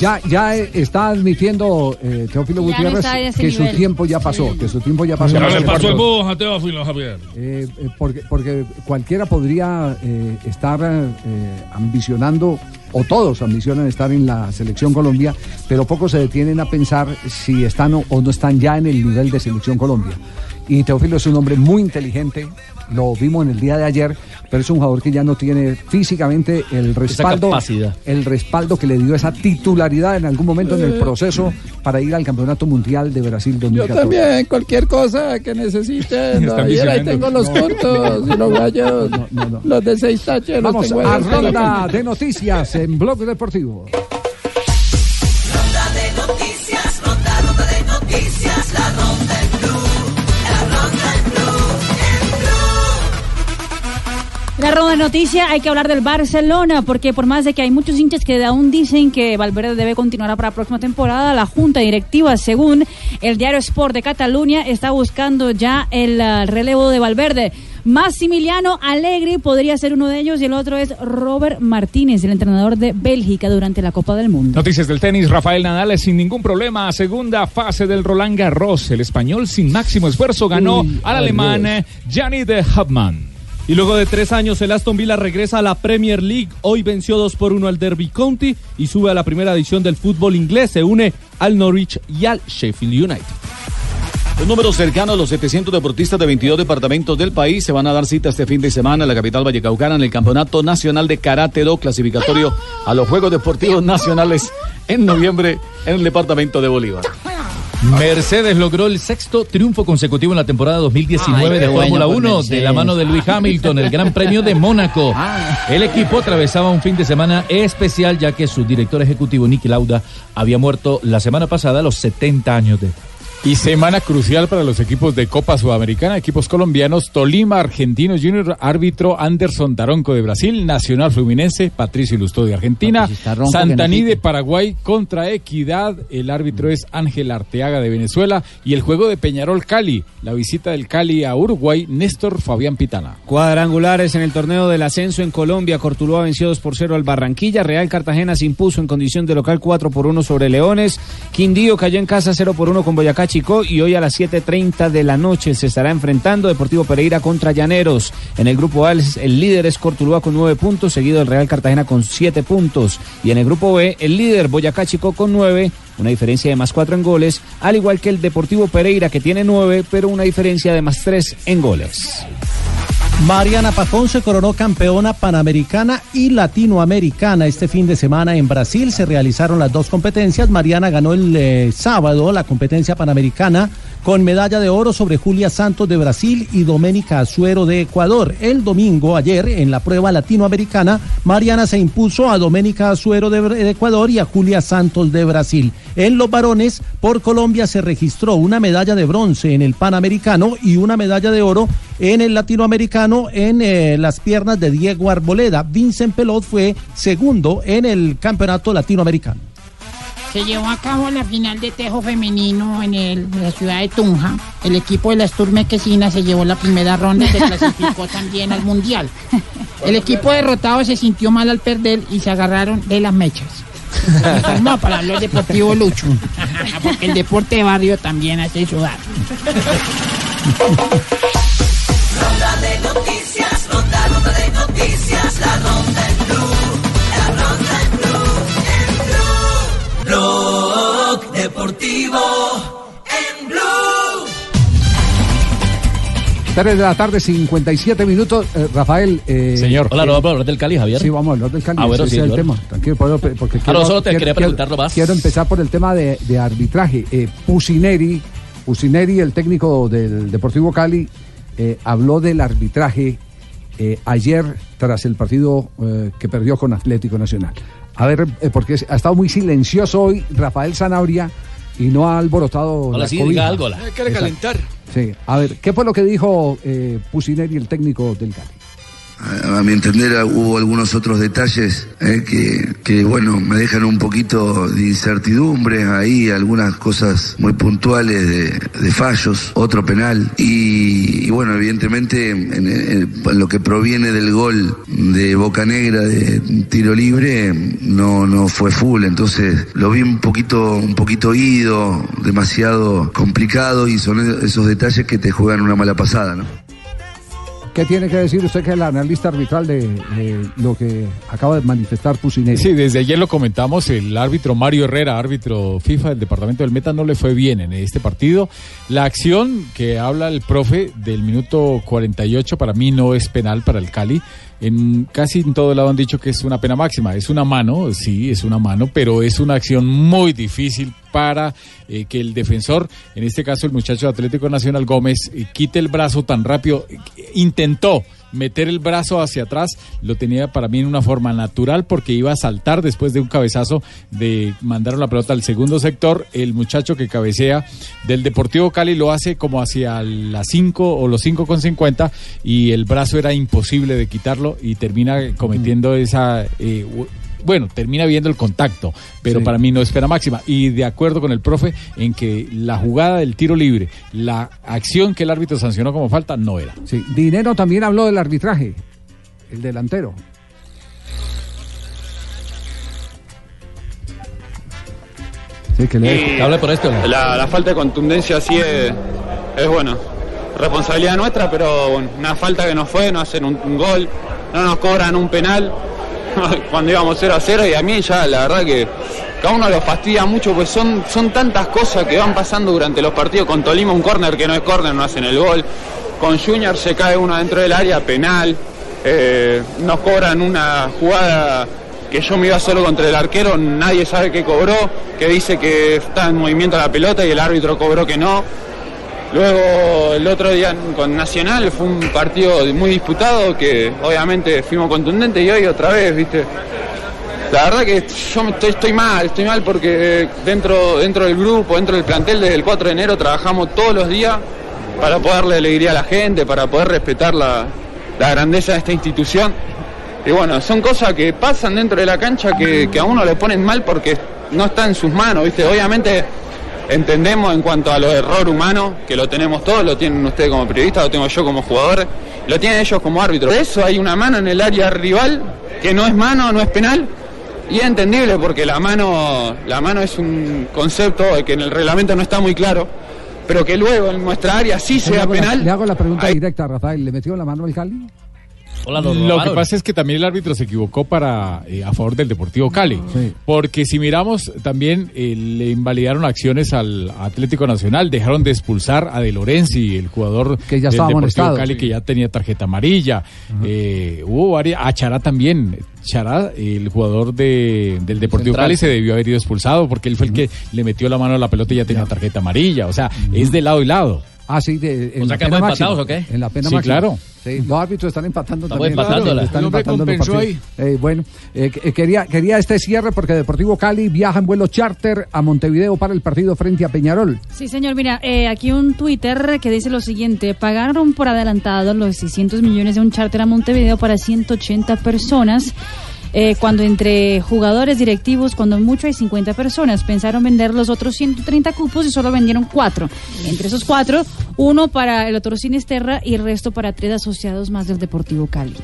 S6: Ya, ya está admitiendo eh, Teófilo
S10: Ya
S6: Gutiérrez que su tiempo ya pasó, que su tiempo ya pasó.
S25: Ya le pasó el
S6: cuánto.
S25: bus a Teófilo, Javier.
S6: Eh, eh, porque, porque cualquiera podría eh, estar eh, ambicionando, o todos ambicionan estar en la selección Colombia, pero pocos se detienen a pensar si están o, o no están ya en el nivel de selección Colombia. Y Teófilo es un hombre muy inteligente, lo vimos en el día de ayer, pero es un jugador que ya no tiene físicamente el respaldo, el respaldo que le dio esa titularidad en algún momento en el proceso para ir al Campeonato Mundial de Brasil
S47: Yo
S6: 2014.
S47: también, cualquier cosa que necesiten.
S6: Está
S47: Ayer ahí tengo los
S6: No.
S47: cortos y los gallos. Los de seis taches los
S6: Vamos
S47: tengo
S6: a ronda de noticias en Blog Deportivo.
S51: La ronda
S10: de noticias hay que hablar del Barcelona, porque por más de que hay muchos hinchas que aún dicen que Valverde debe continuar para la próxima temporada, la junta directiva, según el diario Sport de Cataluña, está buscando ya el ah, relevo de Valverde. Massimiliano Allegri podría ser uno de ellos y el otro es Robert Martínez, el entrenador de Bélgica durante la Copa del Mundo.
S11: Noticias del tenis, Rafael Nadal es sin ningún problema, segunda fase del Roland Garros. El español sin máximo esfuerzo ganó
S13: Uy,
S11: al alemán
S13: Dios.
S11: eh, Gianni de Hubman.
S13: Y luego de tres años, el Aston Villa regresa a la Premier League. Hoy venció 2 por 1 al Derby County y sube a la primera edición del fútbol inglés. Se une al Norwich y al Sheffield United.
S52: Un número cercano a los 700 deportistas de 22 departamentos del país se van a dar cita este fin de semana en la capital vallecaucana en el Campeonato Nacional de Karate Do clasificatorio a los Juegos Deportivos Nacionales en noviembre en el departamento de Bolívar.
S36: Mercedes logró el sexto triunfo consecutivo en la temporada 2019
S52: Ay,
S36: de Fórmula
S52: bueno por
S36: 1 de
S52: Mercedes.
S36: la mano de Luis Hamilton, el Gran Premio de Mónaco. El equipo atravesaba un fin de semana especial ya que su director ejecutivo Nicky Lauda había muerto la semana pasada a los 70 años de edad.
S16: Y semana crucial para los equipos de Copa Sudamericana, equipos colombianos, Tolima, Argentino Junior, árbitro Anderson Daronco de Brasil, Nacional Fluminense, Patricio Lustó de Argentina,
S24: ronco
S16: Santaní
S24: no
S16: de Paraguay contra Equidad, el árbitro es Ángel Arteaga de Venezuela y el juego de Peñarol Cali, la visita del Cali a Uruguay, Néstor Fabián Pitana.
S8: Cuadrangulares en el torneo del ascenso en Colombia. Cortuluá venció 2 por 0 al Barranquilla. Real Cartagena se impuso en condición de local 4 por 1 sobre Leones. Quindío cayó en casa 0 por 1 con Boyacá Chico. Y hoy a las 7.30 de la noche se estará enfrentando Deportivo Pereira contra Llaneros. En el grupo A el, el líder es Cortuluá con 9 puntos, seguido del Real Cartagena con 7 puntos. Y en el grupo B el líder Boyacá Chico con 9 una diferencia de más 4 en goles, al igual que el Deportivo Pereira que tiene 9, pero una diferencia de más 3 en goles.
S53: Mariana Pajón se coronó campeona panamericana y latinoamericana. Este fin de semana en Brasil se realizaron las dos competencias. Mariana ganó el eh, sábado la competencia panamericana con medalla de oro sobre Julia Santos de Brasil y Doménica Azuero de Ecuador. El domingo, ayer, en la prueba latinoamericana, Mariana se impuso a Doménica Azuero de, Ecuador y a Julia Santos de Brasil. En los varones, por Colombia se registró una medalla de bronce en el panamericano y una medalla de oro en el latinoamericano en eh, las piernas de Diego Arboleda. Vincent Pelot fue segundo en el campeonato latinoamericano.
S24: Se llevó a cabo la final de tejo femenino en, el- en la ciudad de Tunja. El equipo de las Turmequesinas se llevó la primera ronda y se clasificó también al Mundial. El equipo derrotado se sintió mal al perder y se agarraron de las mechas. No, para hablar deportivo Lucho. Porque el deporte de barrio también hace sudar.
S51: Ronda de noticias, deportivo en blue.
S6: 3 de la tarde, 57 minutos. Eh, Rafael. eh,
S36: Señor. Hola,
S6: eh,
S36: ¿no vamos a hablar del Cali, Javier?
S6: Sí, vamos a hablar del Cali.
S36: Ah, bueno,
S6: ese
S36: sí,
S6: es el tema. Tranquilo, porque
S36: Ah, no, solo te quería preguntarlo más.
S6: Quiero empezar por el tema de, de arbitraje. Eh, Pusineri, Pusineri, el técnico del Deportivo Cali, eh, habló del arbitraje eh, ayer tras el partido eh, que perdió con Atlético Nacional. A ver, eh, porque ha estado muy silencioso hoy Rafael Zanabria y no ha alborotado
S36: Hola,
S6: la
S36: sí, diga algo, la-
S6: Exacto. Sí, a ver, ¿qué fue lo que dijo eh, Pusineri, el técnico del Cali?
S54: A, mi entender hubo algunos otros detalles eh, que, que, bueno, me dejan un poquito de incertidumbre. Ahí, algunas cosas muy puntuales de, de fallos, otro penal. Y, y, bueno, evidentemente en, en- en lo que proviene del gol de Boca Negra de tiro libre no, no fue full, entonces lo vi un poquito, un poquito ido, demasiado complicado y son esos detalles que te juegan una mala pasada, ¿no?
S6: ¿Qué tiene que decir usted que es el analista arbitral de, lo que acaba de manifestar Pusineri?
S16: Sí, desde ayer lo comentamos, el árbitro Mario Herrera, árbitro FIFA del departamento del Meta, no le fue bien en este partido. La acción que habla el profe del minuto 48 para mí no es penal para el Cali. En casi en todo lado han dicho que es una pena máxima. Es una mano, sí, es una mano, pero es una acción muy difícil para eh, que el defensor, en este caso el muchacho de Atlético Nacional Gómez, eh, quite el brazo tan rápido. Intentó meter el brazo hacia atrás, lo tenía para mí en una forma natural porque iba a saltar después de un cabezazo de mandaron la pelota al segundo sector. El muchacho que cabecea del Deportivo Cali lo hace como hacia las 5 o los 5 con 50 y el brazo era imposible de quitarlo y termina cometiendo esa... eh, bueno, termina viendo el contacto, pero
S6: Sí.
S16: para mí no es pena máxima. Y de acuerdo con el profe en que la jugada del tiro libre, la acción que el árbitro sancionó como falta, no era.
S6: Sí, Dinero también habló del arbitraje, el delantero. Sí, que le
S52: Y La, la falta de contundencia así es, es bueno. Responsabilidad nuestra, pero bueno, una falta que no fue, no hacen un, un gol, no nos cobran un penal cuando íbamos 0 a 0 y a mí ya la verdad que cada uno lo fastidia mucho, pues son, son tantas cosas que van pasando durante los partidos. Con Tolima un córner que no es córner, no hacen el gol. Con Junior se cae uno dentro del área, penal. Eh, nos cobran una jugada que yo me iba solo contra el arquero, nadie sabe qué cobró, que dice que está en movimiento la pelota y el árbitro cobró que no. Luego el otro día con Nacional fue un partido muy disputado que obviamente fuimos contundentes y hoy otra vez, ¿viste? La verdad que yo estoy, mal, estoy mal porque dentro, dentro del grupo, dentro del plantel desde el 4 de enero trabajamos todos los días para poder darle alegría a la gente, para poder respetar la, la grandeza de esta institución. Y bueno, son cosas que pasan dentro de la cancha que a uno le ponen mal porque no está en sus manos, ¿viste? Obviamente entendemos en cuanto a lo de error humano, que lo tenemos todos, lo tienen ustedes como periodistas, lo tengo yo como jugador, lo tienen ellos como árbitro. De eso hay una mano en el área rival que no es mano, no es penal. Y es entendible porque la mano, la mano es un concepto que en el reglamento no está muy claro, pero que luego en nuestra área sí
S6: le
S52: sea
S6: la-
S52: penal.
S6: le hago la pregunta directa a Rafael. ¿Le metió la mano al Cali?
S16: Lo que pasa es que también el árbitro se equivocó para eh, a favor del Deportivo Cali, porque si miramos también eh, le invalidaron acciones al Atlético Nacional, dejaron de expulsar a De Lorenzi, el jugador
S6: Que ya
S16: del
S6: estaba
S16: Deportivo. Cali que ya tenía tarjeta amarilla, Eh, hubo varias, a Chará también, Chará, el jugador de, del Deportivo
S13: Central.
S16: Cali se debió haber ido expulsado porque él fue el que le metió la mano a la pelota y ya tenía tarjeta amarilla, o sea, es de lado y lado.
S6: Ah, sí, de, en
S16: O sea,
S6: la
S16: que
S6: pena máxima.
S16: empatados, ¿o qué?
S6: En la pena
S16: Sí,
S6: máxima.
S16: claro.
S6: Sí, los árbitros están empatando
S16: Estamos
S6: también.
S16: empatándola.
S6: Están empatando los
S16: compensó
S6: partidos. Eh, bueno, eh, eh, quería, quería este cierre porque Deportivo Cali viaja en vuelo charter a Montevideo para el partido frente a Peñarol.
S10: Sí, señor. Mira, eh, aquí un Twitter que dice lo siguiente. Pagaron por adelantado los 600 millones de un charter a Montevideo para 180 personas. Eh, cuando entre jugadores directivos, cuando mucho hay 50 personas, pensaron vender los otros 130 cupos y solo vendieron cuatro. Entre esos cuatro, uno para el otro Sinisterra y el resto para tres asociados más del Deportivo Cali.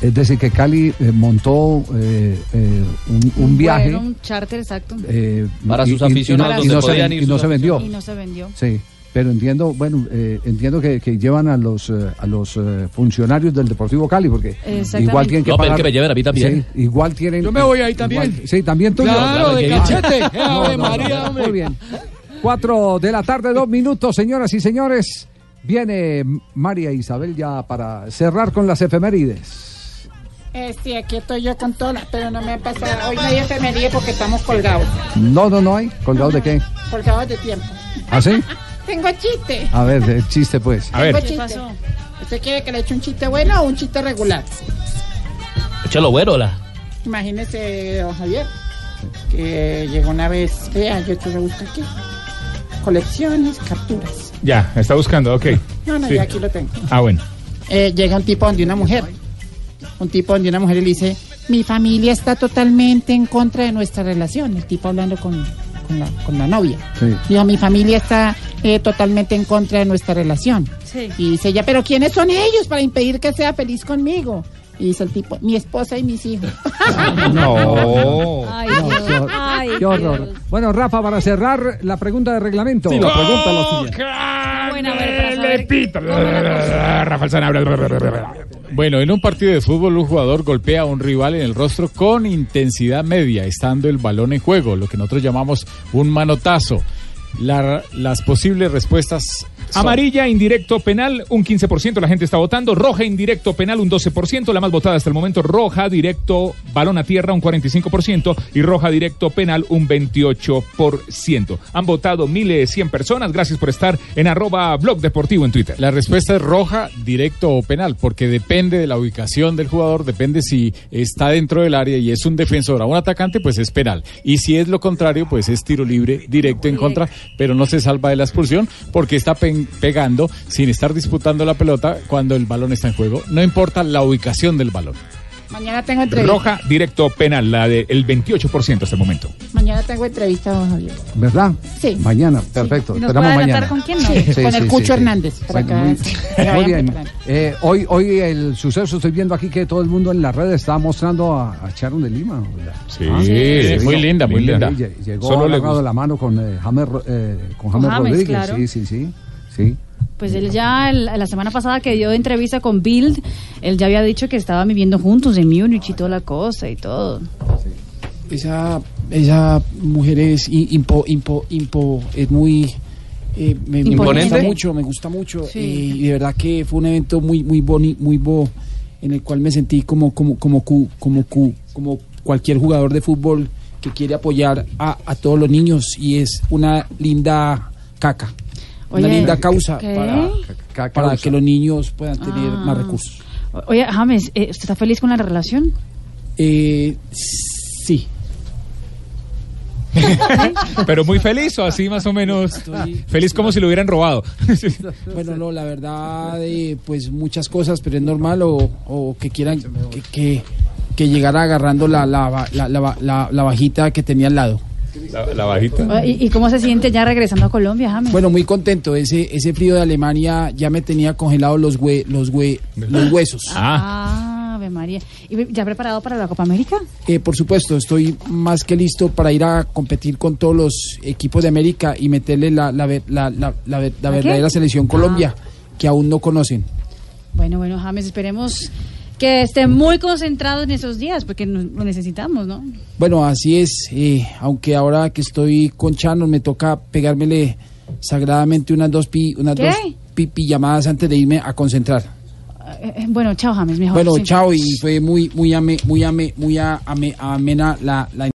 S6: Es decir, que Cali eh, montó eh, eh, un, un viaje.
S10: Bueno, un charter, exacto.
S6: eh,
S13: Para
S6: y-
S13: sus
S6: y- y no-
S13: aficionados
S6: y no, se, y no se vendió.
S10: Y no se vendió.
S6: Sí, pero entiendo, bueno, eh, entiendo que, que llevan a los eh, a los eh, funcionarios del Deportivo Cali porque igual tienen que
S13: No,
S6: pagar.
S13: que me lleven a mí también.
S6: Sí, igual tienen.
S31: Yo me voy ahí también.
S6: igual- sí, también tú.
S31: Claro, de cachete.
S6: No,
S31: Ave
S6: no, no,
S31: María.
S6: Muy bien. Cuatro de la tarde, dos minutos, señoras y señores. Viene María Isabel ya para cerrar con las efemérides.
S24: Este, aquí estoy yo con todas, pero no me ha pasado. Hoy no hay efemería porque estamos colgados.
S6: No, no, no hay. ¿Colgados de qué?
S24: Colgados de tiempo.
S6: ¿Ah, sí?
S24: Tengo chiste.
S6: A ver, el chiste, pues.
S24: Tengo chiste. ¿Usted quiere que le eche un chiste bueno o un chiste regular?
S36: Échalo bueno, la.
S24: Imagínese, don Javier, que llegó una vez, vea, yo te lo busco aquí. Colecciones, capturas.
S11: Ya, está buscando, ok.
S24: No, no,
S11: Sí.
S24: ya aquí lo tengo.
S11: Ah, bueno.
S24: Eh, llega un tipo donde una mujer. un tipo donde una mujer le dice, mi familia está totalmente en contra de nuestra relación. El tipo hablando con, con, la, con la novia.
S6: Sí.
S24: Digo, mi familia está eh, totalmente en contra de nuestra relación.
S10: Sí.
S24: Y dice ella, pero ¿quiénes son ellos para impedir que sea feliz conmigo? Y dice el tipo, mi esposa y mis hijos.
S6: No.
S10: Ay,
S6: No, qué hor-
S10: Ay,
S6: qué horror. Bueno, Rafa, para cerrar la pregunta de reglamento.
S11: Sí, la pregunta la siguiente.
S10: Buena, buena, para saber.
S11: Rafael Sanabria.
S16: Bueno, en un partido de fútbol un jugador golpea a un rival en el rostro con intensidad media, estando el balón en juego, lo que nosotros llamamos un manotazo. La- las posibles respuestas
S11: Amarilla, indirecto, penal, un 15%. La gente está votando. Roja, indirecto, penal, un 12%. La más votada hasta el momento, roja, directo, balón a tierra, un 45%. Y roja, directo, penal, un 28%. Han votado miles de 100 personas. Gracias por estar en arroba blog deportivo en Twitter.
S16: La respuesta es roja, directo o penal, porque depende de la ubicación del jugador, depende si está dentro del área y es un defensor a un atacante, pues es penal. Y si es lo contrario, pues es tiro libre, directo en contra, pero no se salva de la expulsión porque está pe- pegando sin estar disputando la pelota cuando el balón está en juego. No importa la ubicación del balón.
S24: Mañana tengo entrevista.
S11: Roja, directo, penal, la del 28% hasta el momento.
S24: Mañana tengo entrevista, don Javier.
S6: ¿Verdad?
S24: Sí.
S6: Mañana, perfecto.
S24: ¿Y nos
S6: Esperamos mañana.
S24: con quién, no? Sí, con el Cucho Hernández, para
S6: Bueno,
S24: que
S6: muy, muy
S24: vayan
S6: bien. Eh, hoy, hoy el suceso, estoy viendo aquí que todo el mundo en las redes está mostrando a, a Sharon de Lima.
S16: Sí, muy linda, muy linda.
S6: Sí, lle- Llegó
S16: Solo le
S6: de la mano con eh, James, eh, con
S10: Con
S6: James
S10: James,
S6: Rodríguez.
S10: claro.
S6: Sí, sí, sí. Sí.
S10: Pues él ya, el- la semana pasada que dio entrevista con Bild, él ya había dicho que estaban viviendo juntos en Múnich y toda la cosa y todo.
S55: Esa, esa mujer es impo, impo, impo, es muy... eh, me, me
S10: Imponente.
S55: gusta mucho, me gusta mucho.
S10: Sí.
S55: eh, y de verdad que fue un evento muy, muy bonito, muy bo, en el cual me sentí como, como, como, cu- como, cu- como cualquier jugador de fútbol que quiere apoyar a, a todos los niños y es una linda caca. Una linda causa
S10: ¿qué?
S55: para,
S6: Ca-
S55: para
S6: causa.
S55: que los niños puedan tener
S10: Ah.
S55: más recursos.
S10: Oye, James, eh, ¿usted está feliz con la relación?
S55: Eh, sí.
S11: Pero muy feliz o así más o menos. Feliz como si lo hubieran robado.
S55: Bueno, no, la verdad, eh, pues muchas cosas, pero es normal o, o que quieran que, que, que llegara agarrando la, la, la, la, la- la bajita que tenía al lado.
S16: La, la bajita.
S10: Oye, ¿Y, y cómo se siente ya regresando a Colombia, James?
S55: Bueno, muy contento. Ese, ese frío de Alemania ya me tenía congelados los, hue, los, hue, los huesos.
S10: Ah, Ave María. ¿Y ya preparado para la Copa América?
S55: Eh, por supuesto, estoy más que listo para ir a competir con todos los equipos de América y meterle la, la, la, la, la verdadera selección Colombia, que aún no conocen.
S10: Bueno, bueno, James, esperemos que esté muy concentrado en esos días, porque lo necesitamos, ¿no?
S55: Bueno, así es. eh, aunque ahora que estoy con Chano me toca pegármele sagradamente unas dos pi, unas
S10: ¿Qué?
S55: dos pipi llamadas antes de irme a concentrar.
S10: Eh, eh, bueno, chao, James, mejor.
S55: Bueno,
S10: sí.
S55: chao y fue muy muy ame, muy ame, muy a- ame- amena la, la